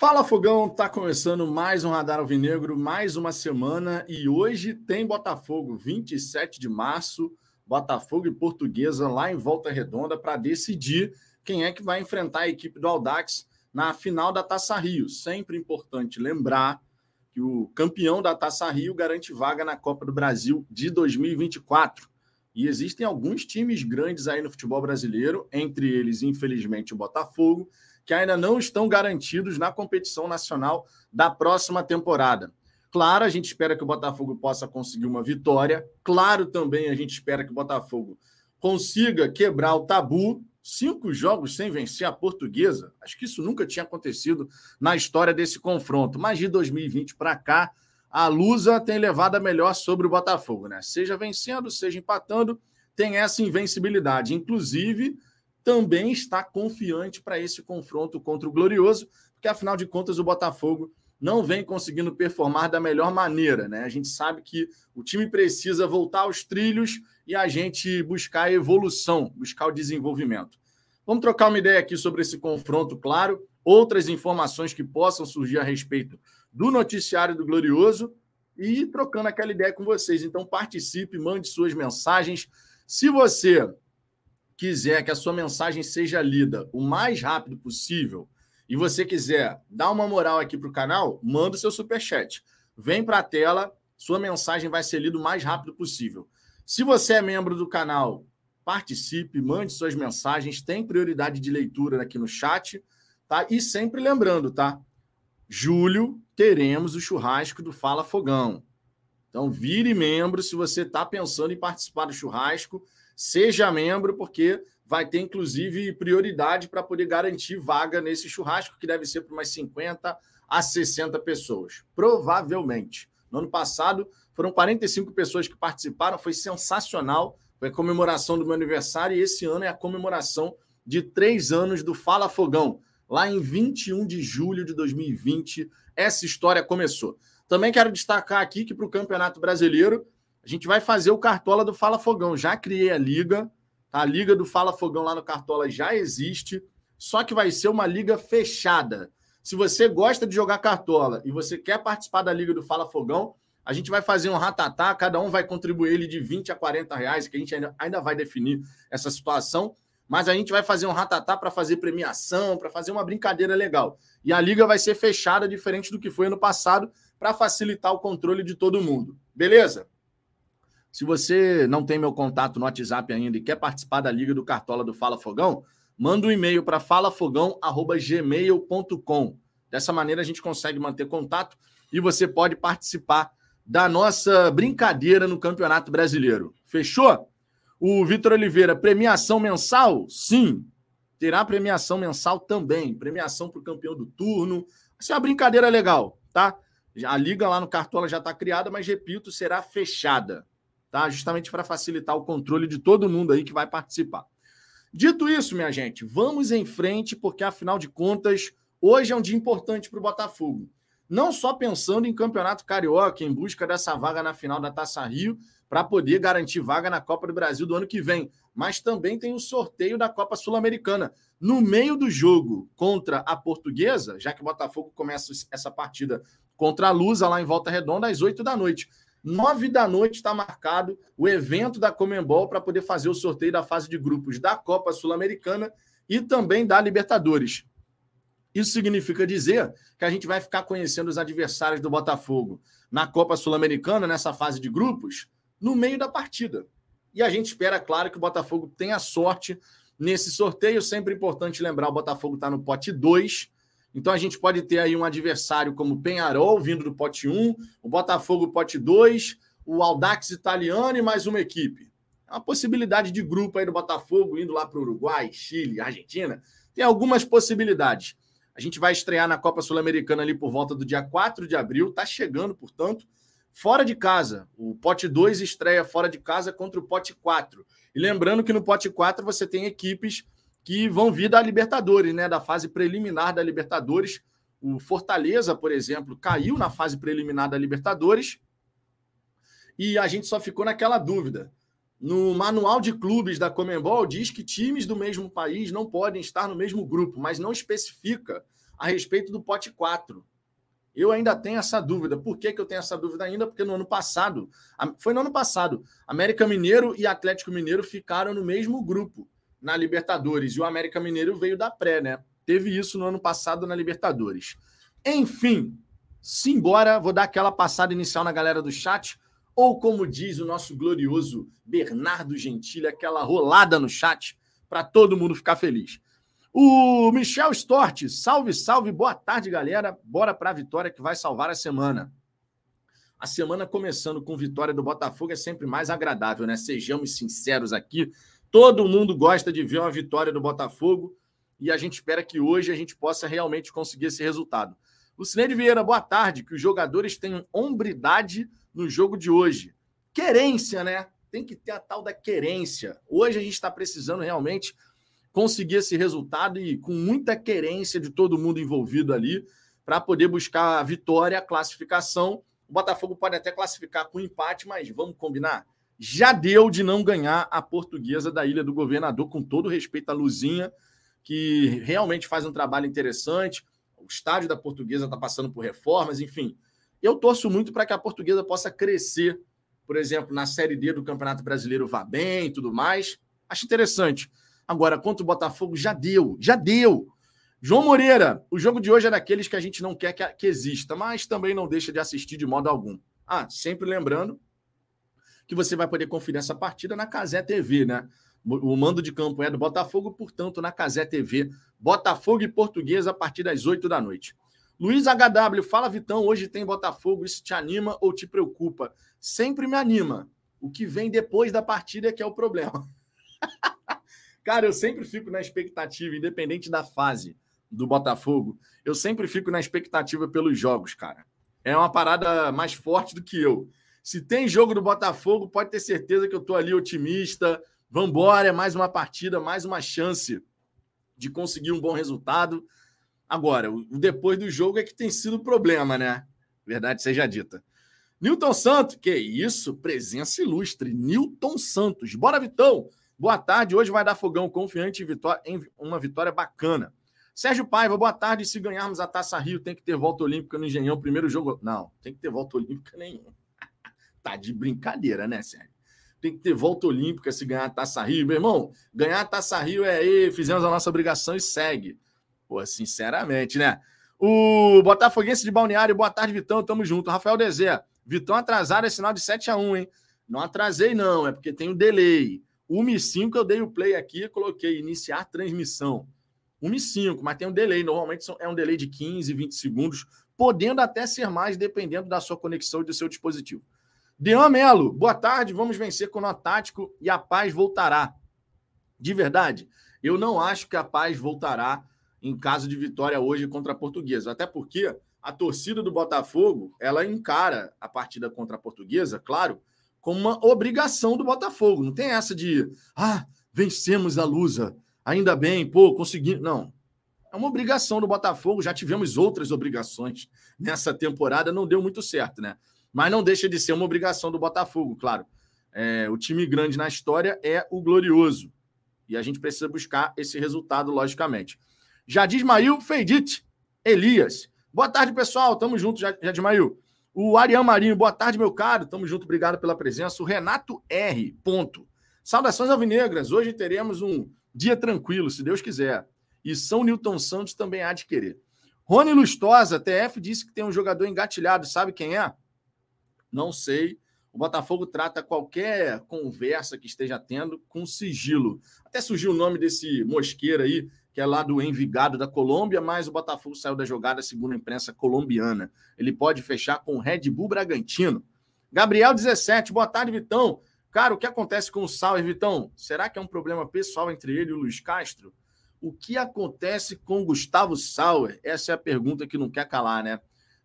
Fala Fogão, tá começando mais um Radar Alvinegro, mais uma semana e hoje tem Botafogo, 27 de março, Botafogo e Portuguesa lá em Volta Redonda para decidir quem é que vai enfrentar a equipe do Aldax na final da Taça Rio. Sempre importante lembrar que o campeão da Taça Rio garante vaga na Copa do Brasil de 2024. E existem alguns times grandes aí no futebol brasileiro, entre eles, infelizmente, o Botafogo, que ainda não estão garantidos na competição nacional da próxima temporada. Claro, a gente espera que o Botafogo possa conseguir uma vitória. Claro, também a gente espera que o Botafogo consiga quebrar o tabu. Cinco jogos sem vencer a portuguesa. Acho que isso nunca tinha acontecido na história desse confronto. Mas de 2020 para cá, a Lusa tem levado a melhor sobre o Botafogo, né? Seja vencendo, seja empatando, tem essa invencibilidade. Inclusive, também está confiante para esse confronto contra o Glorioso, porque afinal de contas o Botafogo não vem conseguindo performar da melhor maneira, né? A gente sabe que o time precisa voltar aos trilhos e a gente buscar a evolução, buscar o desenvolvimento. Vamos trocar uma ideia aqui sobre esse confronto, claro, outras informações que possam surgir a respeito do noticiário do Glorioso e trocando aquela ideia com vocês. Então participe, mande suas mensagens. Se você quiser que a sua mensagem seja lida o mais rápido possível e você quiser dar uma moral aqui para o canal, manda o seu superchat. Vem para a tela, sua mensagem vai ser lida o mais rápido possível. Se você é membro do canal, participe, mande suas mensagens, tem prioridade de leitura aqui no chat, tá? E sempre lembrando, tá? Julho teremos o churrasco do Fala Fogão. Então vire membro se você está pensando em participar do churrasco. Seja membro, porque vai ter, inclusive, prioridade para poder garantir vaga nesse churrasco, que deve ser para umas 50 a 60 pessoas. Provavelmente. No ano passado, foram 45 pessoas que participaram, foi sensacional. Foi a comemoração do meu aniversário e esse ano é a comemoração de três anos do Fala Fogão. Lá em 21 de julho de 2020, essa história começou. Também quero destacar aqui que para o Campeonato Brasileiro, a gente vai fazer o Cartola do Fala Fogão. Já criei a liga, tá? A liga do Fala Fogão lá no Cartola já existe, só que vai ser uma liga fechada. Se você gosta de jogar Cartola e você quer participar da liga do Fala Fogão, a gente vai fazer um ratatá, cada um vai contribuir ele de 20 a 40 reais, que a gente ainda, ainda vai definir essa situação. Mas a gente vai fazer um ratatá para fazer premiação, para fazer uma brincadeira legal. E a liga vai ser fechada, diferente do que foi ano passado, para facilitar o controle de todo mundo. Beleza? Se você não tem meu contato no WhatsApp ainda e quer participar da Liga do Cartola do Fala Fogão, manda um e-mail para falafogão.gmail.com. Dessa maneira a gente consegue manter contato e você pode participar da nossa brincadeira no Campeonato Brasileiro. Fechou? O Vitor Oliveira, premiação mensal? Sim. Terá premiação mensal também. Premiação para o campeão do turno. Vai ser uma brincadeira legal, tá? A liga lá no Cartola já está criada, mas repito, será fechada tá? Justamente para facilitar o controle de todo mundo aí que vai participar. Dito isso, minha gente, vamos em frente, porque afinal de contas, hoje é um dia importante para o Botafogo. Não só pensando em campeonato carioca, em busca dessa vaga na final da Taça Rio, para poder garantir vaga na Copa do Brasil do ano que vem, mas também tem o sorteio da Copa Sul-Americana. No meio do jogo contra a Portuguesa, já que o Botafogo começa essa partida contra a Lusa lá em Volta Redonda às 8 da noite. Nove da noite está marcado o evento da Comembol para poder fazer o sorteio da fase de grupos da Copa Sul-Americana e também da Libertadores. Isso significa dizer que a gente vai ficar conhecendo os adversários do Botafogo na Copa Sul-Americana, nessa fase de grupos, no meio da partida. E a gente espera, claro, que o Botafogo tenha sorte nesse sorteio. Sempre importante lembrar: o Botafogo está no pote 2 então a gente pode ter aí um adversário como Penharol, vindo do pote 1, o Botafogo pote 2, o Aldax italiano e mais uma equipe. É uma possibilidade de grupo aí do Botafogo indo lá para o Uruguai, Chile, Argentina. Tem algumas possibilidades. A gente vai estrear na Copa Sul-Americana ali por volta do dia 4 de abril, está chegando, portanto, fora de casa. O pote 2 estreia fora de casa contra o pote 4. E lembrando que no pote 4 você tem equipes que vão vir da Libertadores, né? Da fase preliminar da Libertadores. O Fortaleza, por exemplo, caiu na fase preliminar da Libertadores e a gente só ficou naquela dúvida. No manual de clubes da Comembol diz que times do mesmo país não podem estar no mesmo grupo, mas não especifica a respeito do pote 4. Eu ainda tenho essa dúvida. Por que, que eu tenho essa dúvida ainda? Porque no ano passado, foi no ano passado, América Mineiro e Atlético Mineiro ficaram no mesmo grupo na Libertadores. E o América Mineiro veio da pré, né? Teve isso no ano passado na Libertadores. Enfim, simbora, vou dar aquela passada inicial na galera do chat, ou como diz o nosso glorioso Bernardo Gentili, aquela rolada no chat para todo mundo ficar feliz. O Michel Stort, salve, salve, boa tarde, galera. Bora para a vitória que vai salvar a semana. A semana começando com vitória do Botafogo é sempre mais agradável, né? Sejamos sinceros aqui. Todo mundo gosta de ver uma vitória do Botafogo e a gente espera que hoje a gente possa realmente conseguir esse resultado. Lucineide Vieira, boa tarde. Que os jogadores tenham hombridade no jogo de hoje. Querência, né? Tem que ter a tal da querência. Hoje a gente está precisando realmente conseguir esse resultado e com muita querência de todo mundo envolvido ali para poder buscar a vitória, a classificação. O Botafogo pode até classificar com empate, mas vamos combinar. Já deu de não ganhar a portuguesa da Ilha do Governador, com todo respeito à Luzinha, que realmente faz um trabalho interessante. O estádio da portuguesa está passando por reformas, enfim. Eu torço muito para que a portuguesa possa crescer, por exemplo, na Série D do Campeonato Brasileiro vá bem e tudo mais. Acho interessante. Agora, contra o Botafogo, já deu, já deu. João Moreira, o jogo de hoje é daqueles que a gente não quer que, que exista, mas também não deixa de assistir de modo algum. Ah, sempre lembrando que você vai poder conferir essa partida na Casé TV, né? O mando de campo é do Botafogo, portanto, na Casé TV. Botafogo e Portuguesa a partir das 8 da noite. Luiz HW, fala Vitão, hoje tem Botafogo, isso te anima ou te preocupa? Sempre me anima. O que vem depois da partida é que é o problema. Cara, eu sempre fico na expectativa, independente da fase do Botafogo, eu sempre fico na expectativa pelos jogos, cara. É uma parada mais forte do que eu. Se tem jogo do Botafogo, pode ter certeza que eu tô ali otimista. Vambora, é mais uma partida, mais uma chance de conseguir um bom resultado. Agora, o depois do jogo é que tem sido problema, né? Verdade seja dita. Newton Santos, que isso, presença ilustre. Newton Santos. Bora, Vitão. Boa tarde. Hoje vai dar fogão confiante em, em uma vitória bacana. Sérgio Paiva, boa tarde. Se ganharmos a Taça Rio, tem que ter volta olímpica no Engenhão. Primeiro jogo. Não, tem que ter volta olímpica nenhuma. Tá de brincadeira, né, Sérgio? Tem que ter volta olímpica se ganhar a Taça Rio. Meu irmão, ganhar a Taça Rio é aí, fizemos a nossa obrigação e segue. Pô, sinceramente, né? O Botafoguense de Balneário, boa tarde, Vitão. Tamo junto. Rafael Dezé, Vitão atrasado é sinal de 7 a 1 hein? Não atrasei, não, é porque tem um delay. 1 eu dei o play aqui e coloquei iniciar transmissão. 1 mas tem um delay. Normalmente é um delay de 15, 20 segundos, podendo até ser mais, dependendo da sua conexão e do seu dispositivo. Dean Melo, boa tarde. Vamos vencer com o nó tático e a paz voltará. De verdade, eu não acho que a paz voltará em caso de vitória hoje contra a Portuguesa. Até porque a torcida do Botafogo ela encara a partida contra a Portuguesa, claro, como uma obrigação do Botafogo. Não tem essa de, ah, vencemos a Lusa, ainda bem, pô, conseguimos. Não. É uma obrigação do Botafogo. Já tivemos outras obrigações nessa temporada, não deu muito certo, né? Mas não deixa de ser uma obrigação do Botafogo, claro. É, o time grande na história é o glorioso. E a gente precisa buscar esse resultado, logicamente. Jadismail Feidit, Elias. Boa tarde, pessoal. Tamo junto, Jadismail. O Ariel Marinho, boa tarde, meu caro. Tamo junto, obrigado pela presença. O Renato R. Ponto. Saudações alvinegras. Hoje teremos um dia tranquilo, se Deus quiser. E São Newton Santos também há de querer. Rony Lustosa, TF, disse que tem um jogador engatilhado. Sabe quem é? Não sei. O Botafogo trata qualquer conversa que esteja tendo com sigilo. Até surgiu o nome desse mosqueiro aí, que é lá do Envigado da Colômbia, mas o Botafogo saiu da jogada segundo a imprensa colombiana. Ele pode fechar com o Red Bull Bragantino. Gabriel 17, boa tarde, Vitão. Cara, o que acontece com o Sauer, Vitão? Será que é um problema pessoal entre ele e o Luiz Castro? O que acontece com o Gustavo Sauer? Essa é a pergunta que não quer calar, né?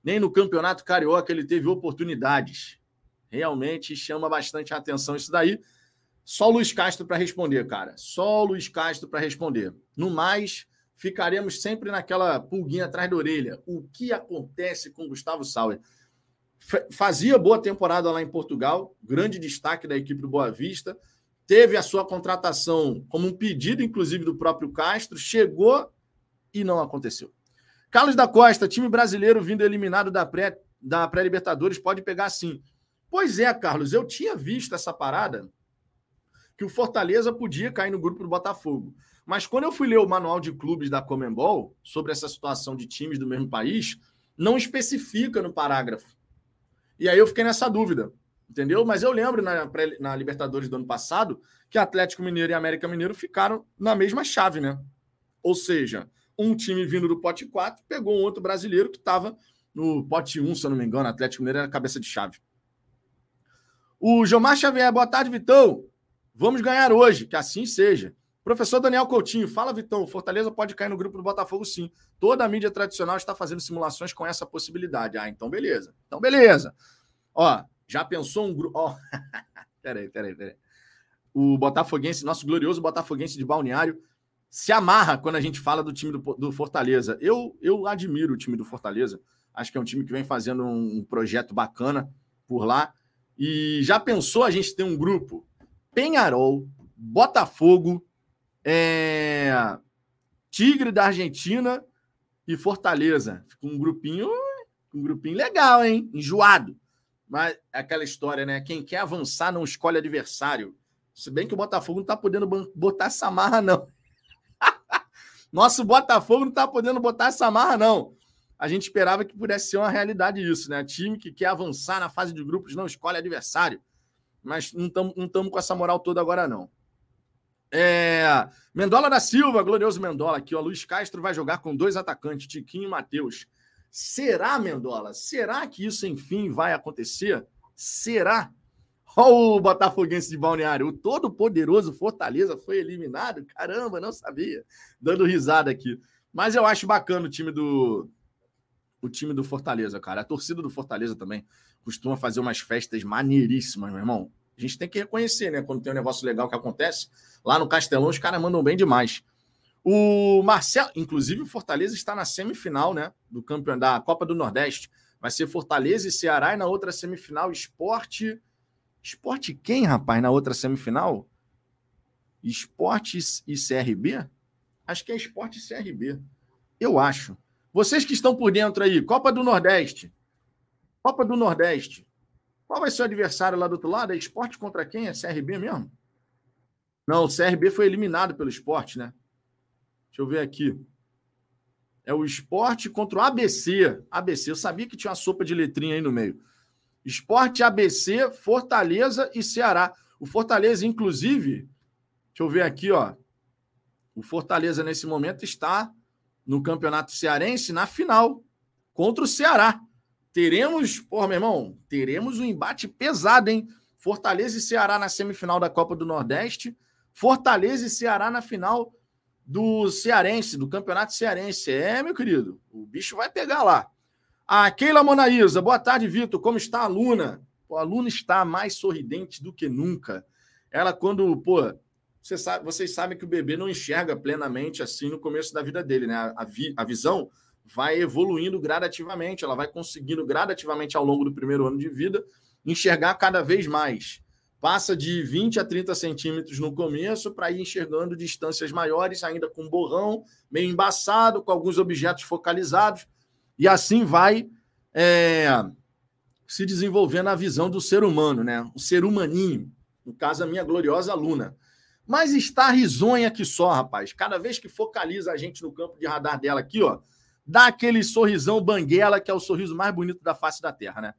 Nem no Campeonato Carioca ele teve oportunidades. Realmente chama bastante a atenção isso daí. Só o Luiz Castro para responder, cara. Só o Luiz Castro para responder. No mais, ficaremos sempre naquela pulguinha atrás da orelha. O que acontece com Gustavo Sauer? Fazia boa temporada lá em Portugal, grande destaque da equipe do Boa Vista. Teve a sua contratação como um pedido, inclusive, do próprio Castro, chegou e não aconteceu. Carlos da Costa, time brasileiro vindo eliminado da pré da pré-libertadores pode pegar sim. Pois é, Carlos, eu tinha visto essa parada que o Fortaleza podia cair no grupo do Botafogo. Mas quando eu fui ler o manual de clubes da Comembol sobre essa situação de times do mesmo país, não especifica no parágrafo. E aí eu fiquei nessa dúvida, entendeu? Mas eu lembro na, na Libertadores do ano passado que Atlético Mineiro e América Mineiro ficaram na mesma chave, né? Ou seja, um time vindo do pote 4 pegou um outro brasileiro que estava no pote 1, se eu não me engano. Atlético Mineiro era cabeça de chave. O Gilmar Xavier, boa tarde, Vitão. Vamos ganhar hoje, que assim seja. Professor Daniel Coutinho, fala, Vitão. Fortaleza pode cair no grupo do Botafogo, sim. Toda a mídia tradicional está fazendo simulações com essa possibilidade. Ah, então beleza. Então beleza. Ó, já pensou um grupo. Ó, peraí, peraí, peraí. O Botafoguense, nosso glorioso Botafoguense de Balneário, se amarra quando a gente fala do time do, do Fortaleza. Eu, eu admiro o time do Fortaleza. Acho que é um time que vem fazendo um projeto bacana por lá. E já pensou a gente ter um grupo Penharol, Botafogo, é... Tigre da Argentina e Fortaleza. Fica um grupinho, um grupinho legal, hein? Enjoado. Mas é aquela história, né? Quem quer avançar não escolhe adversário. Se bem que o Botafogo não está podendo botar essa marra, não. Nosso Botafogo não está podendo botar essa marra, não. A gente esperava que pudesse ser uma realidade isso, né? Time que quer avançar na fase de grupos não escolhe adversário. Mas não estamos com essa moral toda agora, não. É, Mendola da Silva, glorioso Mendola aqui, ó. Luiz Castro vai jogar com dois atacantes, Tiquinho e Matheus. Será, Mendola? Será que isso, enfim, vai acontecer? Será? Olha o Botafoguense de Balneário. O todo-poderoso Fortaleza foi eliminado? Caramba, não sabia. Dando risada aqui. Mas eu acho bacana o time do. O time do Fortaleza, cara. A torcida do Fortaleza também costuma fazer umas festas maneiríssimas, meu irmão. A gente tem que reconhecer, né? Quando tem um negócio legal que acontece. Lá no Castelão, os caras mandam bem demais. O Marcelo, inclusive, o Fortaleza está na semifinal, né? Do campeão da Copa do Nordeste. Vai ser Fortaleza e Ceará, e na outra semifinal, Esporte. Esporte quem, rapaz, na outra semifinal? Esporte e CRB? Acho que é Esporte e CRB. Eu acho. Vocês que estão por dentro aí, Copa do Nordeste. Copa do Nordeste. Qual vai ser o adversário lá do outro lado? É esporte contra quem? É CRB mesmo? Não, o CRB foi eliminado pelo esporte, né? Deixa eu ver aqui. É o esporte contra o ABC. ABC, eu sabia que tinha uma sopa de letrinha aí no meio. Esporte, ABC, Fortaleza e Ceará. O Fortaleza, inclusive, deixa eu ver aqui, ó. O Fortaleza, nesse momento, está no Campeonato Cearense na final contra o Ceará. Teremos, porra, meu irmão, teremos um embate pesado, hein? Fortaleza e Ceará na semifinal da Copa do Nordeste. Fortaleza e Ceará na final do Cearense, do Campeonato Cearense. É, meu querido, o bicho vai pegar lá. A Keila Monaísa, boa tarde, Vitor. Como está a Luna? Pô, a Luna está mais sorridente do que nunca. Ela, quando, pô, você sabe, vocês sabem que o bebê não enxerga plenamente assim no começo da vida dele, né? A, vi, a visão vai evoluindo gradativamente, ela vai conseguindo gradativamente ao longo do primeiro ano de vida enxergar cada vez mais. Passa de 20 a 30 centímetros no começo para ir enxergando distâncias maiores, ainda com borrão, meio embaçado, com alguns objetos focalizados, e assim vai é, se desenvolvendo a visão do ser humano, né? O ser humaninho, no caso, a minha gloriosa aluna. Mas está risonha aqui só, rapaz. Cada vez que focaliza a gente no campo de radar dela aqui, ó, dá aquele sorrisão banguela, que é o sorriso mais bonito da face da Terra, né?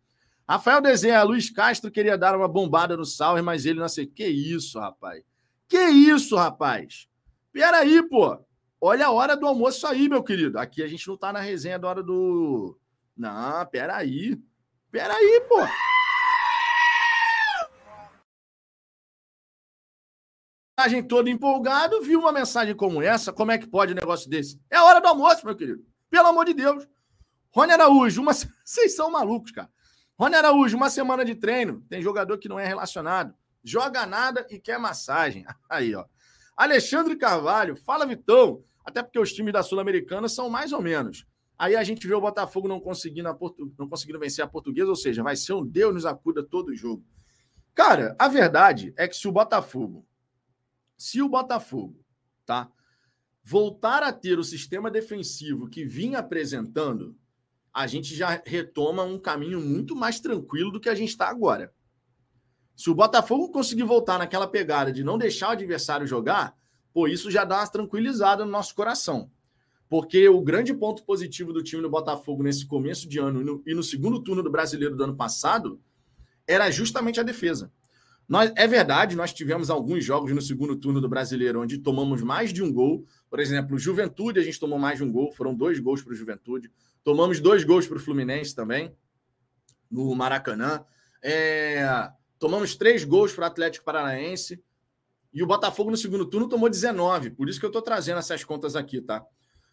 Rafael Desenha, Luiz Castro queria dar uma bombada no Sauer, mas ele não aceitou. Que isso, rapaz? Que isso, rapaz? Peraí, pô. Olha a hora do almoço aí, meu querido. Aqui a gente não tá na resenha da hora do. Não, peraí. Peraí, pô. Mensagem todo empolgado, viu uma mensagem como essa. Como é que pode um negócio desse? É hora do almoço, meu querido. Pelo amor de Deus. Rony Araújo, uma... vocês são malucos, cara. Rony Araújo, uma semana de treino. Tem jogador que não é relacionado. Joga nada e quer massagem. Aí, ó. Alexandre Carvalho, fala Vitão. Até porque os times da Sul-Americana são mais ou menos. Aí a gente vê o Botafogo não conseguindo, Portu... não conseguindo vencer a portuguesa, ou seja, vai ser um Deus nos acuda todo jogo. Cara, a verdade é que se o Botafogo, se o Botafogo, tá? voltar a ter o sistema defensivo que vinha apresentando, a gente já retoma um caminho muito mais tranquilo do que a gente está agora. Se o Botafogo conseguir voltar naquela pegada de não deixar o adversário jogar, pô, isso já dá uma tranquilizada no nosso coração. Porque o grande ponto positivo do time do Botafogo nesse começo de ano e no, e no segundo turno do brasileiro do ano passado era justamente a defesa. Nós, é verdade, nós tivemos alguns jogos no segundo turno do brasileiro onde tomamos mais de um gol. Por exemplo, Juventude, a gente tomou mais de um gol, foram dois gols para o Juventude. Tomamos dois gols para o Fluminense também, no Maracanã. É, tomamos três gols para o Atlético Paranaense. E o Botafogo no segundo turno tomou 19. Por isso que eu estou trazendo essas contas aqui, tá?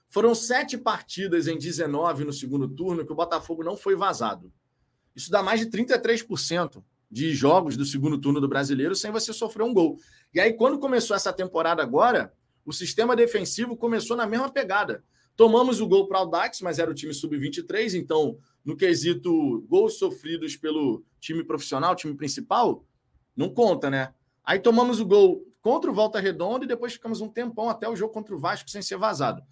Foram sete partidas em 19 no segundo turno que o Botafogo não foi vazado. Isso dá mais de 33% de jogos do segundo turno do brasileiro sem você sofrer um gol. E aí, quando começou essa temporada agora, o sistema defensivo começou na mesma pegada. Tomamos o gol para o Audax, mas era o time sub-23, então, no quesito gols sofridos pelo time profissional, time principal, não conta, né? Aí tomamos o gol contra o Volta Redonda e depois ficamos um tempão até o jogo contra o Vasco sem ser vazado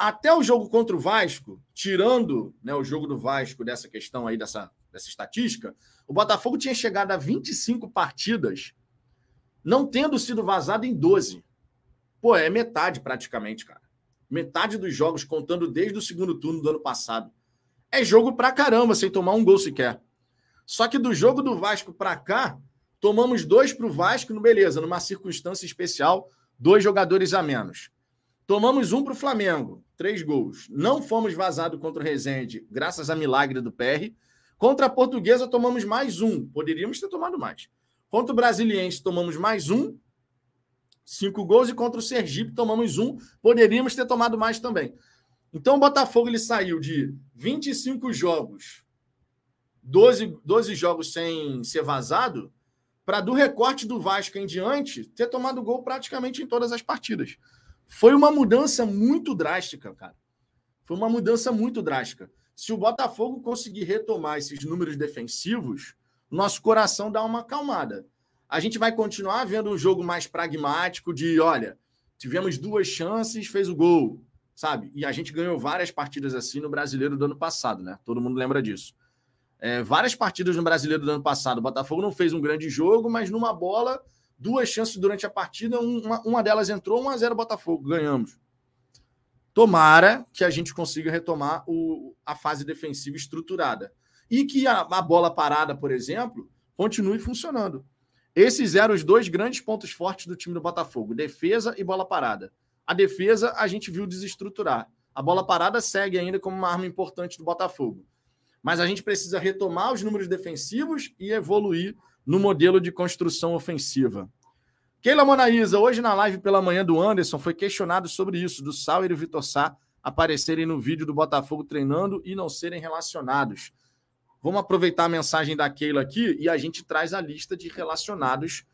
até o jogo contra o Vasco, tirando né, o jogo do Vasco dessa questão aí, dessa, dessa estatística, o Botafogo tinha chegado a 25 partidas, não tendo sido vazado em 12. Pô, é metade praticamente, cara. Metade dos jogos, contando desde o segundo turno do ano passado. É jogo pra caramba, sem tomar um gol sequer. Só que do jogo do Vasco pra cá, tomamos dois pro Vasco, no beleza, numa circunstância especial, dois jogadores a menos. Tomamos um para o Flamengo, três gols. Não fomos vazados contra o Rezende, graças a milagre do PR. Contra a Portuguesa, tomamos mais um. Poderíamos ter tomado mais. Contra o Brasiliense, tomamos mais um. Cinco gols. E contra o Sergipe, tomamos um. Poderíamos ter tomado mais também. Então, o Botafogo ele saiu de 25 jogos, 12, 12 jogos sem ser vazado, para do recorte do Vasco em diante, ter tomado gol praticamente em todas as partidas. Foi uma mudança muito drástica, cara. Foi uma mudança muito drástica. Se o Botafogo conseguir retomar esses números defensivos, nosso coração dá uma acalmada. A gente vai continuar vendo um jogo mais pragmático de, olha, tivemos duas chances, fez o gol, sabe? E a gente ganhou várias partidas assim no Brasileiro do ano passado, né? Todo mundo lembra disso. É, várias partidas no Brasileiro do ano passado. O Botafogo não fez um grande jogo, mas numa bola duas chances durante a partida, uma, uma delas entrou, 1 a 0 Botafogo, ganhamos. Tomara que a gente consiga retomar o, a fase defensiva estruturada. E que a, a bola parada, por exemplo, continue funcionando. Esses eram os dois grandes pontos fortes do time do Botafogo: defesa e bola parada. A defesa a gente viu desestruturar. A bola parada segue ainda como uma arma importante do Botafogo. Mas a gente precisa retomar os números defensivos e evoluir no modelo de construção ofensiva. Keila Monaísa, hoje na live pela manhã do Anderson, foi questionado sobre isso, do Sauer e o Vitor Sá aparecerem no vídeo do Botafogo treinando e não serem relacionados. Vamos aproveitar a mensagem da Keila aqui e a gente traz a lista de relacionados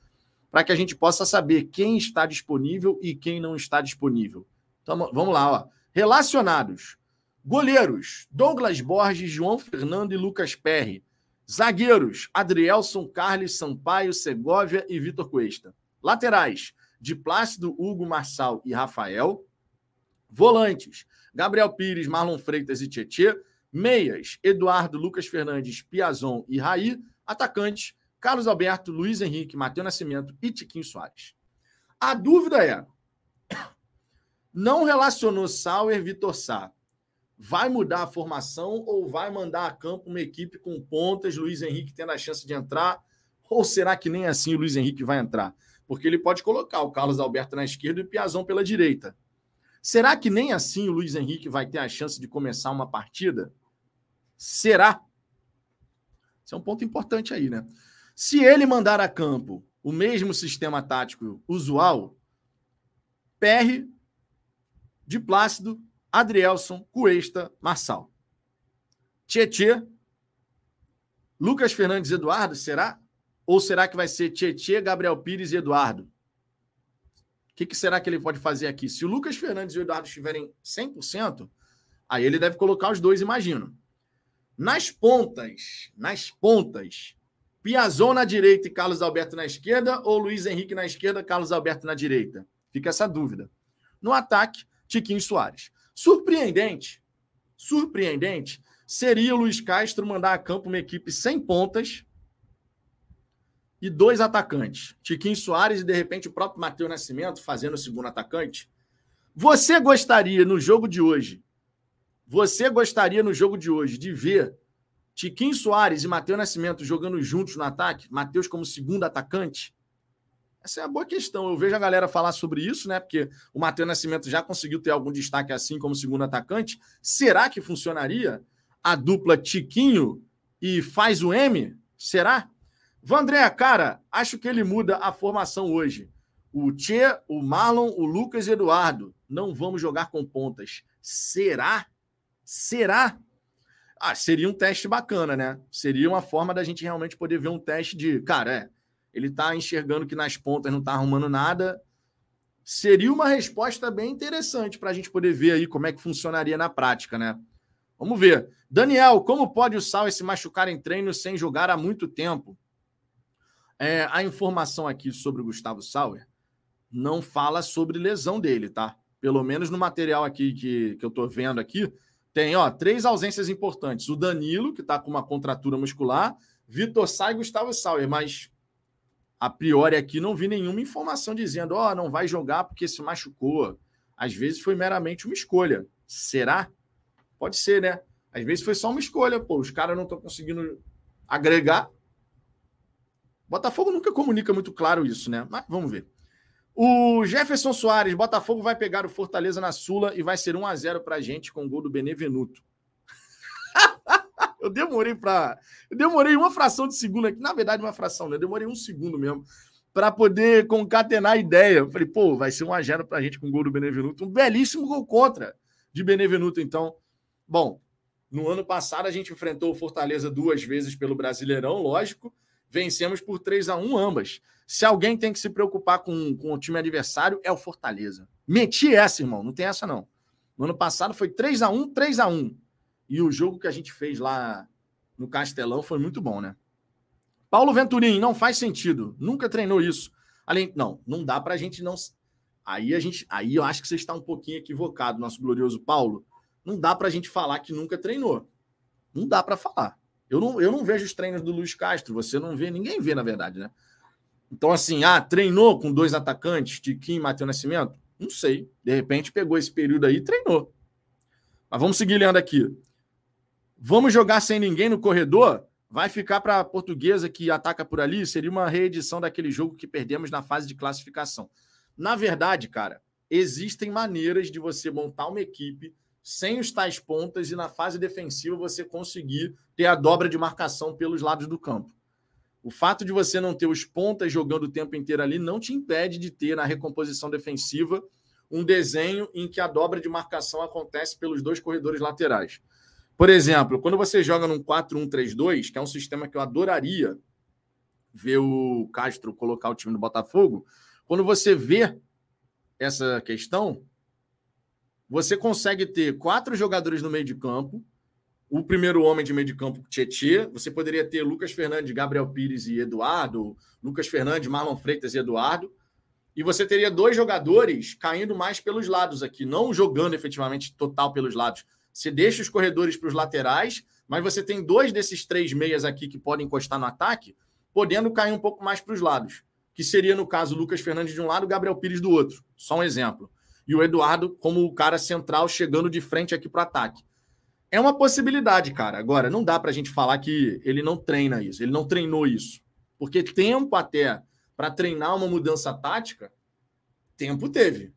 para que a gente possa saber quem está disponível e quem não está disponível. Então, vamos lá, ó. Relacionados. Goleiros: Douglas Borges, João Fernando e Lucas Perry. Zagueiros: Adrielson, Carlos Sampaio, Segovia e Vitor Cuesta. Laterais: de Plácido, Hugo, Marçal e Rafael. Volantes: Gabriel Pires, Marlon Freitas e Tietê. Meias: Eduardo, Lucas Fernandes, Piazon e Raí. Atacantes: Carlos Alberto, Luiz Henrique, Matheus Nascimento e Tiquinho Soares. A dúvida é: não relacionou Sauer Vitor Sá vai mudar a formação ou vai mandar a campo uma equipe com pontas, Luiz Henrique tendo a chance de entrar? Ou será que nem assim o Luiz Henrique vai entrar? Porque ele pode colocar o Carlos Alberto na esquerda e o Piazão pela direita. Será que nem assim o Luiz Henrique vai ter a chance de começar uma partida? Será? Esse é um ponto importante aí, né? Se ele mandar a campo o mesmo sistema tático usual, PR de Plácido Adrielson, Cuesta, Marçal. Tietê, Lucas Fernandes Eduardo, será? Ou será que vai ser Tietê, Gabriel Pires e Eduardo? O que, que, será que ele pode fazer aqui? Se o Lucas Fernandes e o Eduardo estiverem 100%, aí ele deve colocar os dois, imagino. Nas pontas, nas pontas, Piazon na direita e Carlos Alberto na esquerda, ou Luiz Henrique na esquerda, Carlos Alberto na direita? Fica essa dúvida. No ataque, Tiquinho Soares. Surpreendente, surpreendente seria o Luiz Castro mandar a campo uma equipe sem pontas e dois atacantes, Tiquinho Soares e de repente o próprio Matheus Nascimento fazendo o segundo atacante. Você gostaria no jogo de hoje, você gostaria no jogo de hoje de ver Tiquinho Soares e Matheus Nascimento jogando juntos no ataque, Matheus como segundo atacante? Essa é a boa questão. Eu vejo a galera falar sobre isso, né? Porque o Matheus Nascimento já conseguiu ter algum destaque assim como segundo atacante. Será que funcionaria a dupla Tiquinho e faz o M? Será? Vandré, cara, acho que ele muda a formação hoje. O Tchê, o Marlon, o Lucas e Eduardo. Não vamos jogar com pontas. Será? Será? Ah, seria um teste bacana, né? Seria uma forma da gente realmente poder ver um teste de, cara, é, ele está enxergando que nas pontas não está arrumando nada. Seria uma resposta bem interessante para a gente poder ver aí como é que funcionaria na prática, né? Vamos ver. Daniel, como pode o Sal se machucar em treino sem jogar há muito tempo? É, a informação aqui sobre o Gustavo Sauer não fala sobre lesão dele, tá? Pelo menos no material aqui que, que eu estou vendo aqui, tem ó, três ausências importantes. O Danilo, que está com uma contratura muscular, Vitor Sá e Gustavo Sauer, mas a priori aqui não vi nenhuma informação dizendo, ó, oh, não vai jogar porque se machucou. Às vezes foi meramente uma escolha. Será? Pode ser, né? Às vezes foi só uma escolha, pô, os caras não estão conseguindo agregar. Botafogo nunca comunica muito claro isso, né? Mas vamos ver. O Jefferson Soares, Botafogo vai pegar o Fortaleza na Sula e vai ser 1 a 0 pra gente com o gol do Benevenuto. Eu demorei para. Eu demorei uma fração de segundo aqui. Na verdade, uma fração, né? Eu demorei um segundo mesmo para poder concatenar a ideia. Eu falei, pô, vai ser um a 0 pra gente com o gol do Benevenuto. Um belíssimo gol contra de Benevenuto, então. Bom, no ano passado a gente enfrentou o Fortaleza duas vezes pelo Brasileirão, lógico. Vencemos por 3 a 1 ambas. Se alguém tem que se preocupar com, com o time adversário, é o Fortaleza. Meti essa, irmão. Não tem essa, não. No ano passado foi 3 a 1 3 a 1 e o jogo que a gente fez lá no Castelão foi muito bom, né? Paulo Venturim, não faz sentido. Nunca treinou isso. Além, não, não dá para a gente não. Aí a gente, aí eu acho que você está um pouquinho equivocado, nosso glorioso Paulo. Não dá para a gente falar que nunca treinou. Não dá para falar. Eu não, eu não vejo os treinos do Luiz Castro. Você não vê, ninguém vê, na verdade, né? Então, assim, ah, treinou com dois atacantes, Tiquinho e Matheus Nascimento? Não sei. De repente pegou esse período aí e treinou. Mas vamos seguir lendo aqui. Vamos jogar sem ninguém no corredor? Vai ficar para a portuguesa que ataca por ali? Seria uma reedição daquele jogo que perdemos na fase de classificação. Na verdade, cara, existem maneiras de você montar uma equipe sem os tais pontas e na fase defensiva você conseguir ter a dobra de marcação pelos lados do campo. O fato de você não ter os pontas jogando o tempo inteiro ali não te impede de ter na recomposição defensiva um desenho em que a dobra de marcação acontece pelos dois corredores laterais. Por exemplo, quando você joga num 4-1-3-2, que é um sistema que eu adoraria ver o Castro colocar o time do Botafogo, quando você vê essa questão, você consegue ter quatro jogadores no meio de campo, o primeiro homem de meio de campo, Tietê, você poderia ter Lucas Fernandes, Gabriel Pires e Eduardo, Lucas Fernandes, Marlon Freitas e Eduardo, e você teria dois jogadores caindo mais pelos lados aqui, não jogando efetivamente total pelos lados, você deixa os corredores para os laterais, mas você tem dois desses três meias aqui que podem encostar no ataque, podendo cair um pouco mais para os lados. Que seria, no caso, Lucas Fernandes de um lado, Gabriel Pires do outro. Só um exemplo. E o Eduardo como o cara central chegando de frente aqui para o ataque. É uma possibilidade, cara. Agora, não dá para a gente falar que ele não treina isso, ele não treinou isso. Porque tempo até para treinar uma mudança tática, tempo teve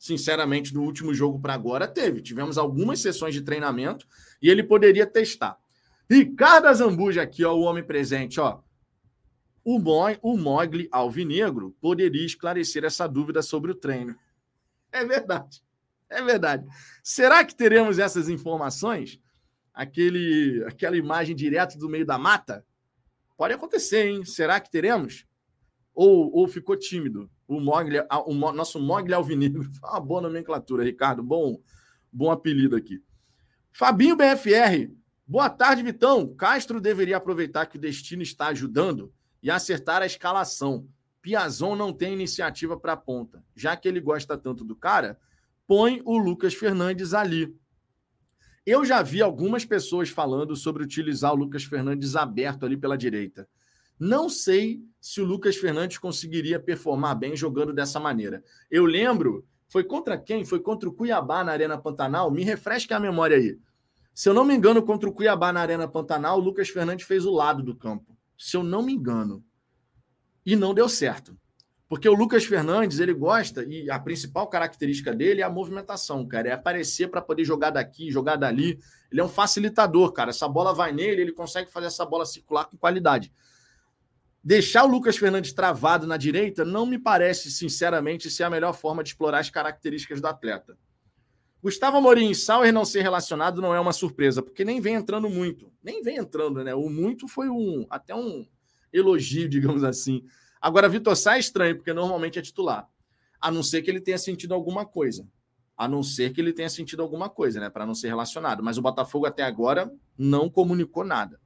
sinceramente, do último jogo para agora, teve. Tivemos algumas sessões de treinamento e ele poderia testar. Ricardo Azambuja aqui, ó, o homem presente, ó. O, Mo o Mogli Alvinegro poderia esclarecer essa dúvida sobre o treino. É verdade. É verdade. Será que teremos essas informações? Aquele, aquela imagem direto do meio da mata? Pode acontecer, hein? Será que teremos? Ou, ou ficou tímido? O, Mogli, o nosso Mogli Alvinegro. Uma boa nomenclatura, Ricardo. Bom, bom apelido aqui. Fabinho BFR. Boa tarde, Vitão. Castro deveria aproveitar que o destino está ajudando e acertar a escalação. Piazon não tem iniciativa para a ponta. Já que ele gosta tanto do cara, põe o Lucas Fernandes ali. Eu já vi algumas pessoas falando sobre utilizar o Lucas Fernandes aberto ali pela direita. Não sei se o Lucas Fernandes conseguiria performar bem jogando dessa maneira. Eu lembro, foi contra quem? Foi contra o Cuiabá na Arena Pantanal. Me refresque a memória aí. Se eu não me engano, contra o Cuiabá na Arena Pantanal, o Lucas Fernandes fez o lado do campo. Se eu não me engano. E não deu certo. Porque o Lucas Fernandes, ele gosta, e a principal característica dele é a movimentação, cara. É aparecer para poder jogar daqui, jogar dali. Ele é um facilitador, cara. Essa bola vai nele, ele consegue fazer essa bola circular com qualidade. Deixar o Lucas Fernandes travado na direita não me parece, sinceramente, ser a melhor forma de explorar as características do atleta. Gustavo Amorim, Sauer não ser relacionado não é uma surpresa, porque nem vem entrando muito. Nem vem entrando, né? O muito foi um até um elogio, digamos assim. Agora, Vitor Sá é estranho, porque normalmente é titular. A não ser que ele tenha sentido alguma coisa. A não ser que ele tenha sentido alguma coisa, né? Para não ser relacionado. Mas o Botafogo até agora não comunicou nada.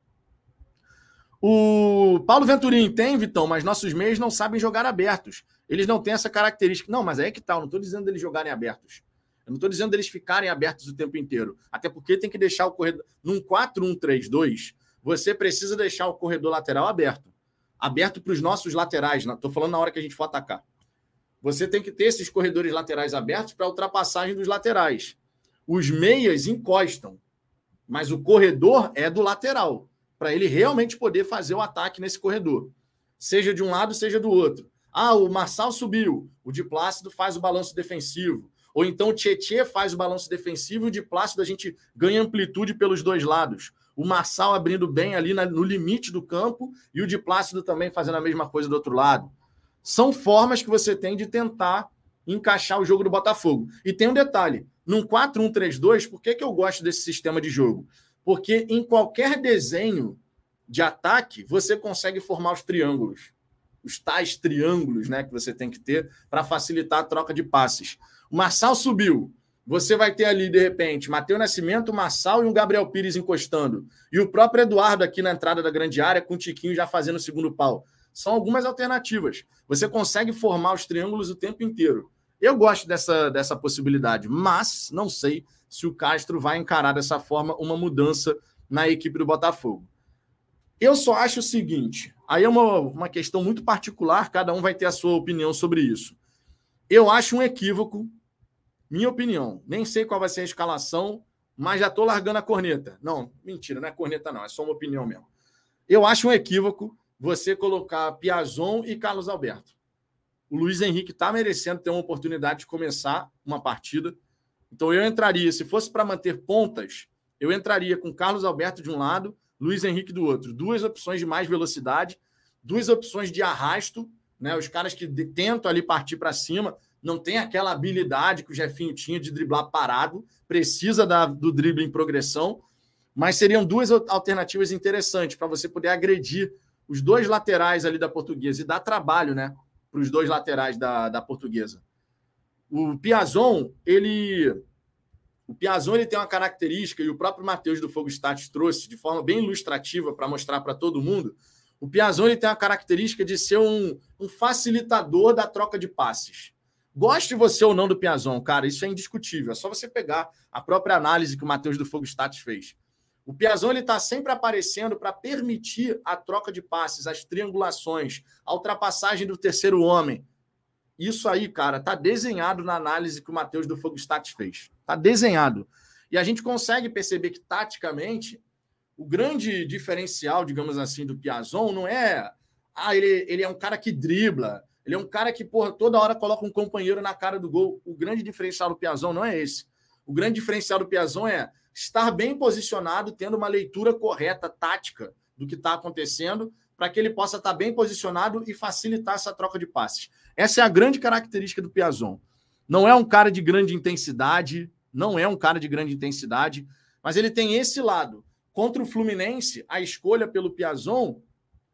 O Paulo Venturim tem, Vitão, mas nossos meios não sabem jogar abertos. Eles não têm essa característica. Não, mas é que tal. Não estou dizendo deles jogarem abertos. Eu não estou dizendo deles ficarem abertos o tempo inteiro. Até porque tem que deixar o corredor. Num 4-1-3-2, você precisa deixar o corredor lateral aberto aberto para os nossos laterais. Estou falando na hora que a gente for atacar. Você tem que ter esses corredores laterais abertos para ultrapassagem dos laterais. Os meias encostam, mas o corredor é do lateral, para ele realmente poder fazer o ataque nesse corredor. Seja de um lado, seja do outro. Ah, o Marçal subiu, o de Plácido faz o balanço defensivo. Ou então o Tietê faz o balanço defensivo e o de Plácido a gente ganha amplitude pelos dois lados o Marçal abrindo bem ali no limite do campo e o de Plácido também fazendo a mesma coisa do outro lado. São formas que você tem de tentar encaixar o jogo do Botafogo. E tem um detalhe: num 4-1-3-2, por que, que eu gosto desse sistema de jogo? Porque em qualquer desenho de ataque, você consegue formar os triângulos. Os tais triângulos né, que você tem que ter para facilitar a troca de passes. O Marçal subiu. Você vai ter ali, de repente, Matheus Nascimento, Massal e um Gabriel Pires encostando. E o próprio Eduardo aqui na entrada da grande área, com o Tiquinho já fazendo o segundo pau. São algumas alternativas. Você consegue formar os triângulos o tempo inteiro. Eu gosto dessa, dessa possibilidade, mas não sei se o Castro vai encarar dessa forma uma mudança na equipe do Botafogo. Eu só acho o seguinte: aí é uma, uma questão muito particular, cada um vai ter a sua opinião sobre isso. Eu acho um equívoco minha opinião. Nem sei qual vai ser a escalação, mas já estou largando a corneta. Não, mentira, não é corneta, não. É só uma opinião mesmo. Eu acho um equívoco você colocar Piazon e Carlos Alberto. O Luiz Henrique está merecendo ter uma oportunidade de começar uma partida. Então eu entraria, se fosse para manter pontas, eu entraria com Carlos Alberto de um lado, Luiz Henrique do outro. Duas opções de mais velocidade, duas opções de arrasto, né? Os caras que tentam ali partir para cima não tem aquela habilidade que o Jefinho tinha de driblar parado, precisa da, do drible em progressão, mas seriam duas alternativas interessantes para você poder agredir os dois laterais ali da portuguesa e dar trabalho, né, para os dois laterais da, da portuguesa. O Piazon, ele o Piazon ele tem uma característica e o próprio Matheus do Fogo Status trouxe de forma bem ilustrativa para mostrar para todo mundo. O Piazon ele tem a característica de ser um, um facilitador da troca de passes. Goste você ou não do Piazon, cara, isso é indiscutível. É só você pegar a própria análise que o Matheus do Fogo Status fez. O Piazon ele está sempre aparecendo para permitir a troca de passes, as triangulações, a ultrapassagem do terceiro homem. Isso aí, cara, tá desenhado na análise que o Matheus do Fogo Status fez. Tá desenhado. E a gente consegue perceber que, taticamente, o grande diferencial, digamos assim, do Piazon não é. Ah, ele, ele é um cara que dribla, ele é um cara que, porra, toda hora coloca um companheiro na cara do gol. O grande diferencial do Piazão não é esse. O grande diferencial do Piazão é estar bem posicionado, tendo uma leitura correta, tática do que está acontecendo, para que ele possa estar tá bem posicionado e facilitar essa troca de passes. Essa é a grande característica do Piazon. Não é um cara de grande intensidade, não é um cara de grande intensidade, mas ele tem esse lado. Contra o Fluminense, a escolha pelo Piazon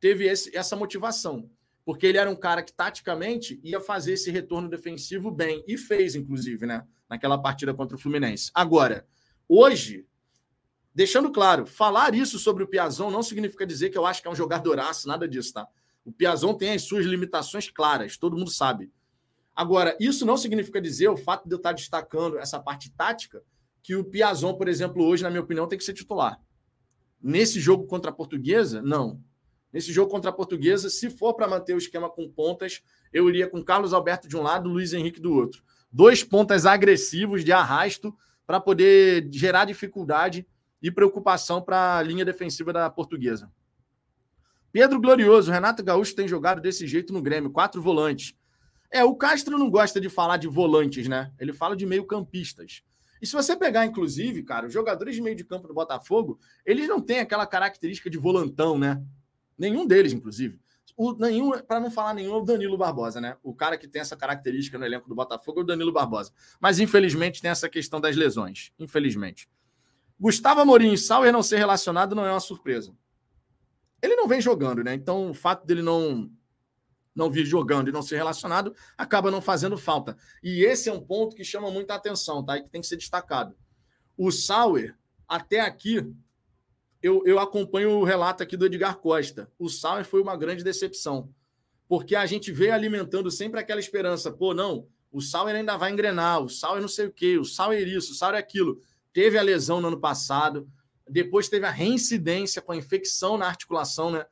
teve esse, essa motivação porque ele era um cara que taticamente ia fazer esse retorno defensivo bem e fez, inclusive, né? Naquela partida contra o Fluminense. Agora, hoje, deixando claro, falar isso sobre o Piazon não significa dizer que eu acho que é um jogadoraço, nada disso, tá? O Piazon tem as suas limitações claras, todo mundo sabe. Agora, isso não significa dizer, o fato de eu estar destacando essa parte tática, que o Piazon, por exemplo, hoje, na minha opinião, tem que ser titular. Nesse jogo contra a Portuguesa, não. Nesse jogo contra a Portuguesa, se for para manter o esquema com pontas, eu iria com Carlos Alberto de um lado, Luiz Henrique do outro. Dois pontas agressivos de arrasto para poder gerar dificuldade e preocupação para a linha defensiva da Portuguesa. Pedro Glorioso, Renato Gaúcho tem jogado desse jeito no Grêmio, quatro volantes. É, o Castro não gosta de falar de volantes, né? Ele fala de meio-campistas. E se você pegar, inclusive, cara, os jogadores de meio de campo do Botafogo, eles não têm aquela característica de volantão, né? Nenhum deles, inclusive. O, nenhum, para não falar nenhum, é o Danilo Barbosa, né? O cara que tem essa característica no elenco do Botafogo é o Danilo Barbosa. Mas, infelizmente, tem essa questão das lesões. Infelizmente. Gustavo Amorim e Sauer não ser relacionado não é uma surpresa. Ele não vem jogando, né? Então, o fato dele não não vir jogando e não ser relacionado acaba não fazendo falta. E esse é um ponto que chama muita atenção, tá? E que tem que ser destacado. O Sauer, até aqui, eu, eu acompanho o relato aqui do Edgar Costa. O Sauer foi uma grande decepção, porque a gente veio alimentando sempre aquela esperança. Pô, não, o Sauer ainda vai engrenar, o Sauer não sei o quê, o Sauer isso, o Sauer aquilo. Teve a lesão no ano passado, depois teve a reincidência com a infecção na articulação, né?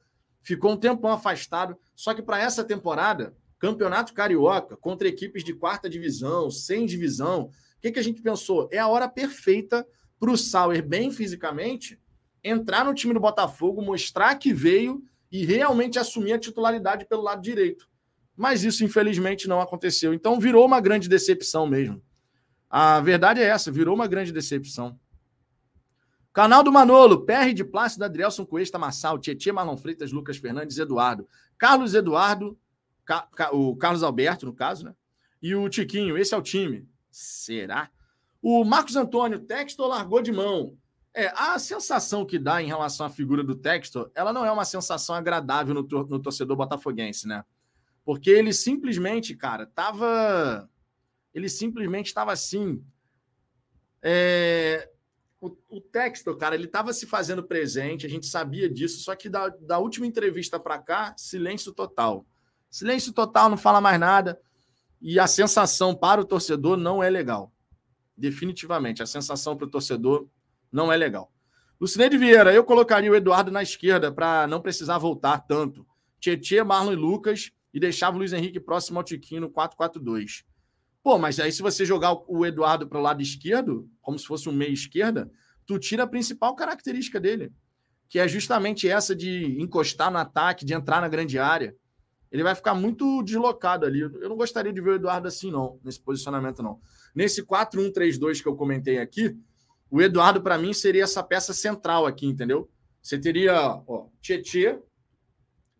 Ficou um tempão afastado. Só que para essa temporada, Campeonato Carioca, contra equipes de quarta divisão, sem divisão, o que, que a gente pensou? É a hora perfeita para o Sauer, bem fisicamente, entrar no time do Botafogo, mostrar que veio e realmente assumir a titularidade pelo lado direito. Mas isso, infelizmente, não aconteceu. Então, virou uma grande decepção mesmo. A verdade é essa, virou uma grande decepção. Canal do Manolo, PR de Plácido, Adrielson Cuesta, Massal, Tietê, Marlon Freitas, Lucas Fernandes, Eduardo. Carlos Eduardo, Ca... o Carlos Alberto, no caso, né? E o Tiquinho, esse é o time. Será? O Marcos Antônio, Textor largou de mão. É, a sensação que dá em relação à figura do Textor, ela não é uma sensação agradável no, no torcedor botafoguense, né? Porque ele simplesmente, cara, tava. Ele simplesmente estava assim. É, o, o Textor, cara, ele estava se fazendo presente, a gente sabia disso, só que da, da última entrevista para cá, silêncio total. Silêncio total, não fala mais nada. E a sensação para o torcedor não é legal. Definitivamente, a sensação para o torcedor não é legal. Lucineide Vieira, eu colocaria o Eduardo na esquerda para não precisar voltar tanto. Tietê, Marlon e Lucas e deixava o Luiz Henrique próximo ao Tiquinho no 4-4-2. Pô, mas aí se você jogar o Eduardo para o lado esquerdo, como se fosse um meia esquerda, tu tira a principal característica dele, que é justamente essa de encostar no ataque, de entrar na grande área. Ele vai ficar muito deslocado ali. Eu não gostaria de ver o Eduardo assim, não, nesse posicionamento, não. Nesse 4-1-3-2 que eu comentei aqui, o Eduardo, para mim, seria essa peça central aqui, entendeu? Você teria, ó, Tietê,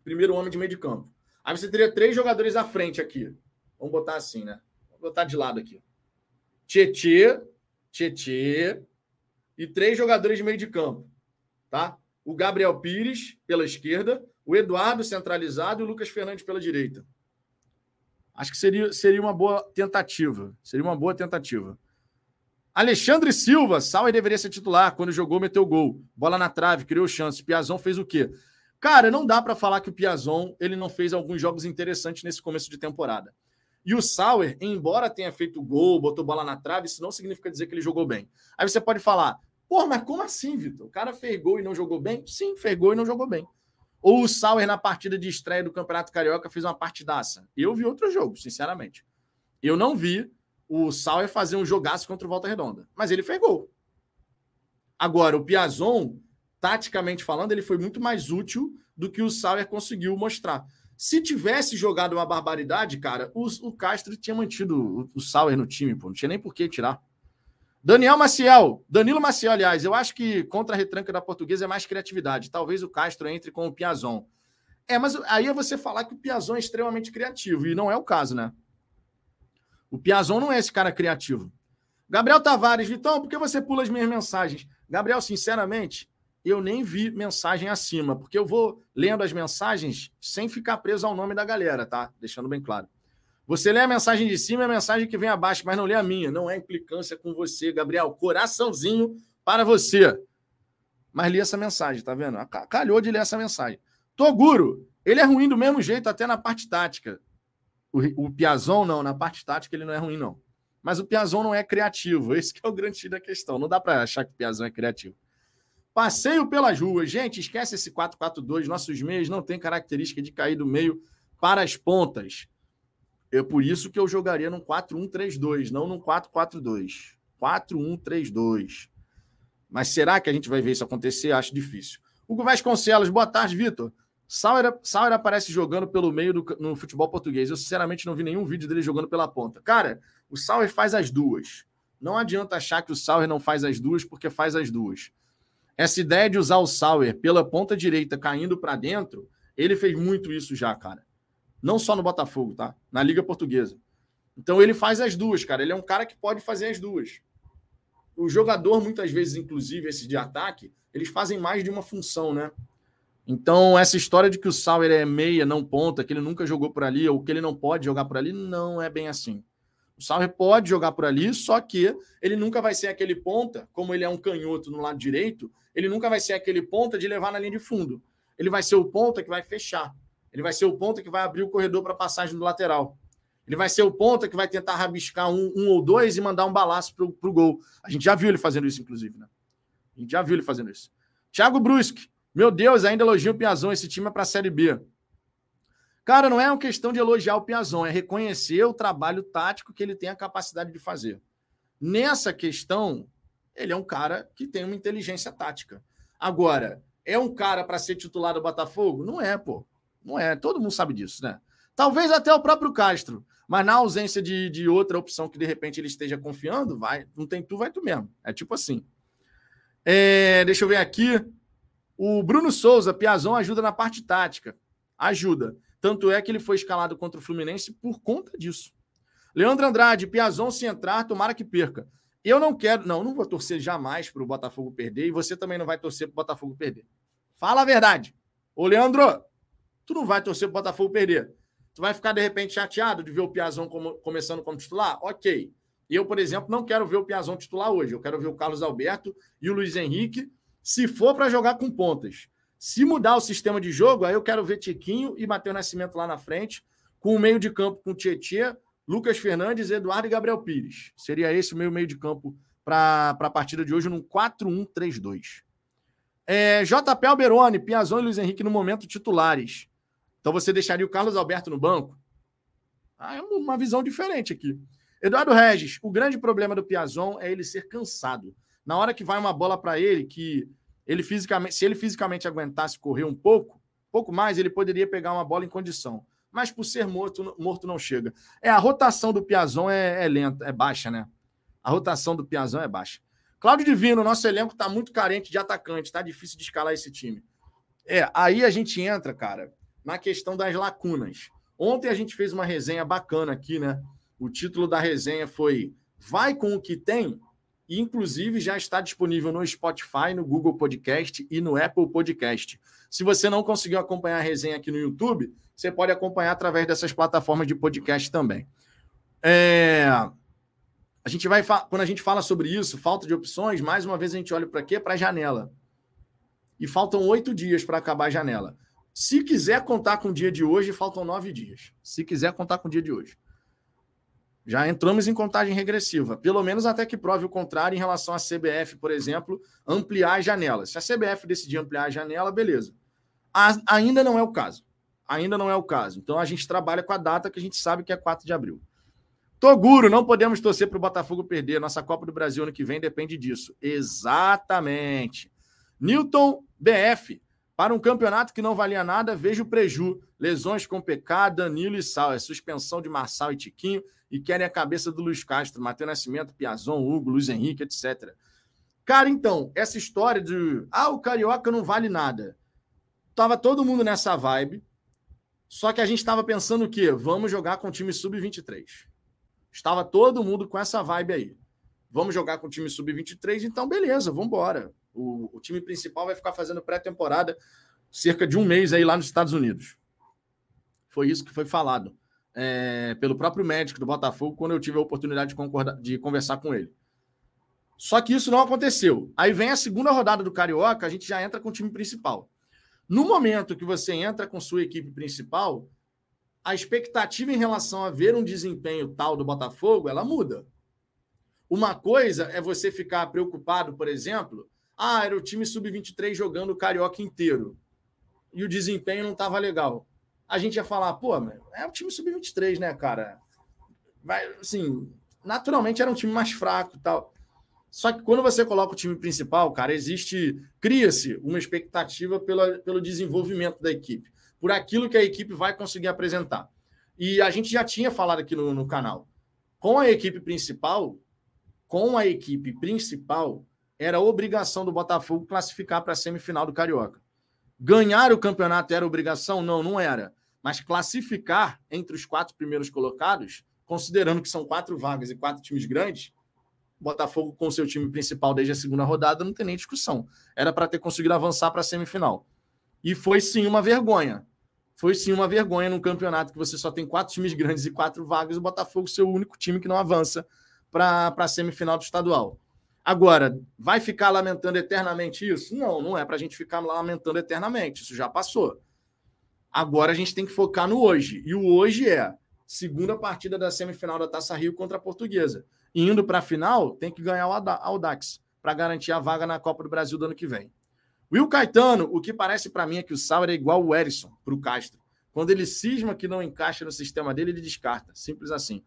primeiro homem de meio de campo. Aí você teria três jogadores à frente aqui. Vamos botar assim, né? Vou botar de lado aqui. Tietê, Tietê e três jogadores de meio de campo, tá? O Gabriel Pires pela esquerda, o Eduardo centralizado e o Lucas Fernandes pela direita. Acho que seria, seria uma boa tentativa. Seria uma boa tentativa. Alexandre Silva, Sauer deveria ser titular. Quando jogou, meteu gol. Bola na trave, criou chance. Piazon fez o quê? Cara, não dá para falar que o Piazon ele não fez alguns jogos interessantes nesse começo de temporada. E o Sauer, embora tenha feito gol, botou bola na trave, isso não significa dizer que ele jogou bem. Aí você pode falar, pô, mas como assim, Vitor? O cara fez gol e não jogou bem? Sim, fez gol e não jogou bem. Ou o Sauer, na partida de estreia do Campeonato Carioca, fez uma partidaça. Eu vi outro jogo, sinceramente. Eu não vi o Sauer fazer um jogaço contra o Volta Redonda. Mas ele fez gol. Agora, o Piazon, taticamente falando, ele foi muito mais útil do que o Sauer conseguiu mostrar. Se tivesse jogado uma barbaridade, cara, o, o Castro tinha mantido o, o Sauer no time, pô. Não tinha nem por que tirar. Daniel Maciel, Danilo Maciel, aliás, eu acho que contra a retranca da portuguesa é mais criatividade. Talvez o Castro entre com o Piazon. É, mas aí é você falar que o Piazon é extremamente criativo, e não é o caso, né? O Piazon não é esse cara criativo. Gabriel Tavares, Vitão, por que você pula as minhas mensagens? Gabriel, sinceramente, eu nem vi mensagem acima, porque eu vou lendo as mensagens sem ficar preso ao nome da galera, tá? Deixando bem claro. Você lê a mensagem de cima e a mensagem que vem abaixo, mas não lê a minha. Não é implicância com você, Gabriel. Coraçãozinho para você. Mas li essa mensagem, tá vendo? Calhou de ler essa mensagem. Toguro, ele é ruim do mesmo jeito, até na parte tática. O, o Piazon, não, na parte tática ele não é ruim, não. Mas o Piazon não é criativo. Esse é o grande da questão. Não dá para achar que o Piazon é criativo. Passeio pelas ruas. Gente, esquece esse 4-4-2. Nossos meios não têm característica de cair do meio para as pontas. É por isso que eu jogaria num 4-1-3-2, não num 4-4-2. 4-1-3-2. Mas será que a gente vai ver isso acontecer? Acho difícil. Hugo Vasconcelos, boa tarde, Vitor. Sauer, Sauer aparece jogando pelo meio do, no futebol português. Eu, sinceramente, não vi nenhum vídeo dele jogando pela ponta. Cara, o Sauer faz as duas. Não adianta achar que o Sauer não faz as duas, porque faz as duas. Essa ideia de usar o Sauer pela ponta direita caindo para dentro, ele fez muito isso já, cara. Não só no Botafogo, tá? Na Liga Portuguesa. Então ele faz as duas, cara. Ele é um cara que pode fazer as duas. O jogador, muitas vezes, inclusive, esses de ataque, eles fazem mais de uma função, né? Então, essa história de que o Sauer é meia, não ponta, que ele nunca jogou por ali, ou que ele não pode jogar por ali, não é bem assim. O Sauer pode jogar por ali, só que ele nunca vai ser aquele ponta, como ele é um canhoto no lado direito, ele nunca vai ser aquele ponta de levar na linha de fundo. Ele vai ser o ponta que vai fechar. Ele vai ser o ponta que vai abrir o corredor para passagem do lateral. Ele vai ser o ponta que vai tentar rabiscar um, um ou dois e mandar um balaço para o gol. A gente já viu ele fazendo isso, inclusive, né? A gente já viu ele fazendo isso. Thiago Brusque. Meu Deus, ainda elogio o Piazon. Esse time é para a Série B. Cara, não é uma questão de elogiar o Piazon, é reconhecer o trabalho tático que ele tem a capacidade de fazer. Nessa questão, ele é um cara que tem uma inteligência tática. Agora, é um cara para ser titular do Botafogo? Não é, pô. Não é, todo mundo sabe disso, né? Talvez até o próprio Castro, mas na ausência de, de outra opção que de repente ele esteja confiando, vai, não tem tu, vai tu mesmo. É tipo assim. É, deixa eu ver aqui. O Bruno Souza, Piazon ajuda na parte tática. Ajuda. Tanto é que ele foi escalado contra o Fluminense por conta disso. Leandro Andrade, Piazon, se entrar, tomara que perca. Eu não quero, não, não vou torcer jamais para o Botafogo perder e você também não vai torcer para o Botafogo perder. Fala a verdade. Ô, Leandro, tu não vai torcer para o Botafogo perder. Tu vai ficar, de repente, chateado de ver o Piazão como, começando como titular? Ok. Eu, por exemplo, não quero ver o Piazão titular hoje. Eu quero ver o Carlos Alberto e o Luiz Henrique, se for para jogar com pontas. Se mudar o sistema de jogo, aí eu quero ver Tiquinho e Matheus Nascimento lá na frente, com o meio de campo com Tietê, Lucas Fernandes, Eduardo e Gabriel Pires. Seria esse o meu meio de campo para a partida de hoje num 4-1-3-2. É, JP Alberoni, Piazão e Luiz Henrique no momento titulares. Então você deixaria o Carlos Alberto no banco? Ah, é uma visão diferente aqui. Eduardo Regis, o grande problema do Piazon é ele ser cansado. Na hora que vai uma bola para ele, que ele fisicamente, se ele fisicamente aguentasse correr um pouco, pouco mais, ele poderia pegar uma bola em condição. Mas por ser morto, morto não chega. É a rotação do Piazon é, é lenta, é baixa, né? A rotação do Piazon é baixa. Cláudio Divino, nosso elenco está muito carente de atacante, está difícil de escalar esse time. É, aí a gente entra, cara, na questão das lacunas. Ontem a gente fez uma resenha bacana aqui, né? O título da resenha foi Vai com o que tem? E, inclusive, já está disponível no Spotify, no Google Podcast e no Apple Podcast. Se você não conseguiu acompanhar a resenha aqui no YouTube, você pode acompanhar através dessas plataformas de podcast também. É... A gente vai quando a gente fala sobre isso, falta de opções, mais uma vez a gente olha para quê? Para a janela. E faltam oito dias para acabar a janela. Se quiser contar com o dia de hoje, faltam nove dias. Se quiser contar com o dia de hoje. Já entramos em contagem regressiva, pelo menos até que prove o contrário em relação à CBF, por exemplo, ampliar as janelas. Se a CBF decidir ampliar a janela, beleza. A, ainda não é o caso. Ainda não é o caso. Então a gente trabalha com a data que a gente sabe que é 4 de abril. Toguro, não podemos torcer para o Botafogo perder. Nossa Copa do Brasil ano que vem depende disso. Exatamente. Newton BF. Para um campeonato que não valia nada, vejo preju. Lesões com PK, Danilo e Sal. É suspensão de Marçal e Tiquinho e querem a cabeça do Luiz Castro, Matheus Nascimento, Piazon, Hugo, Luiz Henrique, etc. Cara, então, essa história de ah, o Carioca não vale nada. Tava todo mundo nessa vibe. Só que a gente estava pensando o quê? Vamos jogar com o time sub-23. Estava todo mundo com essa vibe aí. Vamos jogar com o time sub-23, então beleza, vamos embora. O, o time principal vai ficar fazendo pré-temporada cerca de um mês aí lá nos Estados Unidos. Foi isso que foi falado é, pelo próprio médico do Botafogo quando eu tive a oportunidade de, de conversar com ele. Só que isso não aconteceu. Aí vem a segunda rodada do Carioca, a gente já entra com o time principal. No momento que você entra com sua equipe principal, a expectativa em relação a ver um desempenho tal do Botafogo, ela muda. Uma coisa é você ficar preocupado, por exemplo, ah, era o time sub-23 jogando o carioca inteiro e o desempenho não estava legal. A gente ia falar, pô, é o time sub-23, né, cara? Vai, assim, naturalmente era um time mais fraco e tal. Só que quando você coloca o time principal, cara, existe, cria-se uma expectativa pela, pelo desenvolvimento da equipe, por aquilo que a equipe vai conseguir apresentar. E a gente já tinha falado aqui no, no canal. Com a equipe principal, com a equipe principal, era obrigação do Botafogo classificar para a semifinal do Carioca. Ganhar o campeonato era obrigação? Não, não era. Mas classificar entre os quatro primeiros colocados, considerando que são quatro vagas e quatro times grandes, Botafogo com seu time principal desde a segunda rodada não tem nem discussão. Era para ter conseguido avançar para a semifinal. E foi sim uma vergonha. Foi sim uma vergonha num campeonato que você só tem quatro times grandes e quatro vagas, o Botafogo ser o único time que não avança para a semifinal do estadual. Agora, vai ficar lamentando eternamente isso? Não, não é para a gente ficar lamentando eternamente. Isso já passou. Agora a gente tem que focar no hoje. E o hoje é segunda partida da semifinal da Taça Rio contra a Portuguesa indo para a final, tem que ganhar o Audax para garantir a vaga na Copa do Brasil do ano que vem. Will Caetano, o que parece para mim é que o Sauer é igual o Erisson para o Castro. Quando ele cisma que não encaixa no sistema dele, ele descarta. Simples assim.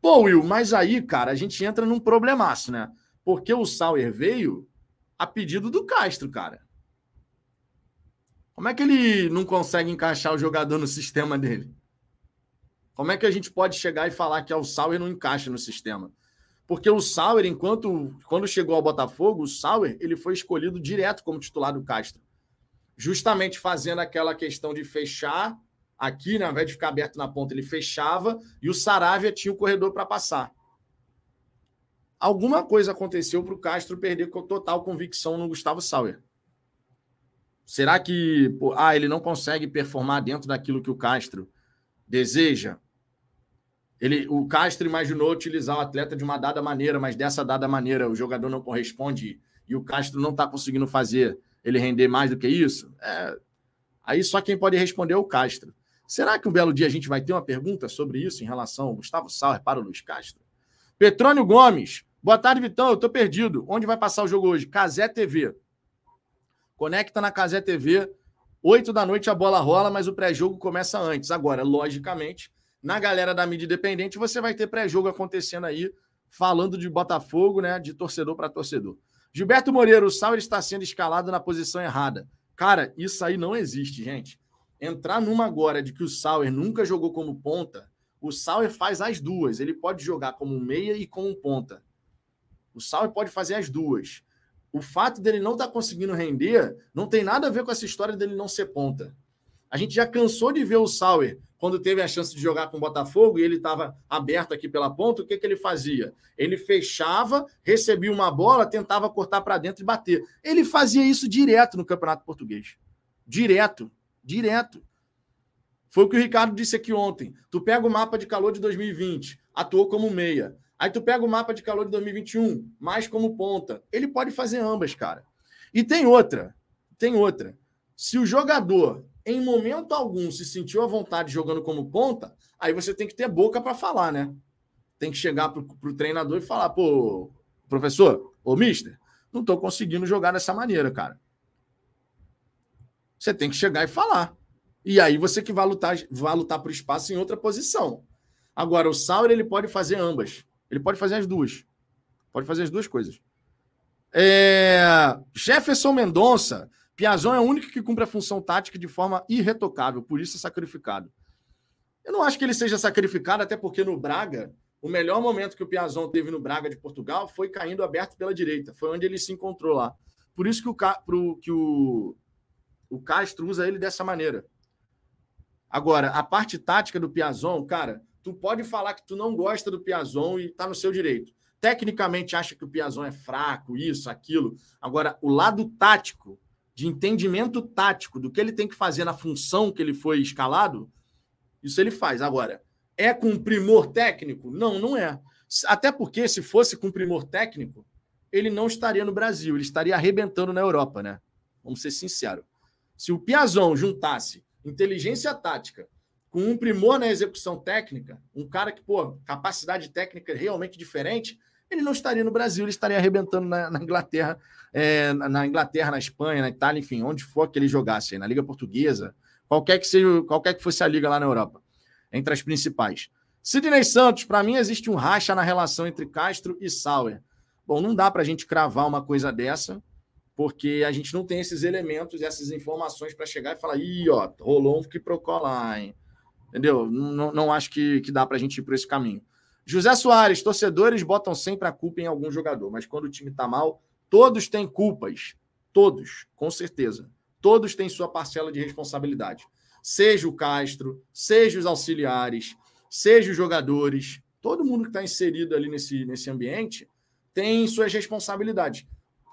Pô, Will, mas aí, cara, a gente entra num problemaço, né? Porque o Sauer veio a pedido do Castro, cara. Como é que ele não consegue encaixar o jogador no sistema dele? Como é que a gente pode chegar e falar que é o Sauer não encaixa no sistema? Porque o Sauer, enquanto quando chegou ao Botafogo, o Sauer ele foi escolhido direto como titular do Castro. Justamente fazendo aquela questão de fechar aqui, né, ao invés de ficar aberto na ponta, ele fechava e o Saravia tinha o corredor para passar. Alguma coisa aconteceu para o Castro perder total convicção no Gustavo Sauer. Será que ah, ele não consegue performar dentro daquilo que o Castro deseja? Ele, o Castro imaginou utilizar o atleta de uma dada maneira, mas dessa dada maneira o jogador não corresponde e o Castro não está conseguindo fazer ele render mais do que isso? É, aí só quem pode responder é o Castro. Será que um belo dia a gente vai ter uma pergunta sobre isso em relação ao Gustavo Sauer para o Luiz Castro? Petrônio Gomes. Boa tarde, Vitão. Eu estou perdido. Onde vai passar o jogo hoje? Casé TV. Conecta na Casé TV. Oito da noite a bola rola, mas o pré-jogo começa antes. Agora, logicamente, na galera da mídia independente, você vai ter pré-jogo acontecendo aí, falando de Botafogo, né? De torcedor para torcedor. Gilberto Moreira, o Sauer está sendo escalado na posição errada. Cara, isso aí não existe, gente. Entrar numa agora de que o Sauer nunca jogou como ponta, o Sauer faz as duas. Ele pode jogar como meia e como ponta. O Sauer pode fazer as duas. O fato dele não estar tá conseguindo render não tem nada a ver com essa história dele não ser ponta. A gente já cansou de ver o Sauer quando teve a chance de jogar com o Botafogo e ele estava aberto aqui pela ponta, o que, que ele fazia? Ele fechava, recebia uma bola, tentava cortar para dentro e bater. Ele fazia isso direto no Campeonato Português. Direto, direto. Foi o que o Ricardo disse aqui ontem. Tu pega o mapa de calor de 2020, atuou como meia. Aí tu pega o mapa de calor de 2021, mais como ponta. Ele pode fazer ambas, cara. E tem outra, tem outra. Se o jogador em momento algum se sentiu à vontade jogando como ponta, aí você tem que ter boca para falar, né? Tem que chegar para o treinador e falar, pô, professor, ô mister, não estou conseguindo jogar dessa maneira, cara. Você tem que chegar e falar. E aí você que vai lutar, vai lutar por espaço em outra posição. Agora, o Sauer, ele pode fazer ambas. Ele pode fazer as duas. Pode fazer as duas coisas. É... Jefferson Mendonça Piazon é o único que cumpre a função tática de forma irretocável, por isso é sacrificado. Eu não acho que ele seja sacrificado, até porque no Braga, o melhor momento que o Piazon teve no Braga de Portugal foi caindo aberto pela direita. Foi onde ele se encontrou lá. Por isso que o, pro, que o, o Castro usa ele dessa maneira. Agora, a parte tática do Piazon, cara, tu pode falar que tu não gosta do Piazon e tá no seu direito. Tecnicamente acha que o Piazon é fraco, isso, aquilo. Agora, o lado tático, de entendimento tático do que ele tem que fazer na função que ele foi escalado, isso ele faz. Agora, é com primor técnico? Não, não é. Até porque, se fosse com primor técnico, ele não estaria no Brasil, ele estaria arrebentando na Europa, né? Vamos ser sinceros. Se o Piazon juntasse inteligência tática um primor na execução técnica, um cara que, pô, capacidade técnica realmente diferente, ele não estaria no Brasil, ele estaria arrebentando na, na Inglaterra, é, na Inglaterra, na Espanha, na Itália, enfim, onde for que ele jogasse, na Liga Portuguesa, qualquer que seja, qualquer que fosse a liga lá na Europa, entre as principais. Sidney Santos, para mim existe um racha na relação entre Castro e Sauer. Bom, não dá para a gente cravar uma coisa dessa, porque a gente não tem esses elementos, essas informações para chegar e falar, ih, ó, rolou um que lá, hein? Entendeu? Não, não acho que, que dá para a gente ir por esse caminho. José Soares, torcedores botam sempre a culpa em algum jogador, mas quando o time está mal, todos têm culpas. Todos, com certeza. Todos têm sua parcela de responsabilidade. Seja o Castro, seja os auxiliares, seja os jogadores, todo mundo que está inserido ali nesse, nesse ambiente tem suas responsabilidades.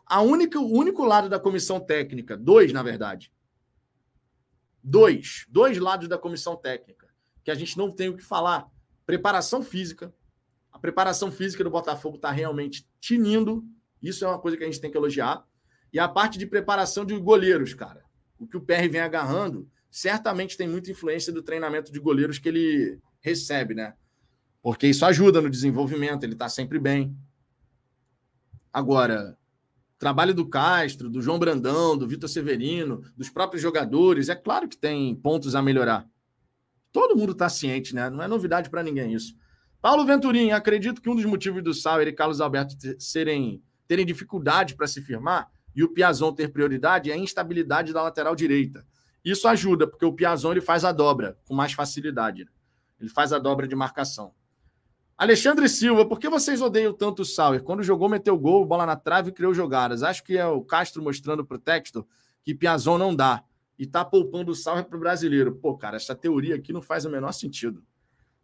A única, o único lado da comissão técnica, dois, na verdade, dois, dois lados da comissão técnica, que a gente não tem o que falar. Preparação física, a preparação física do Botafogo está realmente tinindo. Isso é uma coisa que a gente tem que elogiar. E a parte de preparação de goleiros, cara. O que o PR vem agarrando, certamente tem muita influência do treinamento de goleiros que ele recebe, né? Porque isso ajuda no desenvolvimento, ele está sempre bem. Agora, trabalho do Castro, do João Brandão, do Vitor Severino, dos próprios jogadores, é claro que tem pontos a melhorar. Todo mundo está ciente, né? Não é novidade para ninguém isso. Paulo Venturim, acredito que um dos motivos do Sauer e Carlos Alberto serem, terem dificuldade para se firmar e o Piazon ter prioridade é a instabilidade da lateral direita. Isso ajuda, porque o Piazon ele faz a dobra com mais facilidade. Ele faz a dobra de marcação. Alexandre Silva, por que vocês odeiam tanto o Sauer? Quando jogou, meteu gol, bola na trave e criou jogadas. Acho que é o Castro mostrando para o Textor que Piazon não dá. E tá poupando o Sauer para o brasileiro. Pô, cara, essa teoria aqui não faz o menor sentido.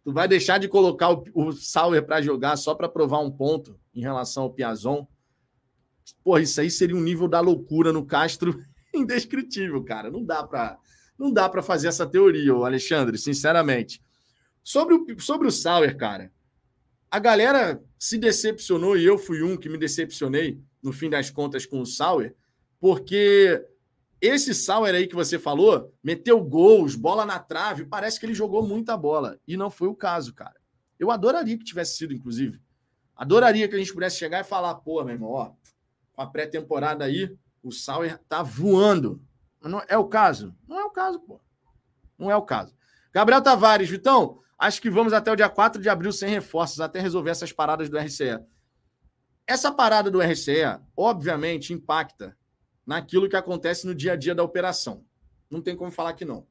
Tu vai deixar de colocar o, o Sauer para jogar só para provar um ponto em relação ao Piazon? Pô, isso aí seria um nível da loucura no Castro indescritível, cara. Não dá para não dá para fazer essa teoria, Alexandre, sinceramente. Sobre o, sobre o Sauer, cara, a galera se decepcionou e eu fui um que me decepcionei no fim das contas com o Sauer, porque esse Sauer aí que você falou, meteu gols, bola na trave, parece que ele jogou muita bola. E não foi o caso, cara. Eu adoraria que tivesse sido, inclusive. Adoraria que a gente pudesse chegar e falar, pô, meu irmão, ó, com a pré-temporada aí, o Sauer tá voando. Mas não é o caso? Não é o caso, pô. Não é o caso. Gabriel Tavares, Vitão, acho que vamos até o dia 4 de abril sem reforços, até resolver essas paradas do RCE. Essa parada do RCE, obviamente, impacta naquilo que acontece no dia a dia da operação. Não tem como falar que não.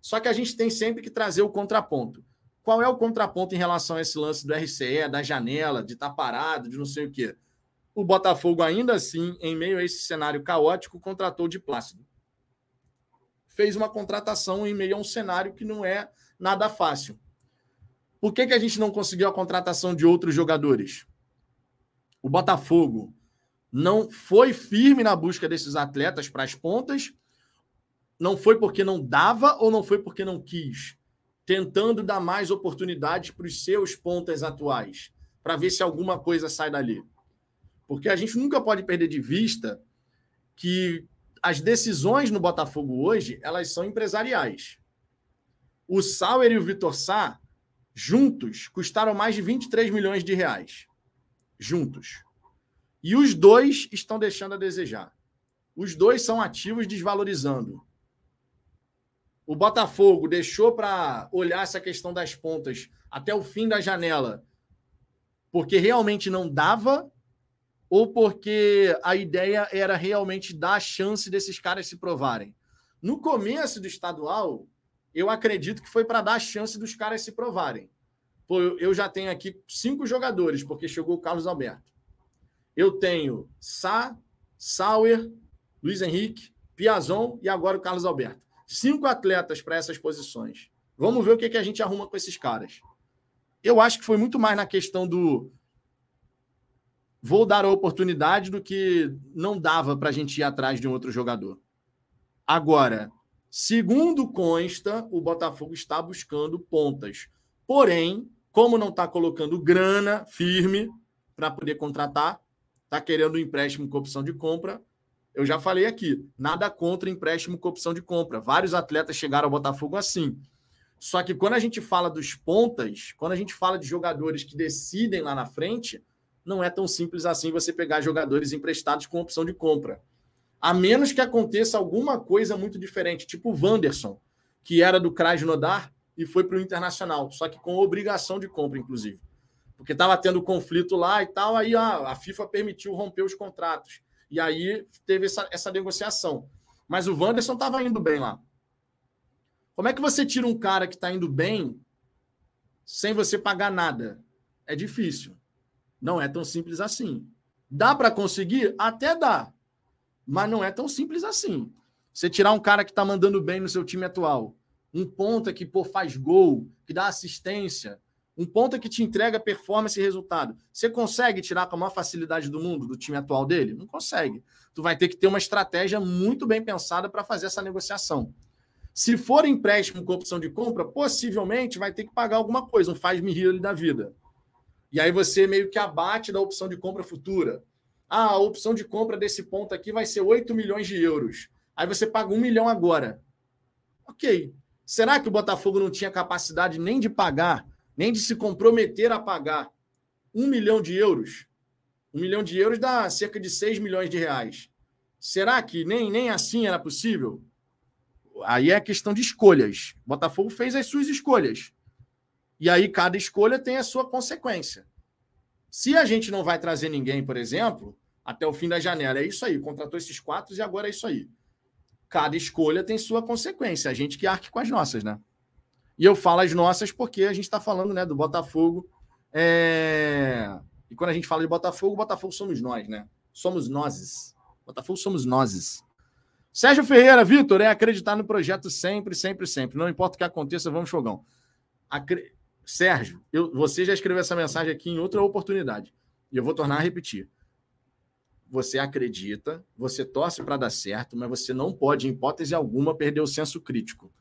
Só que a gente tem sempre que trazer o contraponto. Qual é o contraponto em relação a esse lance do RCE, da janela, de estar tá parado, de não sei o quê? O Botafogo, ainda assim, em meio a esse cenário caótico, contratou de Plácido. Fez uma contratação em meio a um cenário que não é nada fácil. Por que, que a gente não conseguiu a contratação de outros jogadores? O Botafogo não foi firme na busca desses atletas para as pontas, não foi porque não dava ou não foi porque não quis, tentando dar mais oportunidades para os seus pontas atuais, para ver se alguma coisa sai dali. Porque a gente nunca pode perder de vista que as decisões no Botafogo hoje, elas são empresariais. O Sauer e o Vitor Sá, juntos, custaram mais de 23 milhões de reais. Juntos. E os dois estão deixando a desejar. Os dois são ativos desvalorizando. O Botafogo deixou para olhar essa questão das pontas até o fim da janela, porque realmente não dava, ou porque a ideia era realmente dar a chance desses caras se provarem. No começo do estadual, eu acredito que foi para dar a chance dos caras se provarem. Pô, eu já tenho aqui cinco jogadores, porque chegou o Carlos Alberto eu tenho Sá, Sauer, Luiz Henrique, Piazon e agora o Carlos Alberto. Cinco atletas para essas posições. Vamos ver o que, que a gente arruma com esses caras. Eu acho que foi muito mais na questão do vou dar a oportunidade do que não dava para a gente ir atrás de um outro jogador. Agora, segundo consta, o Botafogo está buscando pontas. Porém, como não está colocando grana firme para poder contratar, está querendo um empréstimo com opção de compra. Eu já falei aqui, nada contra empréstimo com opção de compra. Vários atletas chegaram ao Botafogo assim. Só que quando a gente fala dos pontas, quando a gente fala de jogadores que decidem lá na frente, não é tão simples assim você pegar jogadores emprestados com opção de compra. A menos que aconteça alguma coisa muito diferente, tipo o Wanderson, que era do Krasnodar e foi para o Internacional, só que com obrigação de compra, inclusive. Porque estava tendo conflito lá e tal, aí a, a FIFA permitiu romper os contratos. E aí teve essa, essa negociação. Mas o Wanderson estava indo bem lá. Como é que você tira um cara que está indo bem sem você pagar nada? É difícil. Não é tão simples assim. Dá para conseguir? Até dá. Mas não é tão simples assim. Você tirar um cara que está mandando bem no seu time atual, um ponta que pô, faz gol, que dá assistência, um ponta que te entrega performance e resultado. Você consegue tirar com a maior facilidade do mundo do time atual dele? Não consegue. Tu vai ter que ter uma estratégia muito bem pensada para fazer essa negociação. Se for empréstimo com opção de compra, possivelmente vai ter que pagar alguma coisa, um faz-me rir da vida. E aí você meio que abate da opção de compra futura. Ah, a opção de compra desse ponto aqui vai ser 8 milhões de euros. Aí você paga um milhão agora. Ok. Será que o Botafogo não tinha capacidade nem de pagar, nem de se comprometer a pagar um milhão de euros? Um milhão de euros dá cerca de 6 milhões de reais. Será que nem, nem assim era possível? aí é questão de escolhas. O Botafogo fez as suas escolhas. E aí cada escolha tem a sua consequência. Se a gente não vai trazer ninguém, por exemplo, até o fim da janela, é isso aí, contratou esses quatro e agora é isso aí. Cada escolha tem sua consequência. A gente que arque com as nossas, né? E eu falo as nossas porque a gente está falando né, do Botafogo. É... E quando a gente fala de Botafogo, Botafogo somos nós, né? Somos nozes. Botafogo somos nozes. Sérgio Ferreira, Vitor, é acreditar no projeto sempre, sempre, sempre. Não importa o que aconteça, vamos fogão. Acre... Sérgio, eu, você já escreveu essa mensagem aqui em outra oportunidade. E eu vou tornar a repetir. Você acredita, você torce para dar certo, mas você não pode, em hipótese alguma, perder o senso crítico.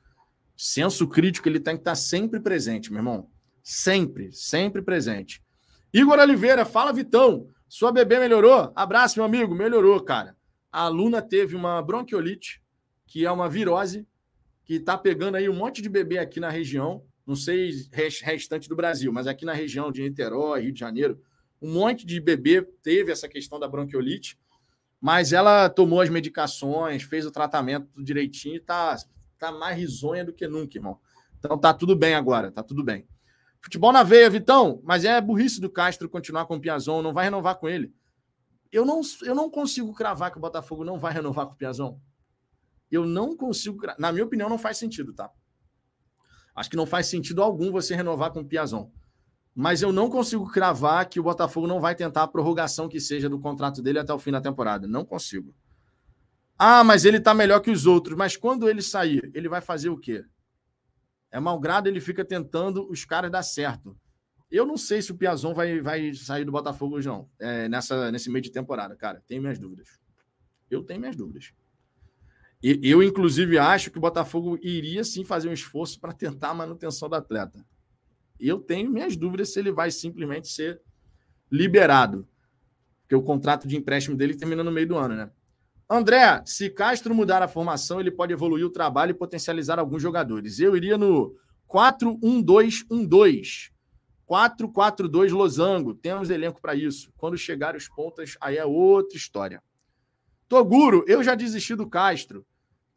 Senso crítico ele tem que estar sempre presente, meu irmão. Sempre, sempre presente. Igor Oliveira, fala Vitão. Sua bebê melhorou? Abraço, meu amigo. Melhorou, cara a aluna teve uma bronquiolite, que é uma virose, que está pegando aí um monte de bebê aqui na região, não sei restante do Brasil, mas aqui na região de Niterói, Rio de Janeiro, um monte de bebê teve essa questão da bronquiolite, mas ela tomou as medicações, fez o tratamento direitinho e está tá mais risonha do que nunca, irmão. Então tá tudo bem agora, tá tudo bem. Futebol na veia, Vitão, mas é burrice do Castro continuar com o Piazon, não vai renovar com ele eu não, eu não consigo cravar que o Botafogo não vai renovar com o Piazão. Eu não consigo. Na minha opinião, não faz sentido, tá? Acho que não faz sentido algum você renovar com o Piazão. Mas eu não consigo cravar que o Botafogo não vai tentar a prorrogação que seja do contrato dele até o fim da temporada. Não consigo. Ah, mas ele tá melhor que os outros. Mas quando ele sair, ele vai fazer o quê? É malgrado, ele fica tentando os caras dar certo. Eu não sei se o Piazon vai, vai sair do Botafogo hoje, não, é, nessa, nesse meio de temporada, cara. Tenho minhas dúvidas. Eu tenho minhas dúvidas. E, eu, inclusive, acho que o Botafogo iria sim fazer um esforço para tentar a manutenção do atleta. Eu tenho minhas dúvidas se ele vai simplesmente ser liberado. Porque o contrato de empréstimo dele termina no meio do ano, né? André, se Castro mudar a formação, ele pode evoluir o trabalho e potencializar alguns jogadores. Eu iria no 4-1-2-1-2 4-4-2 Losango. Temos elenco para isso. Quando chegar os pontas, aí é outra história. Toguro, eu já desisti do Castro.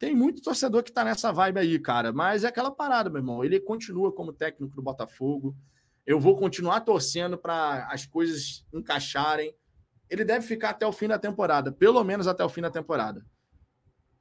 Tem muito torcedor que está nessa vibe aí, cara. Mas é aquela parada, meu irmão. Ele continua como técnico do Botafogo. Eu vou continuar torcendo para as coisas encaixarem. Ele deve ficar até o fim da temporada, pelo menos até o fim da temporada.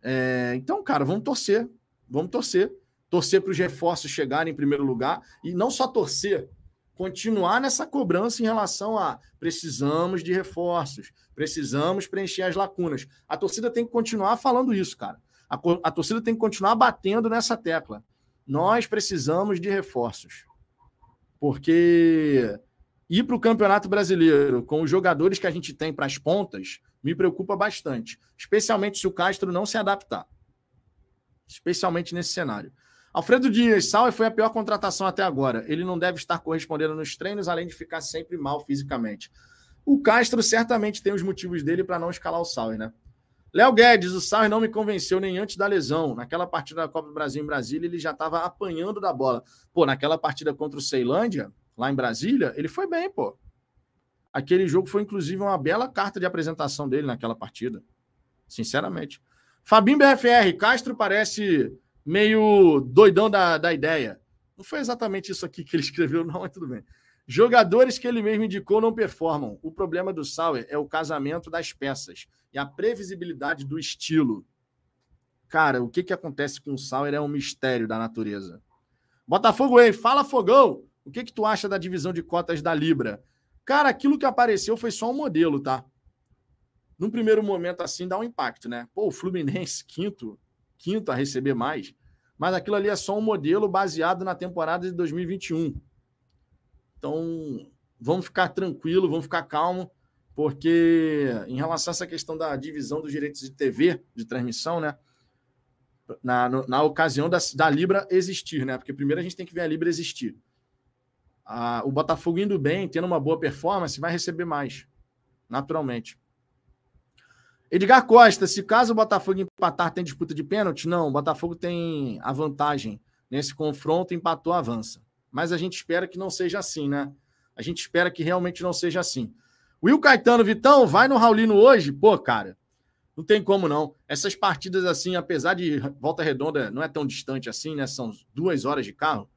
É, então, cara, vamos torcer. Vamos torcer. Torcer para os reforços chegarem em primeiro lugar. E não só torcer, continuar nessa cobrança em relação a precisamos de reforços, precisamos preencher as lacunas. A torcida tem que continuar falando isso, cara. A, a torcida tem que continuar batendo nessa tecla. Nós precisamos de reforços. Porque ir para o Campeonato Brasileiro com os jogadores que a gente tem para as pontas me preocupa bastante, especialmente se o Castro não se adaptar. Especialmente nesse cenário. Alfredo Dias, Sauer foi a pior contratação até agora. Ele não deve estar correspondendo nos treinos, além de ficar sempre mal fisicamente. O Castro certamente tem os motivos dele para não escalar o Sauer, né? Léo Guedes, o Sauer não me convenceu nem antes da lesão. Naquela partida da Copa do Brasil em Brasília, ele já estava apanhando da bola. Pô, naquela partida contra o Ceilândia, lá em Brasília, ele foi bem, pô. Aquele jogo foi, inclusive, uma bela carta de apresentação dele naquela partida. Sinceramente. Fabinho BFR, Castro parece meio doidão da, da ideia. Não foi exatamente isso aqui que ele escreveu, não, mas tudo bem. Jogadores que ele mesmo indicou não performam. O problema do Sauer é o casamento das peças e a previsibilidade do estilo. Cara, o que, que acontece com o Sauer é um mistério da natureza. Botafogo aí, fala Fogão! O que, que tu acha da divisão de cotas da Libra? Cara, aquilo que apareceu foi só um modelo, tá? Num primeiro momento assim dá um impacto, né? Pô, o Fluminense, quinto, quinto a receber mais, mas aquilo ali é só um modelo baseado na temporada de 2021. Então, vamos ficar tranquilo, vamos ficar calmo porque em relação a essa questão da divisão dos direitos de TV, de transmissão, né? Na, na ocasião da, da Libra existir, né? Porque primeiro a gente tem que ver a Libra existir. O Botafogo indo bem, tendo uma boa performance, vai receber mais, naturalmente. Edgar Costa, se caso o Botafogo empatar, tem disputa de pênalti? Não, o Botafogo tem a vantagem nesse confronto, empatou, avança. Mas a gente espera que não seja assim, né? A gente espera que realmente não seja assim. Will Caetano, Vitão, vai no Raulino hoje? Pô, cara, não tem como não. Essas partidas assim, apesar de Volta Redonda não é tão distante assim, né? São duas horas de carro.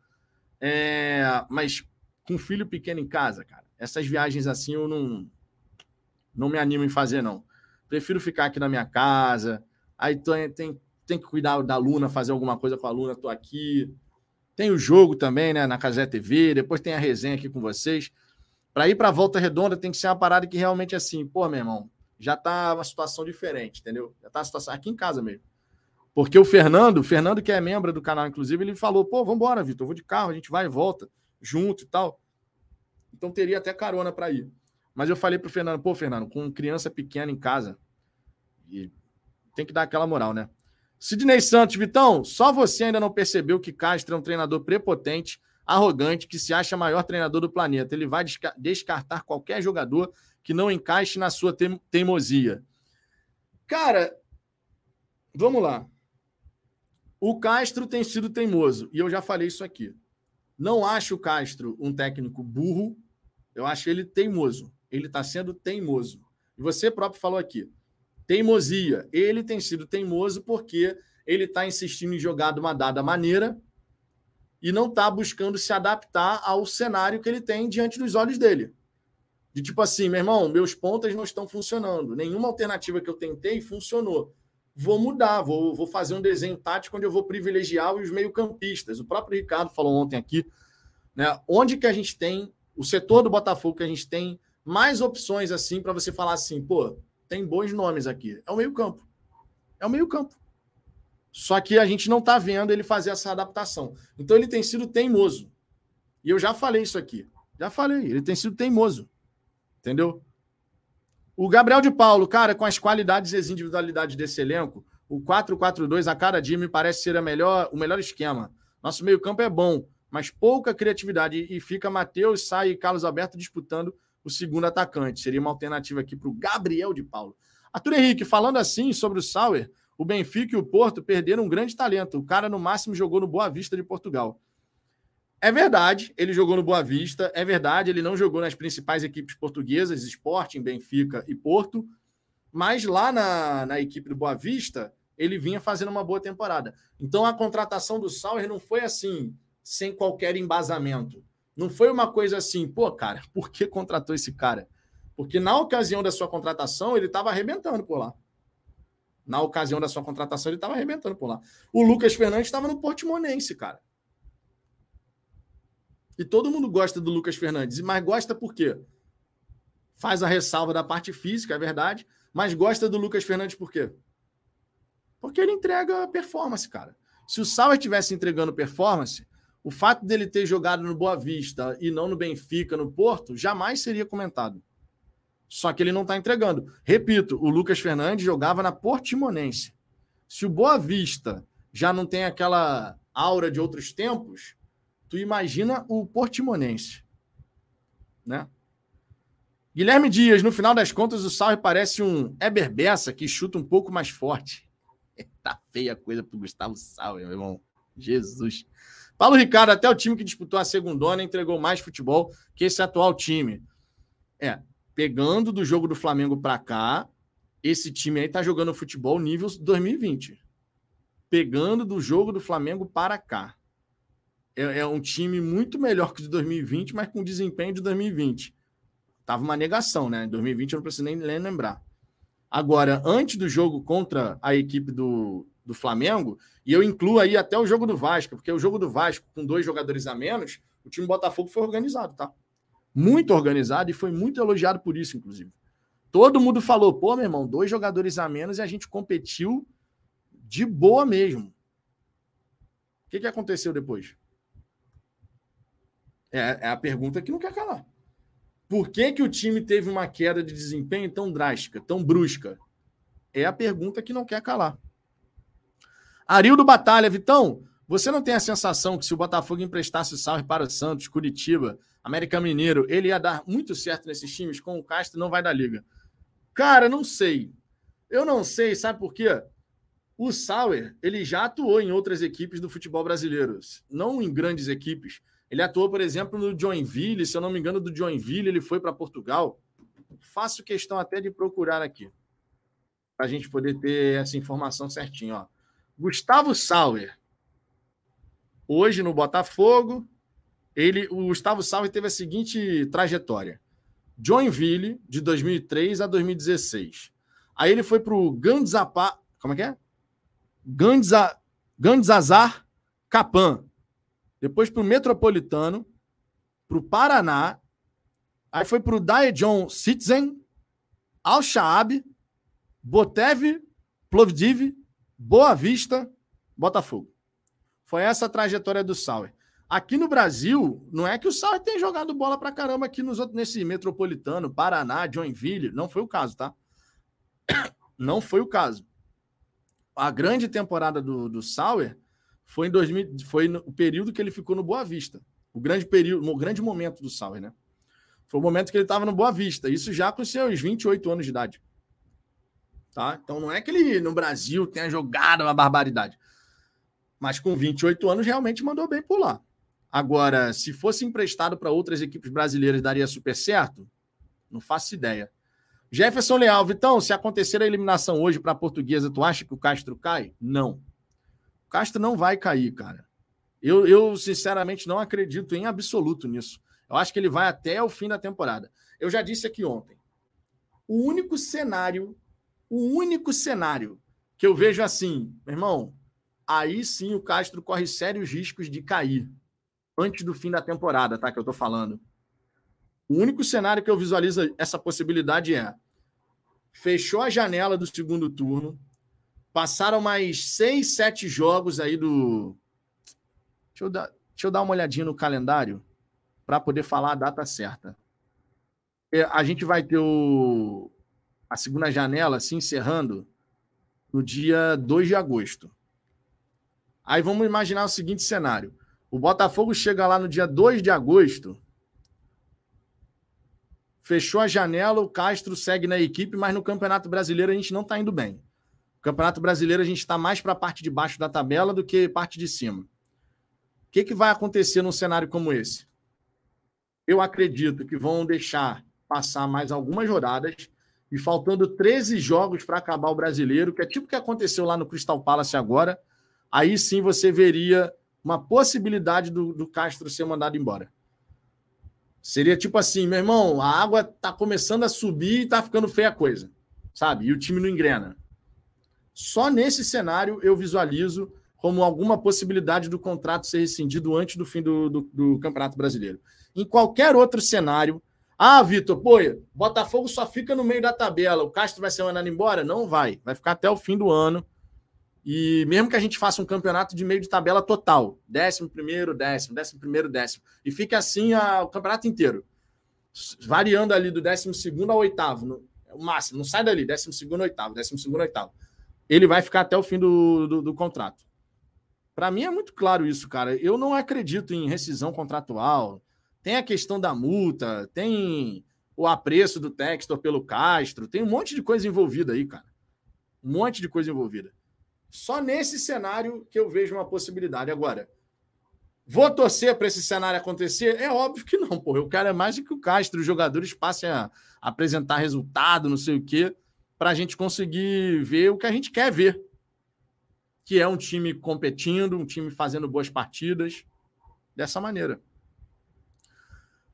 É... Mas com filho pequeno em casa, cara, essas viagens assim eu não, não me animo em fazer, não. Prefiro ficar aqui na minha casa. Aí tem, tem, tem que cuidar da Luna, fazer alguma coisa com a Luna, tô aqui. Tem o jogo também, né, na Casé TV. Depois tem a resenha aqui com vocês. Para ir para a volta redonda tem que ser uma parada que realmente assim, pô, meu irmão, já tá uma situação diferente, entendeu? Já tá a situação aqui em casa mesmo. Porque o Fernando, o Fernando que é membro do canal inclusive, ele falou: "Pô, vamos embora, Vitor, eu vou de carro, a gente vai e volta junto e tal". Então teria até carona para ir. Mas eu falei pro Fernando: "Pô, Fernando, com criança pequena em casa, tem que dar aquela moral, né?" Sidney Santos, Vitão, só você ainda não percebeu que Castro é um treinador prepotente arrogante que se acha maior treinador do planeta. Ele vai descartar qualquer jogador que não encaixe na sua teimosia. Cara, vamos lá. O Castro tem sido teimoso, e eu já falei isso aqui. Não acho o Castro um técnico burro, eu acho ele teimoso. Ele está sendo teimoso. E você próprio falou aqui. Teimosia. Ele tem sido teimoso porque ele está insistindo em jogar de uma dada maneira e não está buscando se adaptar ao cenário que ele tem diante dos olhos dele. De tipo assim, meu irmão, meus pontas não estão funcionando. Nenhuma alternativa que eu tentei funcionou. Vou mudar, vou, vou fazer um desenho tático onde eu vou privilegiar os meio-campistas. O próprio Ricardo falou ontem aqui, né? Onde que a gente tem o setor do Botafogo que a gente tem mais opções assim para você falar assim, pô, tem bons nomes aqui. É o meio-campo. É o meio-campo. Só que a gente não está vendo ele fazer essa adaptação. Então ele tem sido teimoso. E eu já falei isso aqui. Já falei, ele tem sido teimoso. Entendeu? O Gabriel de Paulo, cara, com as qualidades e as individualidades desse elenco, o 4-4-2 a cada dia me parece ser a melhor, o melhor esquema. Nosso meio-campo é bom, mas pouca criatividade. E fica Matheus, Sai e Carlos Alberto disputando o segundo atacante. Seria uma alternativa aqui para o Gabriel de Paulo. Arthur Henrique, falando assim sobre o Sauer, o Benfica e o Porto perderam um grande talento. O cara, no máximo, jogou no Boa Vista de Portugal. É verdade, ele jogou no Boa Vista. É verdade, ele não jogou nas principais equipes portuguesas, Sporting, Benfica e Porto. Mas lá na, na equipe do Boa Vista, ele vinha fazendo uma boa temporada. Então a contratação do Sauer não foi assim, sem qualquer embasamento. Não foi uma coisa assim, pô, cara, por que contratou esse cara? Porque na ocasião da sua contratação, ele estava arrebentando por lá na ocasião da sua contratação, ele estava arrebentando por lá. O Lucas Fernandes estava no Portimonense, cara. E todo mundo gosta do Lucas Fernandes, mas gosta por quê? Faz a ressalva da parte física, é verdade, mas gosta do Lucas Fernandes por quê? Porque ele entrega performance, cara. Se o Sauer estivesse entregando performance, o fato dele ter jogado no Boa Vista e não no Benfica, no Porto, jamais seria comentado. Só que ele não está entregando. Repito, o Lucas Fernandes jogava na Portimonense. Se o Boa Vista já não tem aquela aura de outros tempos, tu imagina o Portimonense. Né? Guilherme Dias, no final das contas, o Salve parece um Eber Bessa que chuta um pouco mais forte. tá feia a coisa pro Gustavo Salve, meu irmão. Jesus. Paulo Ricardo, até o time que disputou a segundona entregou mais futebol que esse atual time. É, pegando do jogo do Flamengo para cá, esse time aí tá jogando futebol nível 2020. Pegando do jogo do Flamengo para cá. É, é um time muito melhor que o de 2020, mas com desempenho de 2020. Tava uma negação, né? Em 2020 eu não preciso nem lembrar. Agora, antes do jogo contra a equipe do, do Flamengo, e eu incluo aí até o jogo do Vasco, porque o jogo do Vasco, com dois jogadores a menos, o time Botafogo foi organizado, tá? Muito organizado e foi muito elogiado por isso, inclusive. Todo mundo falou, pô, meu irmão, dois jogadores a menos e a gente competiu de boa mesmo. O que, que aconteceu depois? É, é a pergunta que não quer calar. Por que, que o time teve uma queda de desempenho tão drástica, tão brusca? É a pergunta que não quer calar. Arildo Batalha, Vitão, você não tem a sensação que se o Botafogo emprestasse salve para o Santos, Curitiba, América Mineiro, ele ia dar muito certo nesses times com o Castro não vai dar liga? Cara, não sei. Eu não sei, sabe por quê? O Sauer, ele já atuou em outras equipes do futebol brasileiro, não em grandes equipes. Ele atuou, por exemplo, no Joinville, se eu não me engano, do Joinville ele foi para Portugal. Faço questão até de procurar aqui, para a gente poder ter essa informação certinho. Ó. Gustavo Sauer, hoje no Botafogo, ele, o Gustavo Sauer teve a seguinte trajetória: Joinville, de 2003 a 2016. Aí ele foi para o Gandzapá. Como é que é? Gandza, Gandzazar Capan, depois para o Metropolitano, para o Paraná, aí foi para o Daejeon Citizen, Al-Shaab, Botev, Plovdiv, Boa Vista, Botafogo. Foi essa a trajetória do Sauer. Aqui no Brasil, não é que o Sauer tenha jogado bola para caramba aqui nos outros, nesse Metropolitano, Paraná, Joinville. Não foi o caso, tá? Não foi o caso. A grande temporada do, do Sauer foi em 2000, foi no período que ele ficou no Boa Vista. O grande período, o grande momento do Sauer, né? Foi o momento que ele estava no Boa Vista. Isso já com seus 28 anos de idade. Tá? Então não é que ele no Brasil tenha jogado uma barbaridade. Mas com 28 anos realmente mandou bem por lá. Agora, se fosse emprestado para outras equipes brasileiras, daria super certo? Não faço ideia. Jefferson Leal, Vitão, se acontecer a eliminação hoje para a portuguesa, tu acha que o Castro cai? Não. Castro não vai cair, cara. Eu, eu, sinceramente, não acredito em absoluto nisso. Eu acho que ele vai até o fim da temporada. Eu já disse aqui ontem. O único cenário, o único cenário que eu vejo assim, meu irmão, aí sim o Castro corre sérios riscos de cair antes do fim da temporada, tá? Que eu tô falando. O único cenário que eu visualizo essa possibilidade é fechou a janela do segundo turno, Passaram mais seis, sete jogos aí do. Deixa eu dar, deixa eu dar uma olhadinha no calendário para poder falar a data certa. É, a gente vai ter o... a segunda janela se encerrando no dia 2 de agosto. Aí vamos imaginar o seguinte cenário: o Botafogo chega lá no dia 2 de agosto, fechou a janela, o Castro segue na equipe, mas no Campeonato Brasileiro a gente não está indo bem. Campeonato Brasileiro a gente está mais para a parte de baixo da tabela do que parte de cima. O que, que vai acontecer num cenário como esse? Eu acredito que vão deixar passar mais algumas rodadas e faltando 13 jogos para acabar o brasileiro, que é tipo o que aconteceu lá no Crystal Palace agora, aí sim você veria uma possibilidade do, do Castro ser mandado embora. Seria tipo assim, meu irmão, a água está começando a subir e está ficando feia a coisa, sabe? E o time não engrena. Só nesse cenário eu visualizo como alguma possibilidade do contrato ser rescindido antes do fim do, do, do Campeonato Brasileiro. Em qualquer outro cenário, ah, Vitor, pô, Botafogo só fica no meio da tabela, o Castro vai ser mandado embora? Não vai, vai ficar até o fim do ano. E mesmo que a gente faça um campeonato de meio de tabela total, décimo primeiro, décimo, décimo primeiro, décimo, e fique assim a, o campeonato inteiro, variando ali do décimo segundo ao oitavo, no, o máximo, não sai dali, décimo segundo, oitavo, décimo segundo, oitavo ele vai ficar até o fim do, do, do contrato. Para mim é muito claro isso, cara. Eu não acredito em rescisão contratual. Tem a questão da multa, tem o apreço do Textor pelo Castro. Tem um monte de coisa envolvida aí, cara. Um monte de coisa envolvida. Só nesse cenário que eu vejo uma possibilidade. Agora, vou torcer para esse cenário acontecer? É óbvio que não, pô. Eu quero é mais do que o Castro, os jogadores passem a apresentar resultado, não sei o quê, para a gente conseguir ver o que a gente quer ver. Que é um time competindo, um time fazendo boas partidas, dessa maneira.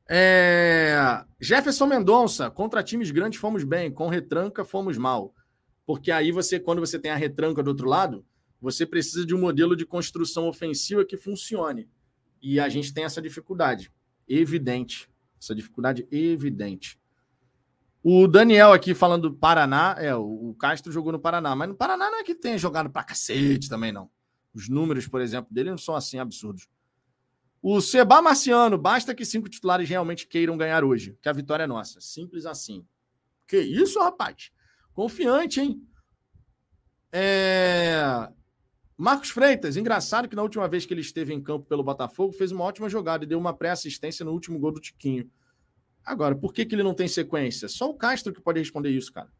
É... Jefferson Mendonça, contra times grandes fomos bem, com retranca fomos mal. Porque aí você, quando você tem a retranca do outro lado, você precisa de um modelo de construção ofensiva que funcione. E a gente tem essa dificuldade. Evidente. Essa dificuldade evidente. O Daniel aqui falando do Paraná, é, o Castro jogou no Paraná, mas no Paraná não é que tenha jogado pra cacete também, não. Os números, por exemplo, dele não são assim absurdos. O Seba Marciano, basta que cinco titulares realmente queiram ganhar hoje, que a vitória é nossa. Simples assim. Que isso, rapaz? Confiante, hein? É... Marcos Freitas, engraçado que na última vez que ele esteve em campo pelo Botafogo, fez uma ótima jogada e deu uma pré-assistência no último gol do Tiquinho. Agora, por que, que ele não tem sequência? Só o Castro que pode responder isso, cara.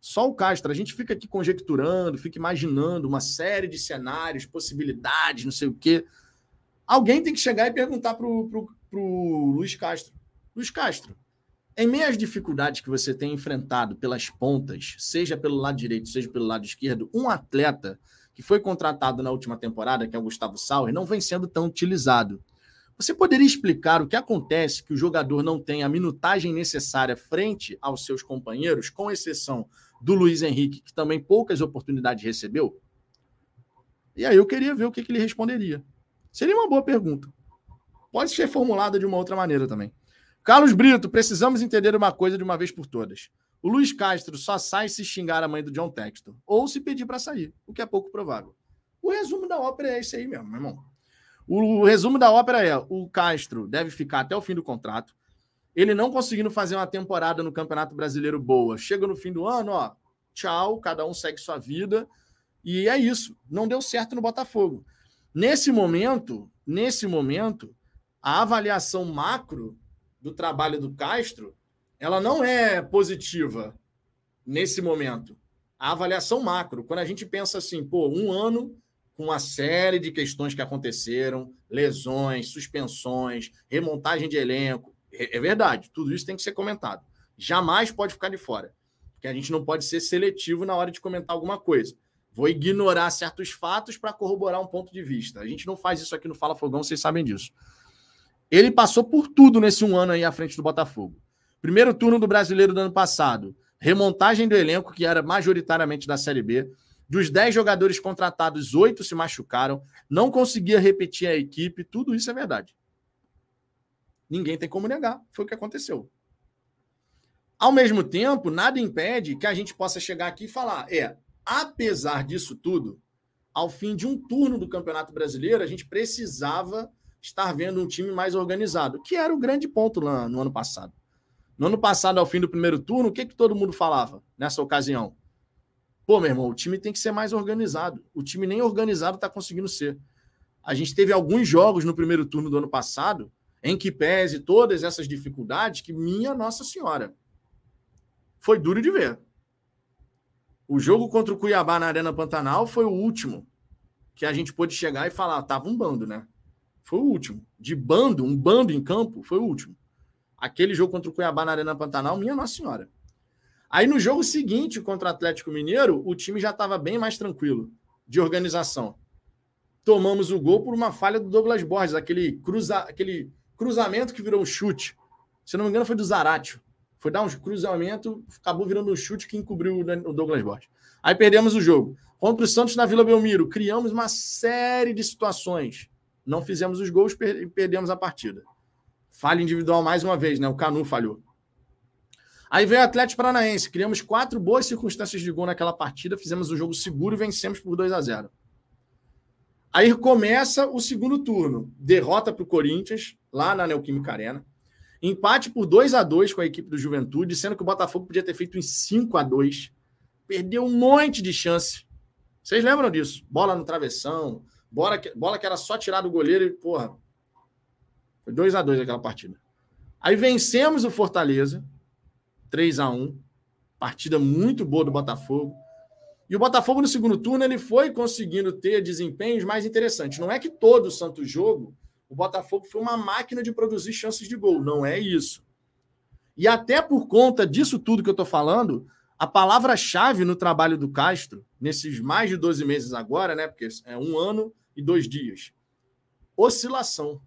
Só o Castro. A gente fica aqui conjecturando, fica imaginando uma série de cenários, possibilidades, não sei o quê. Alguém tem que chegar e perguntar para o Luiz Castro. Luiz Castro, em meio às dificuldades que você tem enfrentado pelas pontas, seja pelo lado direito, seja pelo lado esquerdo, um atleta que foi contratado na última temporada, que é o Gustavo Sauer, não vem sendo tão utilizado. Você poderia explicar o que acontece que o jogador não tem a minutagem necessária frente aos seus companheiros, com exceção do Luiz Henrique, que também poucas oportunidades recebeu? E aí eu queria ver o que, que ele responderia. Seria uma boa pergunta. Pode ser formulada de uma outra maneira também. Carlos Brito, precisamos entender uma coisa de uma vez por todas. O Luiz Castro só sai se xingar a mãe do John Texton ou se pedir para sair, o que é pouco provável. O resumo da ópera é esse aí mesmo, meu irmão. O resumo da ópera é: o Castro deve ficar até o fim do contrato. Ele não conseguindo fazer uma temporada no Campeonato Brasileiro boa, chega no fim do ano, ó, tchau, cada um segue sua vida. E é isso. Não deu certo no Botafogo. Nesse momento, nesse momento, a avaliação macro do trabalho do Castro, ela não é positiva nesse momento. A avaliação macro, quando a gente pensa assim, pô, um ano com uma série de questões que aconteceram, lesões, suspensões, remontagem de elenco, é, é verdade, tudo isso tem que ser comentado. Jamais pode ficar de fora, porque a gente não pode ser seletivo na hora de comentar alguma coisa. Vou ignorar certos fatos para corroborar um ponto de vista. A gente não faz isso aqui no Fala Fogão, vocês sabem disso. Ele passou por tudo nesse um ano aí à frente do Botafogo. Primeiro turno do brasileiro do ano passado. Remontagem do elenco, que era majoritariamente da Série B. Dos 10 jogadores contratados, oito se machucaram. Não conseguia repetir a equipe. Tudo isso é verdade. Ninguém tem como negar. Foi o que aconteceu. Ao mesmo tempo, nada impede que a gente possa chegar aqui e falar: é, apesar disso tudo, ao fim de um turno do Campeonato Brasileiro, a gente precisava estar vendo um time mais organizado, que era o grande ponto lá no ano passado. No ano passado, ao fim do primeiro turno, o que, que todo mundo falava nessa ocasião? Pô, meu irmão, o time tem que ser mais organizado. O time nem organizado está conseguindo ser. A gente teve alguns jogos no primeiro turno do ano passado em que pese todas essas dificuldades que, minha Nossa Senhora, foi duro de ver. O jogo contra o Cuiabá na Arena Pantanal foi o último que a gente pôde chegar e falar, tava um bando, né? Foi o último. De bando, um bando em campo, foi o último. Aquele jogo contra o Cuiabá na Arena Pantanal, minha Nossa Senhora. Aí no jogo seguinte contra o Atlético Mineiro, o time já estava bem mais tranquilo de organização. Tomamos o gol por uma falha do Douglas Borges, aquele, cruza, aquele cruzamento que virou um chute. Se não me engano, foi do Zaratio. Foi dar um cruzamento, acabou virando um chute que encobriu o Douglas Borges. Aí perdemos o jogo. Contra o Santos na Vila Belmiro, criamos uma série de situações. Não fizemos os gols e perdemos a partida. Falha individual mais uma vez, né? O Canu falhou. Aí veio o Atlético Paranaense. Criamos quatro boas circunstâncias de gol naquela partida, fizemos o jogo seguro e vencemos por 2 a 0 Aí começa o segundo turno. Derrota para o Corinthians, lá na Neoquímica Arena. Empate por 2 a 2 com a equipe do Juventude, sendo que o Botafogo podia ter feito em 5 a 2 Perdeu um monte de chance. Vocês lembram disso? Bola no travessão, bola que, bola que era só tirar do goleiro e, porra. Foi 2 a 2 aquela partida. Aí vencemos o Fortaleza, 3 a 1 Partida muito boa do Botafogo. E o Botafogo, no segundo turno, ele foi conseguindo ter desempenhos mais interessantes. Não é que todo o santo jogo o Botafogo foi uma máquina de produzir chances de gol. Não é isso. E até por conta disso tudo que eu estou falando, a palavra-chave no trabalho do Castro, nesses mais de 12 meses agora, né? Porque é um ano e dois dias. Oscilação.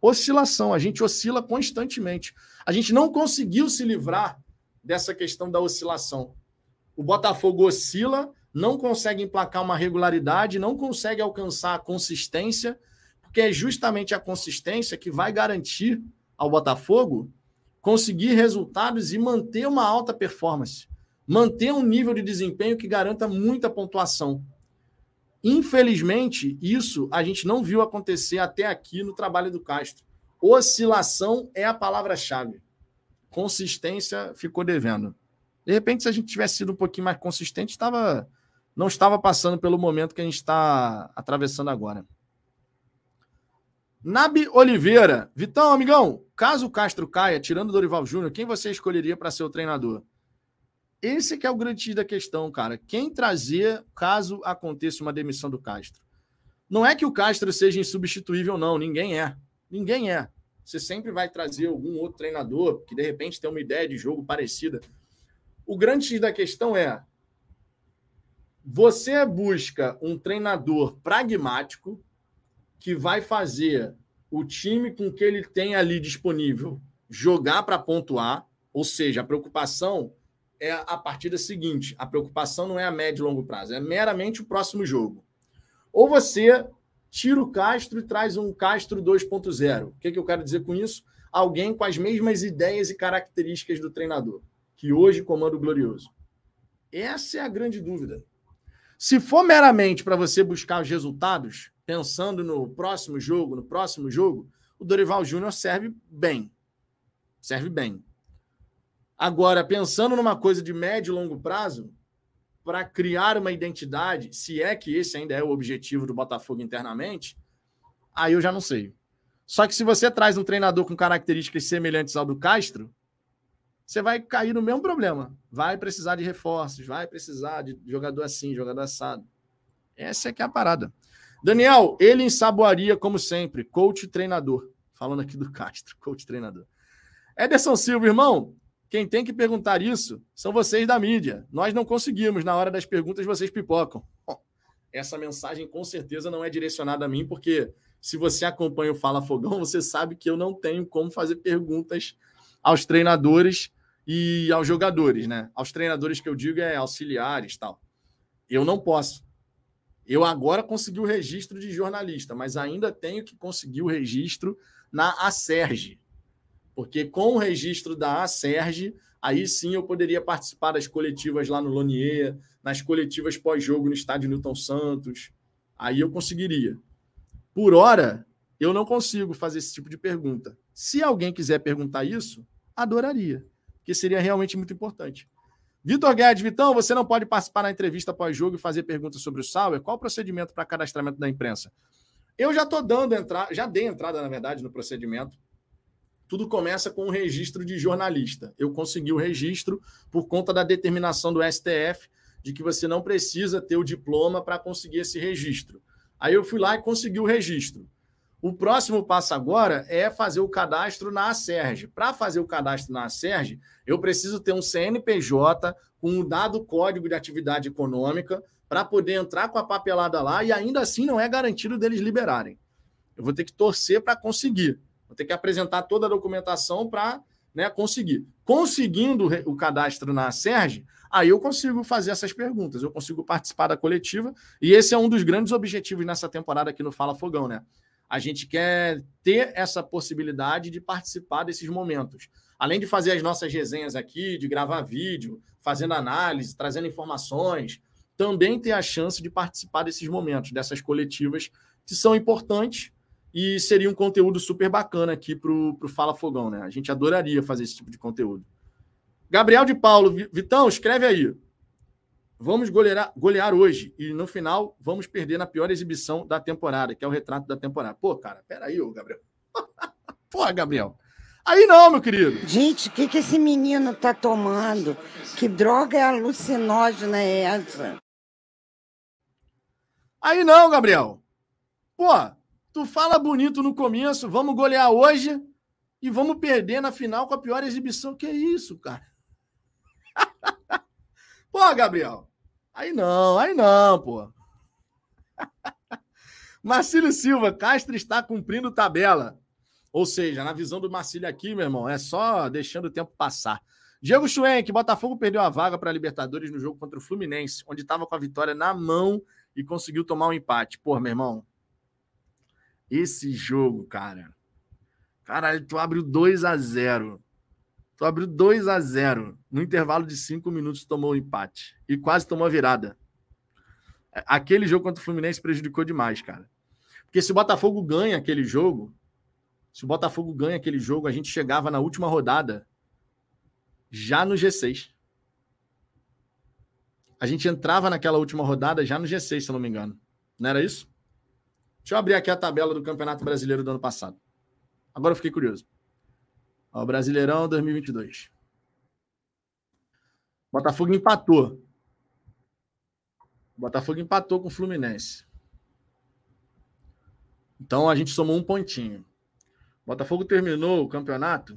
Oscilação. A gente oscila constantemente. A gente não conseguiu se livrar dessa questão da oscilação. O Botafogo oscila, não consegue emplacar uma regularidade, não consegue alcançar a consistência, porque é justamente a consistência que vai garantir ao Botafogo conseguir resultados e manter uma alta performance, manter um nível de desempenho que garanta muita pontuação. Infelizmente, isso a gente não viu acontecer até aqui no trabalho do Castro. Oscilação é a palavra-chave. Consistência ficou devendo. De repente, se a gente tivesse sido um pouquinho mais consistente, estava, não estava passando pelo momento que a gente está atravessando agora. Nabi Oliveira. Vitão, amigão, caso o Castro caia, tirando o Dorival Júnior, quem você escolheria para ser o treinador? Esse que é o grande da questão, cara. Quem trazer caso aconteça uma demissão do Castro? Não é que o Castro seja insubstituível, não. Ninguém é. Ninguém é. Você sempre vai trazer algum outro treinador que de repente tem uma ideia de jogo parecida. O grande da questão é: você busca um treinador pragmático que vai fazer o time com que ele tem ali disponível jogar para pontuar, ou seja, a preocupação é a partida seguinte. A preocupação não é a médio e longo prazo, é meramente o próximo jogo. Ou você tira o Castro e traz um Castro 2.0. O que, que eu quero dizer com isso? Alguém com as mesmas ideias e características do treinador que hoje comanda o Glorioso? Essa é a grande dúvida. Se for meramente para você buscar os resultados, pensando no próximo jogo, no próximo jogo, o Dorival Júnior serve bem. Serve bem. Agora, pensando numa coisa de médio e longo prazo, para criar uma identidade, se é que esse ainda é o objetivo do Botafogo internamente, aí eu já não sei. Só que se você traz um treinador com características semelhantes ao do Castro, você vai cair no mesmo problema. Vai precisar de reforços, vai precisar de jogador assim, jogador assado. Essa é que é a parada. Daniel, ele ensaboaria, como sempre, coach treinador. Falando aqui do Castro, coach treinador. Ederson Silva, irmão, quem tem que perguntar isso são vocês da mídia. Nós não conseguimos, na hora das perguntas vocês pipocam. Essa mensagem com certeza não é direcionada a mim, porque se você acompanha o Fala Fogão, você sabe que eu não tenho como fazer perguntas aos treinadores e aos jogadores, né? Aos treinadores que eu digo é auxiliares tal. Eu não posso. Eu agora consegui o registro de jornalista, mas ainda tenho que conseguir o registro na Acerge. Porque com o registro da Acerge, aí sim eu poderia participar das coletivas lá no Lonier, nas coletivas pós-jogo no estádio Newton Santos. Aí eu conseguiria. Por hora, eu não consigo fazer esse tipo de pergunta. Se alguém quiser perguntar isso, adoraria, que seria realmente muito importante. Vitor Guedes, Vitão, você não pode participar na entrevista pós-jogo e fazer perguntas sobre o Sauer? Qual o procedimento para cadastramento da imprensa? Eu já estou dando entrada, já dei entrada, na verdade, no procedimento. Tudo começa com o registro de jornalista. Eu consegui o registro por conta da determinação do STF de que você não precisa ter o diploma para conseguir esse registro. Aí eu fui lá e consegui o registro. O próximo passo agora é fazer o cadastro na Acerge. Para fazer o cadastro na Acerge, eu preciso ter um CNPJ com um dado código de atividade econômica para poder entrar com a papelada lá e ainda assim não é garantido deles liberarem. Eu vou ter que torcer para conseguir. Vou ter que apresentar toda a documentação para né, conseguir. Conseguindo o cadastro na Acerge, aí eu consigo fazer essas perguntas, eu consigo participar da coletiva, e esse é um dos grandes objetivos nessa temporada aqui no Fala Fogão, né? A gente quer ter essa possibilidade de participar desses momentos. Além de fazer as nossas resenhas aqui, de gravar vídeo, fazendo análise, trazendo informações, também ter a chance de participar desses momentos, dessas coletivas que são importantes e seria um conteúdo super bacana aqui para o Fala Fogão, né? A gente adoraria fazer esse tipo de conteúdo. Gabriel de Paulo, Vitão, escreve aí. Vamos golear, golear hoje e no final vamos perder na pior exibição da temporada, que é o retrato da temporada. Pô, cara, peraí, ô Gabriel. Pô, Gabriel. Aí não, meu querido. Gente, o que, que esse menino tá tomando? Que droga é alucinógena é essa? Aí não, Gabriel. Pô, tu fala bonito no começo, vamos golear hoje e vamos perder na final com a pior exibição. Que isso, cara? pô, Gabriel. Aí não, aí não, pô. Marcílio Silva, Castro está cumprindo tabela. Ou seja, na visão do Marcílio aqui, meu irmão, é só deixando o tempo passar. Diego Schwenk, Botafogo perdeu a vaga para a Libertadores no jogo contra o Fluminense, onde estava com a vitória na mão e conseguiu tomar um empate. Pô, meu irmão, esse jogo, cara. Caralho, tu abriu 2 a 0 Tu abriu 2 a 0 No intervalo de 5 minutos, tomou um empate. E quase tomou a virada. Aquele jogo contra o Fluminense prejudicou demais, cara. Porque se o Botafogo ganha aquele jogo, se o Botafogo ganha aquele jogo, a gente chegava na última rodada já no G6. A gente entrava naquela última rodada já no G6, se eu não me engano. Não era isso? Deixa eu abrir aqui a tabela do Campeonato Brasileiro do ano passado. Agora eu fiquei curioso. Ó, Brasileirão 2022. Botafogo empatou. Botafogo empatou com o Fluminense. Então a gente somou um pontinho. Botafogo terminou o campeonato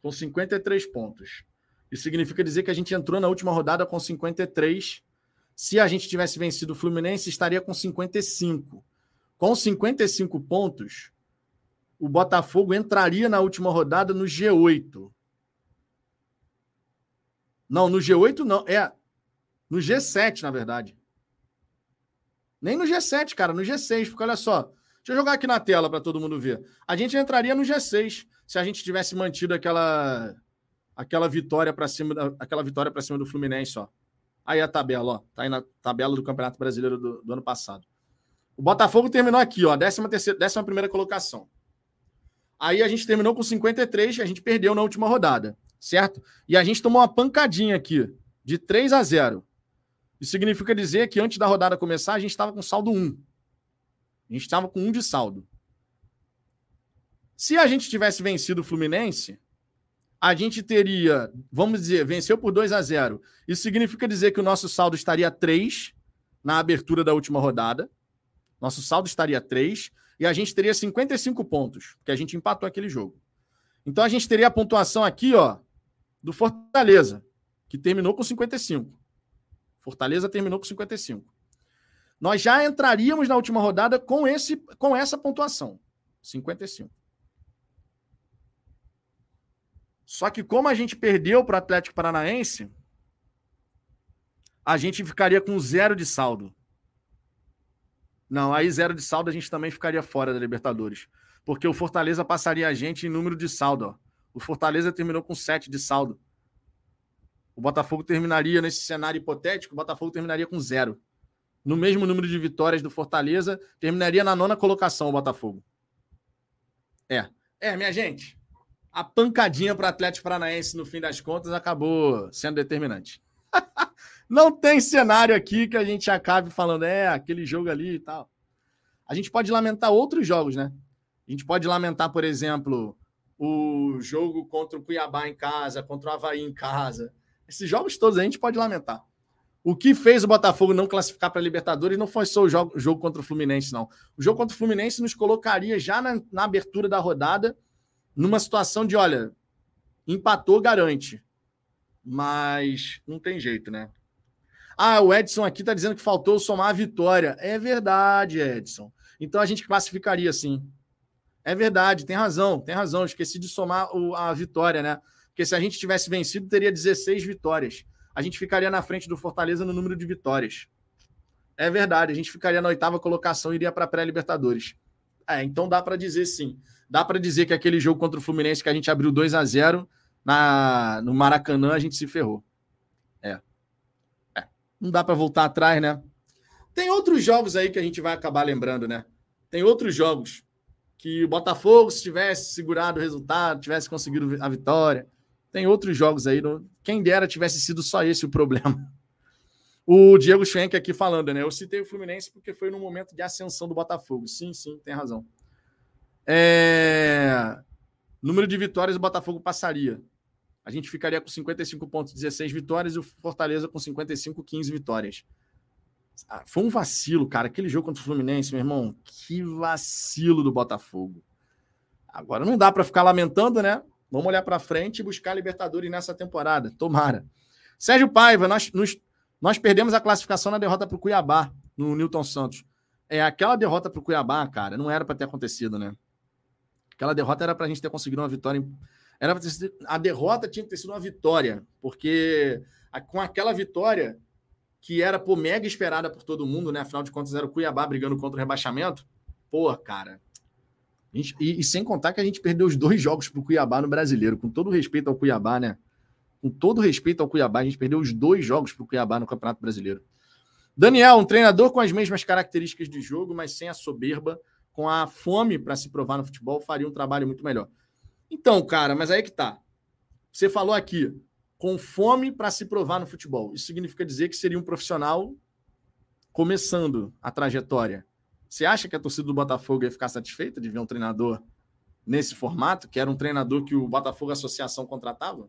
com 53 pontos. Isso significa dizer que a gente entrou na última rodada com 53. Se a gente tivesse vencido o Fluminense, estaria com 55. Com 55 pontos, o Botafogo entraria na última rodada no G8. Não, no G8 não. É no G7, na verdade. Nem no G7, cara, no G6, porque olha só. Deixa eu jogar aqui na tela para todo mundo ver. A gente entraria no G6 se a gente tivesse mantido aquela aquela vitória para cima aquela vitória para cima do Fluminense, ó. Aí a tabela, ó, tá aí na tabela do Campeonato Brasileiro do, do ano passado. O Botafogo terminou aqui, ó, 13 terceira, décima primeira colocação. Aí a gente terminou com 53, a gente perdeu na última rodada, certo? E a gente tomou uma pancadinha aqui, de 3 a 0. Isso significa dizer que antes da rodada começar, a gente estava com saldo 1. A gente estava com 1 de saldo. Se a gente tivesse vencido o Fluminense, a gente teria, vamos dizer, venceu por 2 a 0. Isso significa dizer que o nosso saldo estaria 3 na abertura da última rodada. Nosso saldo estaria 3 e a gente teria 55 pontos, porque a gente empatou aquele jogo. Então a gente teria a pontuação aqui, ó, do Fortaleza, que terminou com 55. Fortaleza terminou com 55. Nós já entraríamos na última rodada com, esse, com essa pontuação, 55. Só que como a gente perdeu para o Atlético Paranaense, a gente ficaria com zero de saldo. Não, aí zero de saldo a gente também ficaria fora da Libertadores. Porque o Fortaleza passaria a gente em número de saldo. Ó. O Fortaleza terminou com sete de saldo. O Botafogo terminaria nesse cenário hipotético, o Botafogo terminaria com zero. No mesmo número de vitórias do Fortaleza, terminaria na nona colocação o Botafogo. É. É, minha gente. A pancadinha para o Atlético Paranaense, no fim das contas, acabou sendo determinante. Não tem cenário aqui que a gente acabe falando, é, aquele jogo ali e tal. A gente pode lamentar outros jogos, né? A gente pode lamentar, por exemplo, o jogo contra o Cuiabá em casa, contra o Havaí em casa. Esses jogos todos a gente pode lamentar. O que fez o Botafogo não classificar para a Libertadores não foi só o jogo, jogo, contra o Fluminense, não. O jogo contra o Fluminense nos colocaria já na, na abertura da rodada numa situação de, olha, empatou, garante. Mas não tem jeito, né? Ah, o Edson aqui está dizendo que faltou somar a vitória. É verdade, Edson. Então a gente classificaria sim. É verdade, tem razão, tem razão. Esqueci de somar a vitória, né? Porque se a gente tivesse vencido, teria 16 vitórias. A gente ficaria na frente do Fortaleza no número de vitórias. É verdade, a gente ficaria na oitava colocação e iria para a pré-Libertadores. É, então dá para dizer sim. Dá para dizer que aquele jogo contra o Fluminense que a gente abriu 2 a 0 na, no Maracanã, a gente se ferrou. Não dá para voltar atrás, né? Tem outros jogos aí que a gente vai acabar lembrando, né? Tem outros jogos que o Botafogo, se tivesse segurado o resultado, tivesse conseguido a vitória, tem outros jogos aí. Quem dera tivesse sido só esse o problema. O Diego Schwenk aqui falando, né? Eu citei o Fluminense porque foi no momento de ascensão do Botafogo. Sim, sim, tem razão. É... Número de vitórias o Botafogo passaria. A gente ficaria com 55 pontos, 16 vitórias, e o Fortaleza com 55, 15 vitórias. Ah, foi um vacilo, cara. Aquele jogo contra o Fluminense, meu irmão, que vacilo do Botafogo. Agora não dá para ficar lamentando, né? Vamos olhar para frente e buscar a Libertadores nessa temporada. Tomara. Sérgio Paiva, nós, nos, nós perdemos a classificação na derrota para o Cuiabá, no Newton Santos. É, aquela derrota para o Cuiabá, cara, não era para ter acontecido, né? Aquela derrota era para a gente ter conseguido uma vitória. Era ter, a derrota tinha que ter sido uma vitória, porque a, com aquela vitória que era pô, mega esperada por todo mundo, né? Afinal de contas, era o Cuiabá brigando contra o rebaixamento. Pô, cara, Gente, e, e, sem contar que a gente perdeu os dois jogos para o Cuiabá no brasileiro, com todo respeito ao Cuiabá, né? Com todo respeito ao Cuiabá, a gente perdeu os dois jogos para o Cuiabá no Campeonato Brasileiro. Daniel, um treinador com as mesmas características de jogo, mas sem a soberba, com a fome para se provar no futebol, faria um trabalho muito melhor. Então, cara, mas aí que tá. Você falou aqui, com fome para se provar no futebol. Isso significa dizer que seria um profissional começando a trajetória. Você acha que a torcida do Botafogo ia ficar satisfeita de ver um treinador nesse formato, que era um treinador que o Botafogo Associação contratava?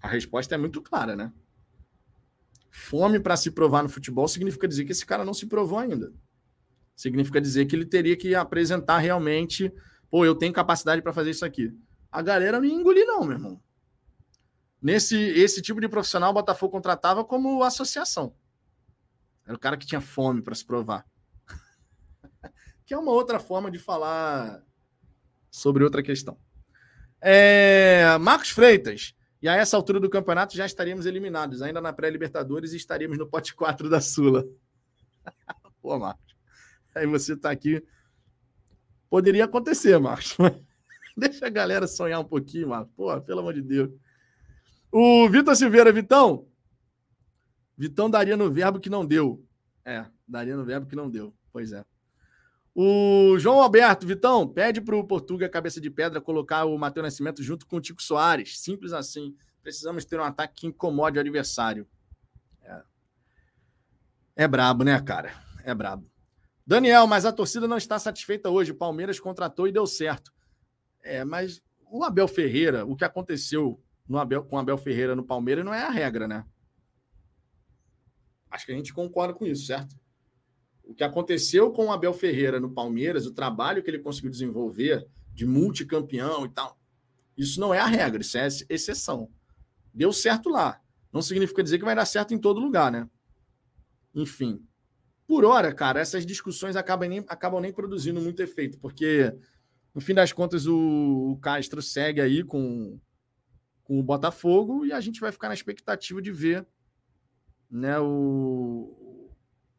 A resposta é muito clara, né? Fome para se provar no futebol significa dizer que esse cara não se provou ainda. Significa dizer que ele teria que apresentar realmente, pô, eu tenho capacidade para fazer isso aqui. A galera não ia não, meu irmão. Nesse esse tipo de profissional, o Botafogo contratava como associação. Era o cara que tinha fome para se provar. que é uma outra forma de falar sobre outra questão. É... Marcos Freitas. E a essa altura do campeonato já estaríamos eliminados, ainda na pré-Libertadores, e estaríamos no pote 4 da Sula. Pô, Marcos. Aí você está aqui. Poderia acontecer, Marcos. Deixa a galera sonhar um pouquinho, Marcos. Pô, pelo amor de Deus. O Vitor Silveira, Vitão, Vitão daria no verbo que não deu. É, daria no verbo que não deu. Pois é. O João Alberto, Vitão, pede para o Portuga Cabeça de Pedra colocar o Matheus Nascimento junto com o Tico Soares. Simples assim. Precisamos ter um ataque que incomode o adversário. É, é brabo, né, cara? É brabo. Daniel, mas a torcida não está satisfeita hoje. O Palmeiras contratou e deu certo. É, mas o Abel Ferreira, o que aconteceu Abel, com o Abel Ferreira no Palmeiras não é a regra, né? Acho que a gente concorda com isso, certo? O que aconteceu com o Abel Ferreira no Palmeiras, o trabalho que ele conseguiu desenvolver de multicampeão e tal, isso não é a regra, isso é exceção. Deu certo lá. Não significa dizer que vai dar certo em todo lugar, né? Enfim. Por hora, cara, essas discussões acabam nem, acabam nem produzindo muito efeito, porque, no fim das contas, o, o Castro segue aí com, com o Botafogo e a gente vai ficar na expectativa de ver né, o,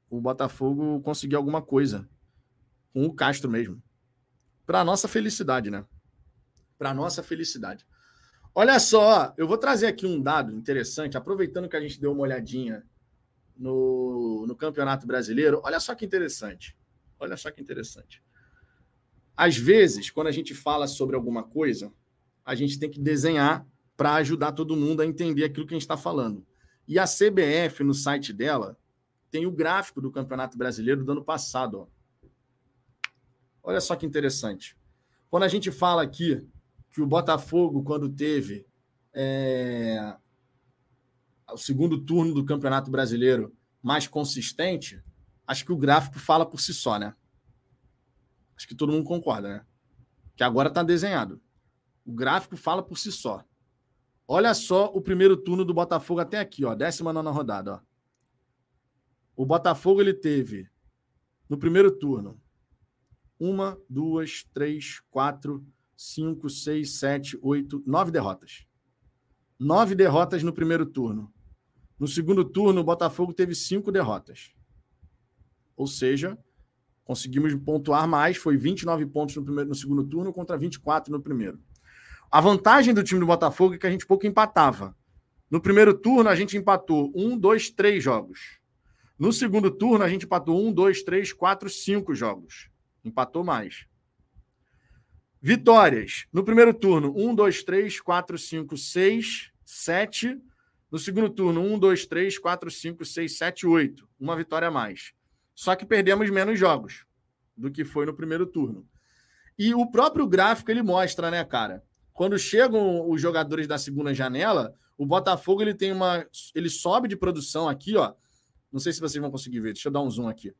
o Botafogo conseguir alguma coisa com o Castro mesmo. Para nossa felicidade, né? Para nossa felicidade. Olha só, eu vou trazer aqui um dado interessante, aproveitando que a gente deu uma olhadinha no, no Campeonato Brasileiro. Olha só que interessante. Olha só que interessante. Às vezes, quando a gente fala sobre alguma coisa, a gente tem que desenhar para ajudar todo mundo a entender aquilo que a gente está falando. E a CBF, no site dela, tem o gráfico do Campeonato Brasileiro do ano passado. Ó. Olha só que interessante. Quando a gente fala aqui que o Botafogo, quando teve é, o segundo turno do Campeonato Brasileiro mais consistente, acho que o gráfico fala por si só, né? Acho que todo mundo concorda, né? Que agora está desenhado. O gráfico fala por si só. Olha só o primeiro turno do Botafogo até aqui, ó, 19 rodada, ó. O Botafogo ele teve no primeiro turno uma, duas, três, quatro, cinco, seis, sete, oito, nove derrotas. Nove derrotas no primeiro turno. No segundo turno, o Botafogo teve cinco derrotas. Ou seja, conseguimos pontuar mais, foi 29 pontos no, primeiro, no segundo turno contra 24 no primeiro. A vantagem do time do Botafogo é que a gente pouco empatava. No primeiro turno, a gente empatou um, dois, três jogos. No segundo turno, a gente empatou um, dois, três, quatro, cinco jogos. Empatou mais. Vitórias. No primeiro turno, um, dois, três, quatro, cinco, seis, sete. No segundo turno, um, dois, três, quatro, cinco, seis, sete, oito. Uma vitória a mais. Só que perdemos menos jogos do que foi no primeiro turno. E o próprio gráfico ele mostra, né, cara? Quando chegam os jogadores da segunda janela, o Botafogo ele tem uma. Ele sobe de produção aqui, ó. Não sei se vocês vão conseguir ver. Deixa eu dar um zoom aqui.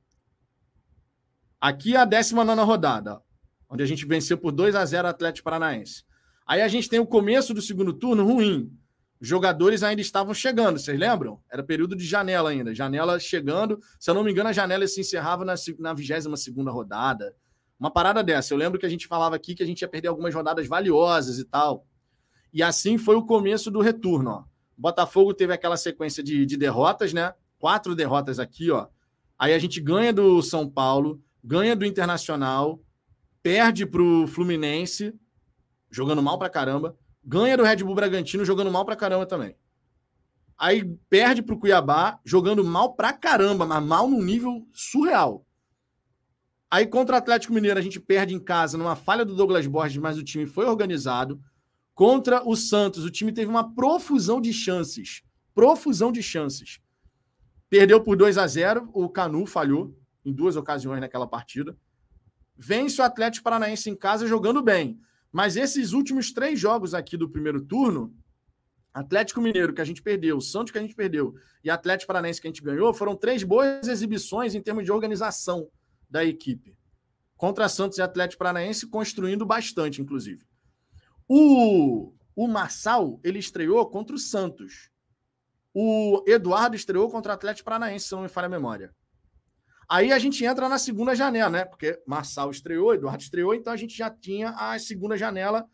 Aqui é a 19 rodada, onde a gente venceu por 2 a 0 o Atlético Paranaense. Aí a gente tem o começo do segundo turno ruim. Jogadores ainda estavam chegando, vocês lembram? Era período de janela ainda. Janela chegando. Se eu não me engano, a janela se encerrava na, na 22 rodada. Uma parada dessa. Eu lembro que a gente falava aqui que a gente ia perder algumas rodadas valiosas e tal. E assim foi o começo do retorno. Ó. O Botafogo teve aquela sequência de, de derrotas, né? Quatro derrotas aqui, ó. Aí a gente ganha do São Paulo, ganha do Internacional, perde para o Fluminense, jogando mal pra caramba, ganha do Red Bull Bragantino, jogando mal pra caramba também. Aí perde para o Cuiabá, jogando mal pra caramba, mas mal num nível surreal. Aí contra o Atlético Mineiro a gente perde em casa numa falha do Douglas Borges, mas o time foi organizado. Contra o Santos, o time teve uma profusão de chances. Profusão de chances. Perdeu por 2 a 0 o Canu falhou em duas ocasiões naquela partida. Vence o Atlético Paranaense em casa jogando bem. Mas esses últimos três jogos aqui do primeiro turno, Atlético Mineiro, que a gente perdeu, Santos, que a gente perdeu, e Atlético Paranaense, que a gente ganhou, foram três boas exibições em termos de organização da equipe. Contra Santos e Atlético Paranaense, construindo bastante, inclusive. O, o Marçal, ele estreou contra o Santos. O Eduardo estreou contra o Atlético Paranaense, se não me falha a memória. Aí a gente entra na segunda janela, né? Porque Marçal estreou, Eduardo estreou, então a gente já tinha a segunda janela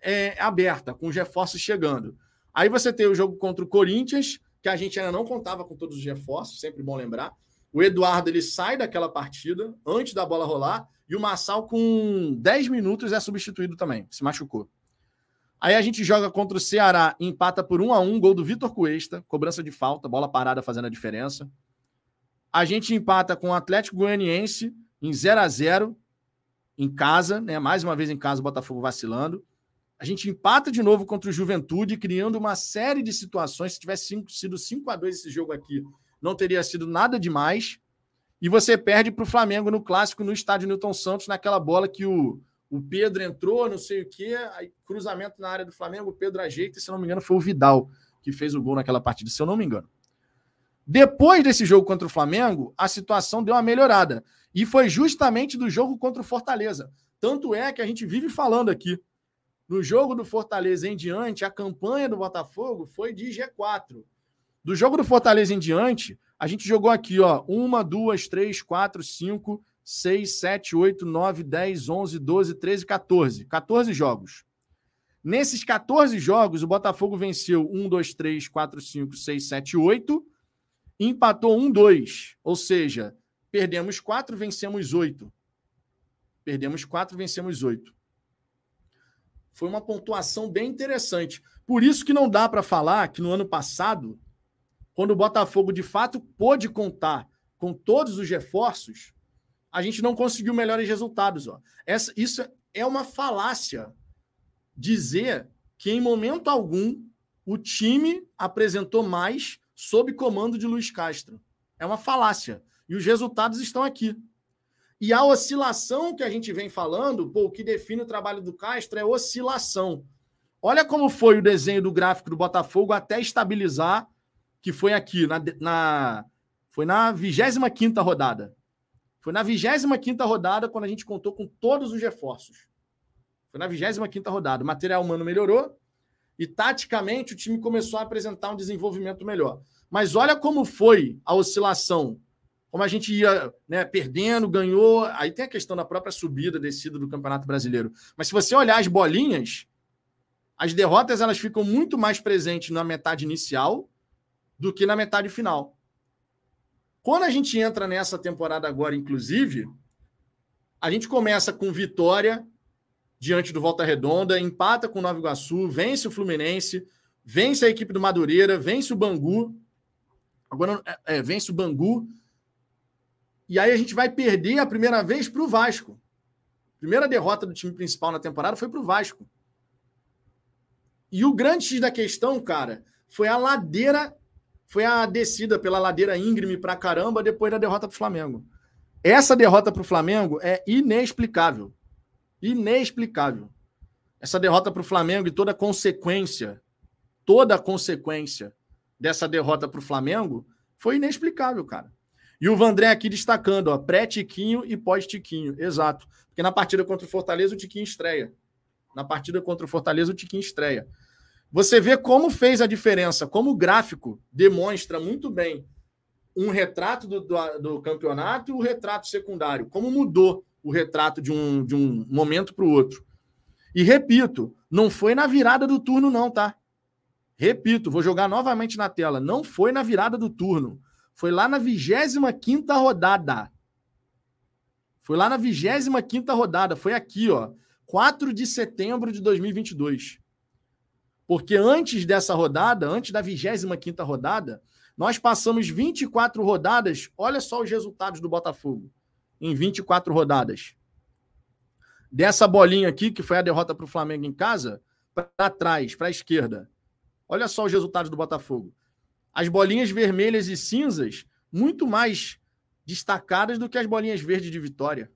é, aberta, com os reforços chegando. Aí você tem o jogo contra o Corinthians, que a gente ainda não contava com todos os reforços, sempre bom lembrar. O Eduardo ele sai daquela partida antes da bola rolar e o Massal, com 10 minutos, é substituído também, se machucou. Aí a gente joga contra o Ceará, empata por 1 a 1 gol do Vitor Cuesta, cobrança de falta, bola parada fazendo a diferença. A gente empata com o Atlético Goianiense em 0 a 0 em casa, né? Mais uma vez em casa o Botafogo vacilando. A gente empata de novo contra o Juventude, criando uma série de situações. Se tivesse cinco, sido 5 a 2 esse jogo aqui, não teria sido nada demais. E você perde para o Flamengo no clássico no estádio Newton Santos, naquela bola que o, o Pedro entrou, não sei o quê, aí cruzamento na área do Flamengo, o Pedro ajeita, e se não me engano, foi o Vidal que fez o gol naquela partida, se eu não me engano. Depois desse jogo contra o Flamengo, a situação deu uma melhorada. E foi justamente do jogo contra o Fortaleza. Tanto é que a gente vive falando aqui. No jogo do Fortaleza em diante, a campanha do Botafogo foi de G4. Do jogo do Fortaleza em diante, a gente jogou aqui, ó, uma, duas, três, quatro, cinco, seis, sete, oito, nove, dez, onze, doze, treze, 14. 14 jogos. Nesses 14 jogos, o Botafogo venceu 1, 2, 3, 4, 5, 6, 7, 8, empatou 1, 2. Ou seja, perdemos 4, vencemos 8. Perdemos 4, vencemos 8. Foi uma pontuação bem interessante. Por isso que não dá para falar que no ano passado quando o Botafogo de fato pôde contar com todos os reforços, a gente não conseguiu melhores resultados. Ó. Essa, isso é uma falácia dizer que em momento algum o time apresentou mais sob comando de Luiz Castro. É uma falácia. E os resultados estão aqui. E a oscilação que a gente vem falando, pô, o que define o trabalho do Castro é oscilação. Olha como foi o desenho do gráfico do Botafogo até estabilizar que foi aqui, na, na foi na 25 rodada. Foi na 25 rodada quando a gente contou com todos os reforços. Foi na 25 rodada. O material humano melhorou e, taticamente, o time começou a apresentar um desenvolvimento melhor. Mas olha como foi a oscilação. Como a gente ia né, perdendo, ganhou. Aí tem a questão da própria subida, descida do Campeonato Brasileiro. Mas se você olhar as bolinhas, as derrotas elas ficam muito mais presentes na metade inicial do que na metade final. Quando a gente entra nessa temporada agora, inclusive, a gente começa com vitória diante do Volta Redonda, empata com o Nova Iguaçu, vence o Fluminense, vence a equipe do Madureira, vence o Bangu, agora é, é vence o Bangu, e aí a gente vai perder a primeira vez para o Vasco. Primeira derrota do time principal na temporada foi para o Vasco. E o grande X da questão, cara, foi a ladeira foi a descida pela ladeira íngreme pra caramba depois da derrota pro Flamengo. Essa derrota pro Flamengo é inexplicável. Inexplicável. Essa derrota para o Flamengo e toda a consequência, toda a consequência dessa derrota para o Flamengo foi inexplicável, cara. E o Vandré aqui destacando, ó, pré-Tiquinho e pós-Tiquinho. Exato. Porque na partida contra o Fortaleza, o Tiquinho estreia. Na partida contra o Fortaleza, o Tiquinho estreia. Você vê como fez a diferença, como o gráfico demonstra muito bem um retrato do, do, do campeonato e o retrato secundário. Como mudou o retrato de um, de um momento para o outro. E repito, não foi na virada do turno, não, tá? Repito, vou jogar novamente na tela. Não foi na virada do turno. Foi lá na 25 rodada. Foi lá na 25 rodada. Foi aqui, ó. 4 de setembro de 2022. Porque antes dessa rodada, antes da 25 rodada, nós passamos 24 rodadas. Olha só os resultados do Botafogo em 24 rodadas. Dessa bolinha aqui, que foi a derrota para o Flamengo em casa, para trás, para a esquerda. Olha só os resultados do Botafogo. As bolinhas vermelhas e cinzas, muito mais destacadas do que as bolinhas verdes de vitória.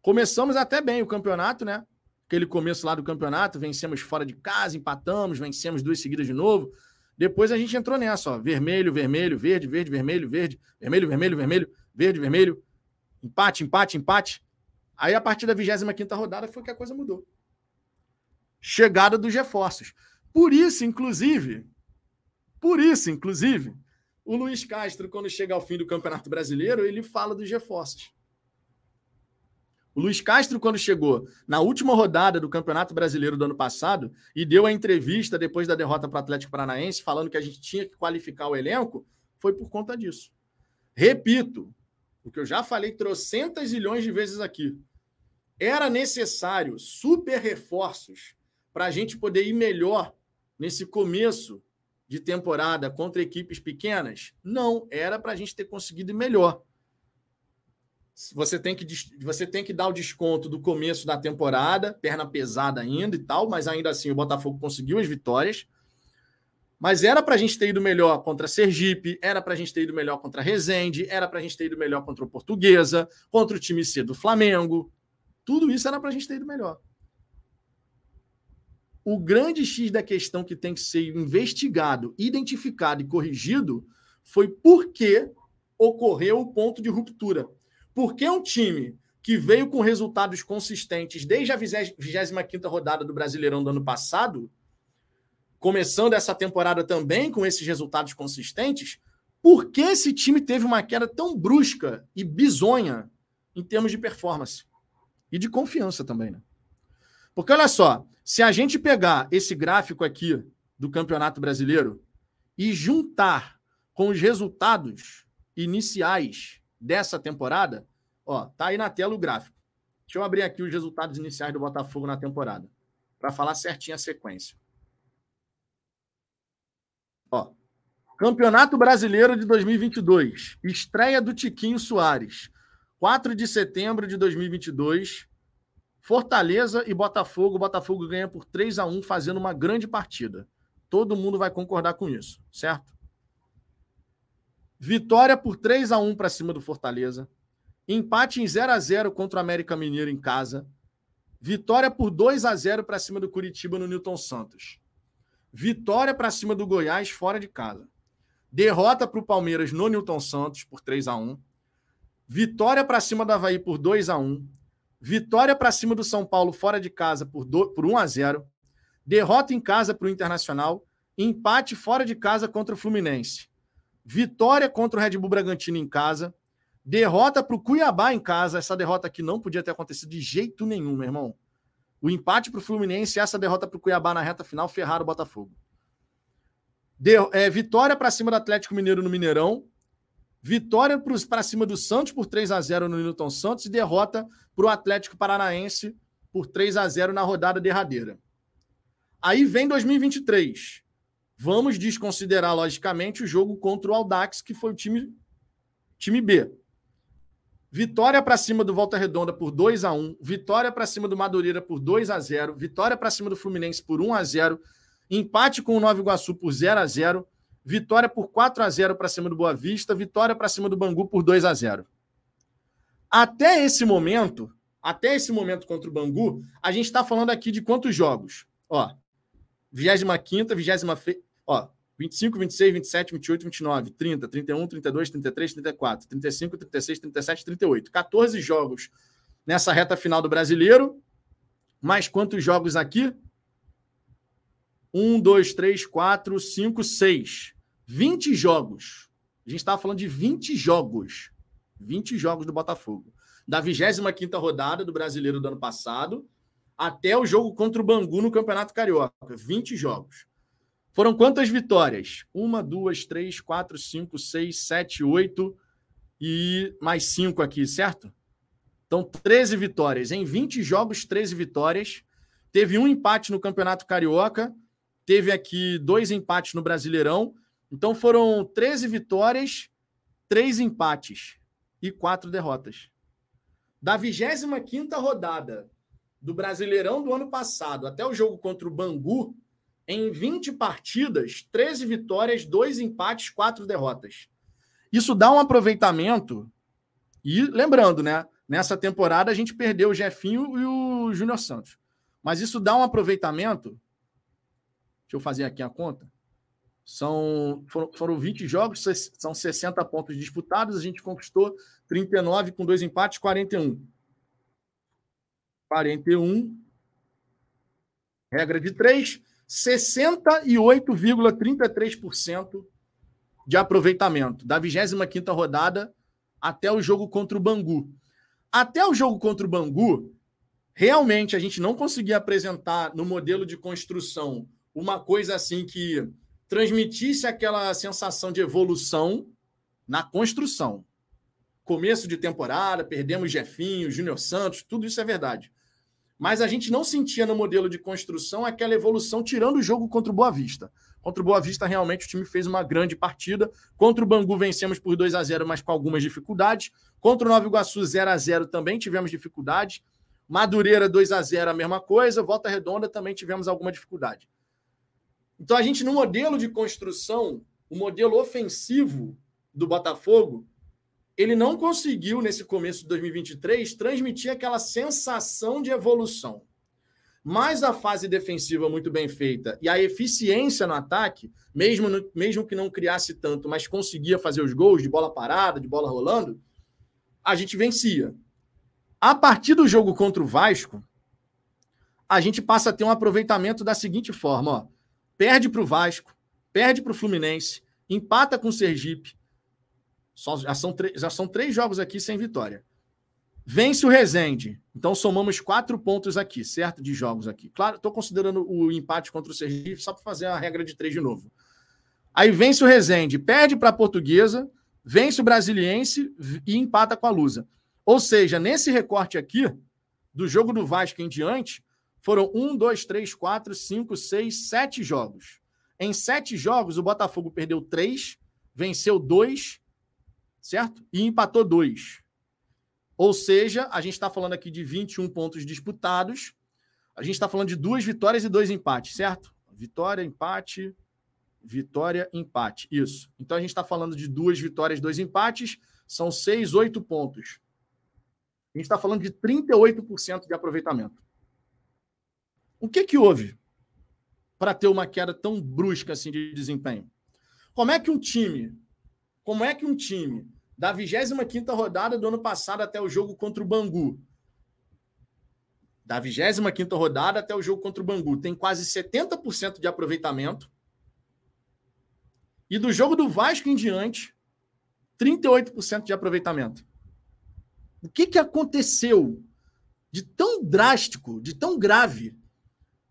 Começamos até bem o campeonato, né? aquele começo lá do campeonato, vencemos fora de casa, empatamos, vencemos duas seguidas de novo. Depois a gente entrou nessa, ó, vermelho, vermelho, verde, verde, vermelho, verde, vermelho, vermelho, vermelho, verde, vermelho, empate, empate, empate. Aí a partir da 25 rodada foi que a coisa mudou. Chegada dos reforços. Por isso, inclusive, por isso, inclusive, o Luiz Castro, quando chega ao fim do Campeonato Brasileiro, ele fala dos reforços. O Luiz Castro, quando chegou na última rodada do Campeonato Brasileiro do ano passado e deu a entrevista depois da derrota para o Atlético Paranaense, falando que a gente tinha que qualificar o elenco, foi por conta disso. Repito, o que eu já falei trocentas milhões de vezes aqui. Era necessário super reforços para a gente poder ir melhor nesse começo de temporada contra equipes pequenas? Não, era para a gente ter conseguido ir melhor você tem que você tem que dar o desconto do começo da temporada, perna pesada ainda e tal, mas ainda assim o Botafogo conseguiu as vitórias. Mas era para a gente ter ido melhor contra Sergipe, era para a gente ter ido melhor contra Resende, era para a gente ter ido melhor contra o Portuguesa, contra o time C do Flamengo. Tudo isso era para a gente ter ido melhor. O grande X da questão que tem que ser investigado, identificado e corrigido foi por que ocorreu o ponto de ruptura. Porque um time que veio com resultados consistentes desde a 25 rodada do Brasileirão do ano passado, começando essa temporada também com esses resultados consistentes, por que esse time teve uma queda tão brusca e bizonha em termos de performance? E de confiança também, né? Porque olha só, se a gente pegar esse gráfico aqui do Campeonato Brasileiro e juntar com os resultados iniciais dessa temporada, ó, tá aí na tela o gráfico. Deixa eu abrir aqui os resultados iniciais do Botafogo na temporada, para falar certinho a sequência. Ó, Campeonato Brasileiro de 2022, estreia do Tiquinho Soares, 4 de setembro de 2022, Fortaleza e Botafogo. Botafogo ganha por 3 a 1 fazendo uma grande partida. Todo mundo vai concordar com isso, certo? Vitória por 3 a 1 para cima do Fortaleza. Empate em 0 a 0 contra o América Mineiro em casa. Vitória por 2 a 0 para cima do Curitiba no Newton Santos. Vitória para cima do Goiás fora de casa. Derrota para o Palmeiras no Newton Santos por 3 a 1. Vitória para cima do Havaí por 2 a 1. Vitória para cima do São Paulo fora de casa por, 2, por 1 a 0. Derrota em casa para o Internacional. Empate fora de casa contra o Fluminense vitória contra o Red Bull Bragantino em casa, derrota para o Cuiabá em casa. Essa derrota aqui não podia ter acontecido de jeito nenhum, meu irmão. O empate para o Fluminense e essa derrota para o Cuiabá na reta final ferraram o Botafogo. De, é, vitória para cima do Atlético Mineiro no Mineirão. Vitória para cima do Santos por 3 a 0 no Newton Santos e derrota para o Atlético Paranaense por 3 a 0 na rodada derradeira. Aí vem 2023. Vamos desconsiderar, logicamente, o jogo contra o Aldax, que foi o time, time B. Vitória para cima do Volta Redonda por 2 a 1 vitória para cima do Madureira por 2 a 0 vitória para cima do Fluminense por 1 a 0 empate com o Nova Iguaçu por 0 a 0 vitória por 4 a 0 para cima do Boa Vista, vitória para cima do Bangu por 2 a 0 Até esse momento, até esse momento contra o Bangu, a gente está falando aqui de quantos jogos? Ó, 25, 20, ó, 25, 26, 27, 28, 29, 30, 31, 32, 33, 34, 35, 36, 37, 38. 14 jogos nessa reta final do brasileiro. Mais quantos jogos aqui? 1, 2, 3, 4, 5, 6. 20 jogos. A gente estava falando de 20 jogos. 20 jogos do Botafogo. Da 25 rodada do brasileiro do ano passado até o jogo contra o Bangu no Campeonato Carioca. 20 jogos. Foram quantas vitórias? Uma, duas, três, quatro, cinco, seis, sete, oito e mais cinco aqui, certo? Então, 13 vitórias. Em 20 jogos, 13 vitórias. Teve um empate no Campeonato Carioca. Teve aqui dois empates no Brasileirão. Então, foram 13 vitórias, três empates e quatro derrotas. Da 25 rodada do Brasileirão do ano passado até o jogo contra o Bangu, em 20 partidas, 13 vitórias, 2 empates, 4 derrotas. Isso dá um aproveitamento. E lembrando, né? Nessa temporada a gente perdeu o Jefinho e o Júnior Santos. Mas isso dá um aproveitamento. Deixa eu fazer aqui a conta. São, foram, foram 20 jogos, são 60 pontos disputados. A gente conquistou 39 com dois empates, 41. 41. Regra de 3. 68,33% de aproveitamento da 25ª rodada até o jogo contra o Bangu. Até o jogo contra o Bangu, realmente a gente não conseguia apresentar no modelo de construção uma coisa assim que transmitisse aquela sensação de evolução na construção. Começo de temporada, perdemos Jefinho, Júnior Santos, tudo isso é verdade mas a gente não sentia no modelo de construção aquela evolução, tirando o jogo contra o Boa Vista. Contra o Boa Vista, realmente, o time fez uma grande partida. Contra o Bangu, vencemos por 2 a 0 mas com algumas dificuldades. Contra o Nova Iguaçu, 0 a 0 também tivemos dificuldades. Madureira, 2 a 0 a mesma coisa. Volta Redonda, também tivemos alguma dificuldade. Então, a gente, no modelo de construção, o modelo ofensivo do Botafogo, ele não conseguiu, nesse começo de 2023, transmitir aquela sensação de evolução. Mas a fase defensiva muito bem feita e a eficiência no ataque, mesmo, no, mesmo que não criasse tanto, mas conseguia fazer os gols de bola parada, de bola rolando, a gente vencia. A partir do jogo contra o Vasco, a gente passa a ter um aproveitamento da seguinte forma: ó, perde para o Vasco, perde para o Fluminense, empata com o Sergipe, só, já, são já são três jogos aqui sem vitória. Vence o Rezende. Então somamos quatro pontos aqui, certo? De jogos aqui. Claro, estou considerando o empate contra o Sergipe só para fazer a regra de três de novo. Aí vence o Rezende, perde para a Portuguesa, vence o Brasiliense e empata com a Lusa. Ou seja, nesse recorte aqui, do jogo do Vasco em diante, foram um, dois, três, quatro, cinco, seis, sete jogos. Em sete jogos, o Botafogo perdeu três, venceu dois certo? E empatou dois. Ou seja, a gente está falando aqui de 21 pontos disputados. A gente está falando de duas vitórias e dois empates, certo? Vitória, empate, vitória, empate. Isso. Então a gente está falando de duas vitórias, dois empates. São seis, oito pontos. A gente está falando de 38% de aproveitamento. O que, que houve para ter uma queda tão brusca assim de desempenho? Como é que um time como é que um time da 25 rodada do ano passado até o jogo contra o Bangu, da 25 rodada até o jogo contra o Bangu, tem quase 70% de aproveitamento. E do jogo do Vasco em diante, 38% de aproveitamento. O que, que aconteceu de tão drástico, de tão grave,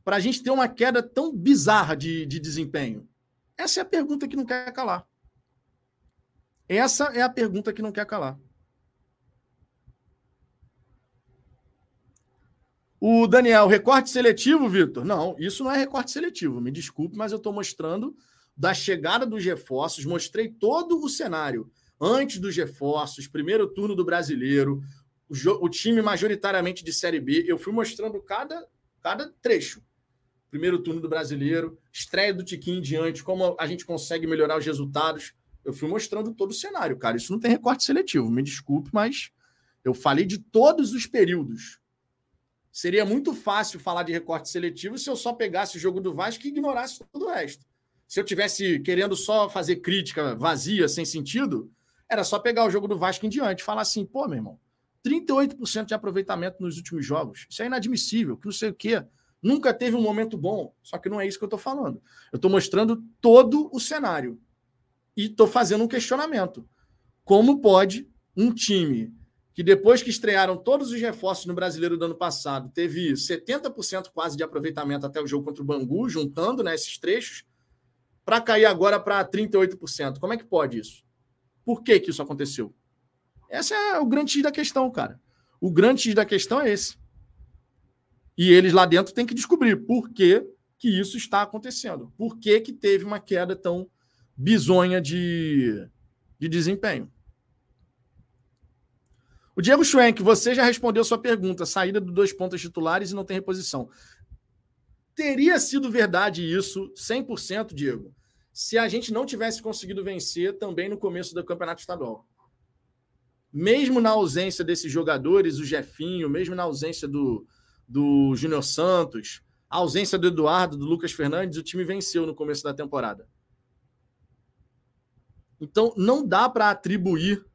para a gente ter uma queda tão bizarra de, de desempenho? Essa é a pergunta que não quer calar. Essa é a pergunta que não quer calar. O Daniel, recorte seletivo, Vitor? Não, isso não é recorte seletivo. Me desculpe, mas eu estou mostrando da chegada dos reforços, mostrei todo o cenário. Antes dos reforços, primeiro turno do brasileiro, o, o time majoritariamente de Série B. Eu fui mostrando cada, cada trecho. Primeiro turno do brasileiro, estreia do Tiquinho em diante, como a gente consegue melhorar os resultados. Eu fui mostrando todo o cenário, cara. Isso não tem recorte seletivo. Me desculpe, mas eu falei de todos os períodos. Seria muito fácil falar de recorte seletivo se eu só pegasse o jogo do Vasco e ignorasse todo o resto. Se eu tivesse querendo só fazer crítica vazia, sem sentido, era só pegar o jogo do Vasco em diante e falar assim, pô, meu irmão, 38% de aproveitamento nos últimos jogos. Isso é inadmissível, que não sei o quê. Nunca teve um momento bom. Só que não é isso que eu estou falando. Eu estou mostrando todo o cenário. E estou fazendo um questionamento. Como pode um time que depois que estrearam todos os reforços no brasileiro do ano passado, teve 70% quase de aproveitamento até o jogo contra o Bangu, juntando né, esses trechos, para cair agora para 38%. Como é que pode isso? Por que, que isso aconteceu? Esse é o grande X da questão, cara. O grande X da questão é esse. E eles lá dentro têm que descobrir por que, que isso está acontecendo. Por que, que teve uma queda tão bizonha de, de desempenho. O Diego Schwenk, você já respondeu sua pergunta. Saída dos dois pontos titulares e não tem reposição. Teria sido verdade isso 100%, Diego, se a gente não tivesse conseguido vencer também no começo do campeonato estadual. Mesmo na ausência desses jogadores, o Jefinho, mesmo na ausência do, do Júnior Santos, a ausência do Eduardo, do Lucas Fernandes, o time venceu no começo da temporada. Então, não dá para atribuir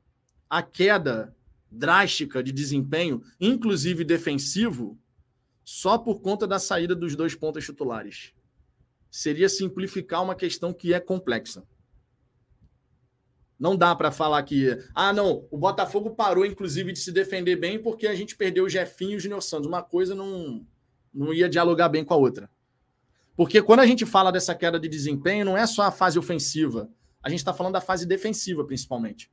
a queda drástica de desempenho, inclusive defensivo, só por conta da saída dos dois pontos titulares. Seria simplificar uma questão que é complexa. Não dá para falar que, ah, não, o Botafogo parou, inclusive, de se defender bem porque a gente perdeu o Jefinho e o Junior Santos. Uma coisa não, não ia dialogar bem com a outra. Porque quando a gente fala dessa queda de desempenho, não é só a fase ofensiva. A gente está falando da fase defensiva, principalmente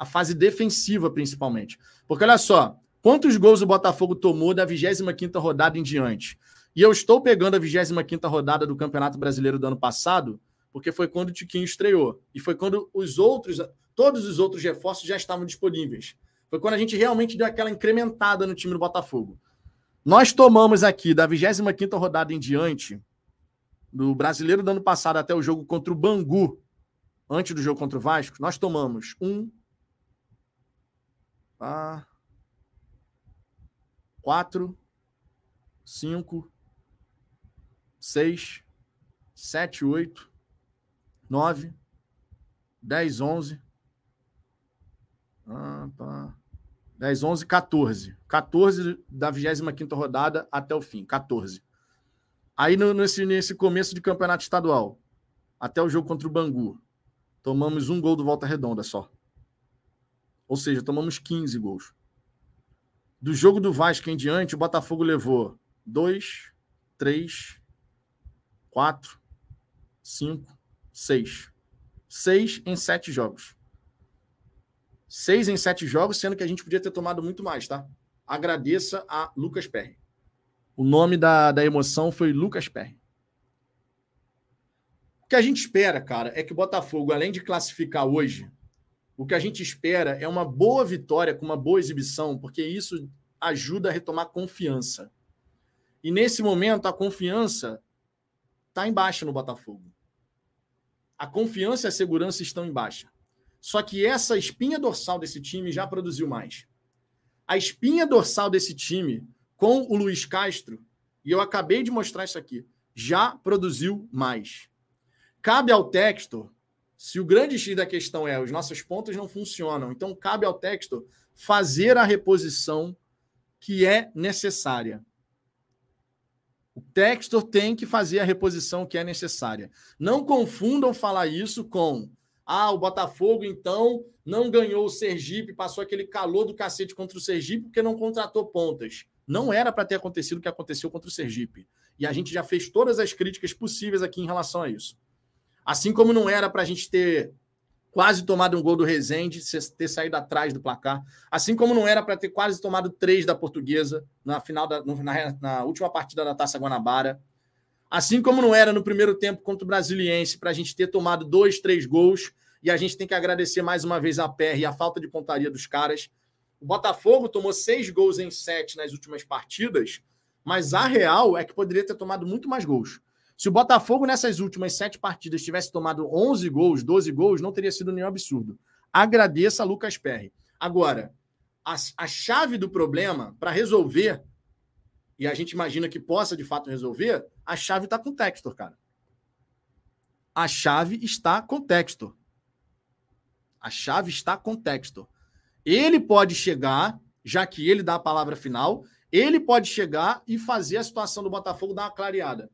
a fase defensiva, principalmente. Porque olha só, quantos gols o Botafogo tomou da 25 rodada em diante? E eu estou pegando a 25 rodada do Campeonato Brasileiro do ano passado, porque foi quando o Tiquinho estreou. E foi quando os outros, todos os outros reforços já estavam disponíveis. Foi quando a gente realmente deu aquela incrementada no time do Botafogo. Nós tomamos aqui, da 25 rodada em diante, do Brasileiro do ano passado até o jogo contra o Bangu, antes do jogo contra o Vasco, nós tomamos um, ah, quatro, cinco, seis, sete, oito, nove, dez, onze, ah, tá. 10, 11, 14. 14 da 25 rodada até o fim. 14. Aí no, nesse, nesse começo de campeonato estadual, até o jogo contra o Bangu, tomamos um gol do Volta Redonda só. Ou seja, tomamos 15 gols. Do jogo do Vasco em diante, o Botafogo levou 2, 3, 4, 5, 6. 6 em 7 jogos. 6 em 7 jogos, sendo que a gente podia ter tomado muito mais, tá? Agradeça a Lucas Perry. O nome da, da emoção foi Lucas Perry. O que a gente espera, cara, é que o Botafogo, além de classificar hoje, o que a gente espera é uma boa vitória com uma boa exibição, porque isso ajuda a retomar confiança. E nesse momento, a confiança está em baixa no Botafogo. A confiança e a segurança estão em baixa. Só que essa espinha dorsal desse time já produziu mais. A espinha dorsal desse time, com o Luiz Castro, e eu acabei de mostrar isso aqui, já produziu mais. Cabe ao Textor se o grande X da questão é os nossos pontos não funcionam, então cabe ao texto fazer a reposição que é necessária. O texto tem que fazer a reposição que é necessária. Não confundam falar isso com ah, o Botafogo então não ganhou o Sergipe, passou aquele calor do cacete contra o Sergipe porque não contratou pontas. Não era para ter acontecido o que aconteceu contra o Sergipe. E a gente já fez todas as críticas possíveis aqui em relação a isso. Assim como não era para a gente ter quase tomado um gol do Rezende, ter saído atrás do placar. Assim como não era para ter quase tomado três da Portuguesa na final da, na, na, última partida da Taça Guanabara. Assim como não era no primeiro tempo contra o Brasiliense para a gente ter tomado dois, três gols. E a gente tem que agradecer mais uma vez a PR e a falta de pontaria dos caras. O Botafogo tomou seis gols em sete nas últimas partidas, mas a real é que poderia ter tomado muito mais gols. Se o Botafogo nessas últimas sete partidas tivesse tomado 11 gols, 12 gols, não teria sido nenhum absurdo. Agradeça a Lucas Perry. Agora, a, a chave do problema para resolver, e a gente imagina que possa de fato resolver, a chave está com o Textor, cara. A chave está com o Textor. A chave está com o Textor. Ele pode chegar, já que ele dá a palavra final, ele pode chegar e fazer a situação do Botafogo dar uma clareada.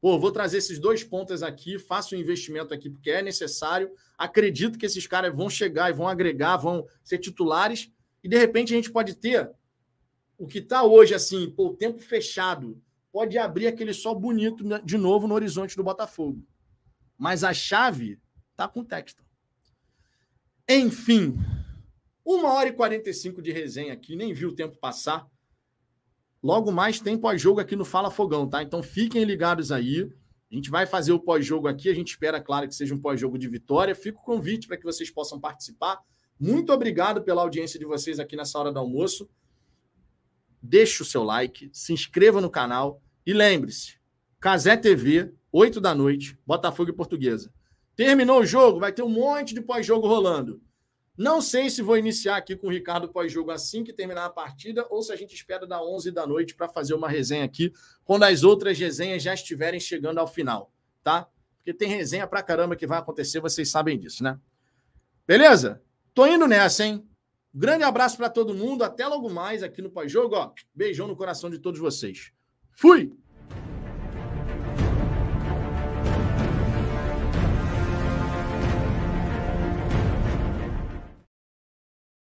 Pô, vou trazer esses dois pontos aqui, faço um investimento aqui porque é necessário. Acredito que esses caras vão chegar e vão agregar, vão ser titulares. E de repente a gente pode ter o que está hoje, assim, pô, o tempo fechado, pode abrir aquele sol bonito de novo no horizonte do Botafogo. Mas a chave está com o texto. Enfim, uma hora e 45 de resenha aqui, nem vi o tempo passar. Logo mais tem pós-jogo aqui no Fala Fogão, tá? Então fiquem ligados aí. A gente vai fazer o pós-jogo aqui. A gente espera, claro, que seja um pós-jogo de vitória. Fica o convite para que vocês possam participar. Muito obrigado pela audiência de vocês aqui nessa hora do almoço. Deixe o seu like, se inscreva no canal e lembre-se: Casé TV, 8 da noite, Botafogo e Portuguesa. Terminou o jogo, vai ter um monte de pós-jogo rolando. Não sei se vou iniciar aqui com o Ricardo pós-jogo assim que terminar a partida ou se a gente espera da 11 da noite para fazer uma resenha aqui quando as outras resenhas já estiverem chegando ao final, tá? Porque tem resenha pra caramba que vai acontecer, vocês sabem disso, né? Beleza? Tô indo nessa, hein? Grande abraço para todo mundo, até logo mais aqui no pós-jogo, ó. Beijão no coração de todos vocês. Fui!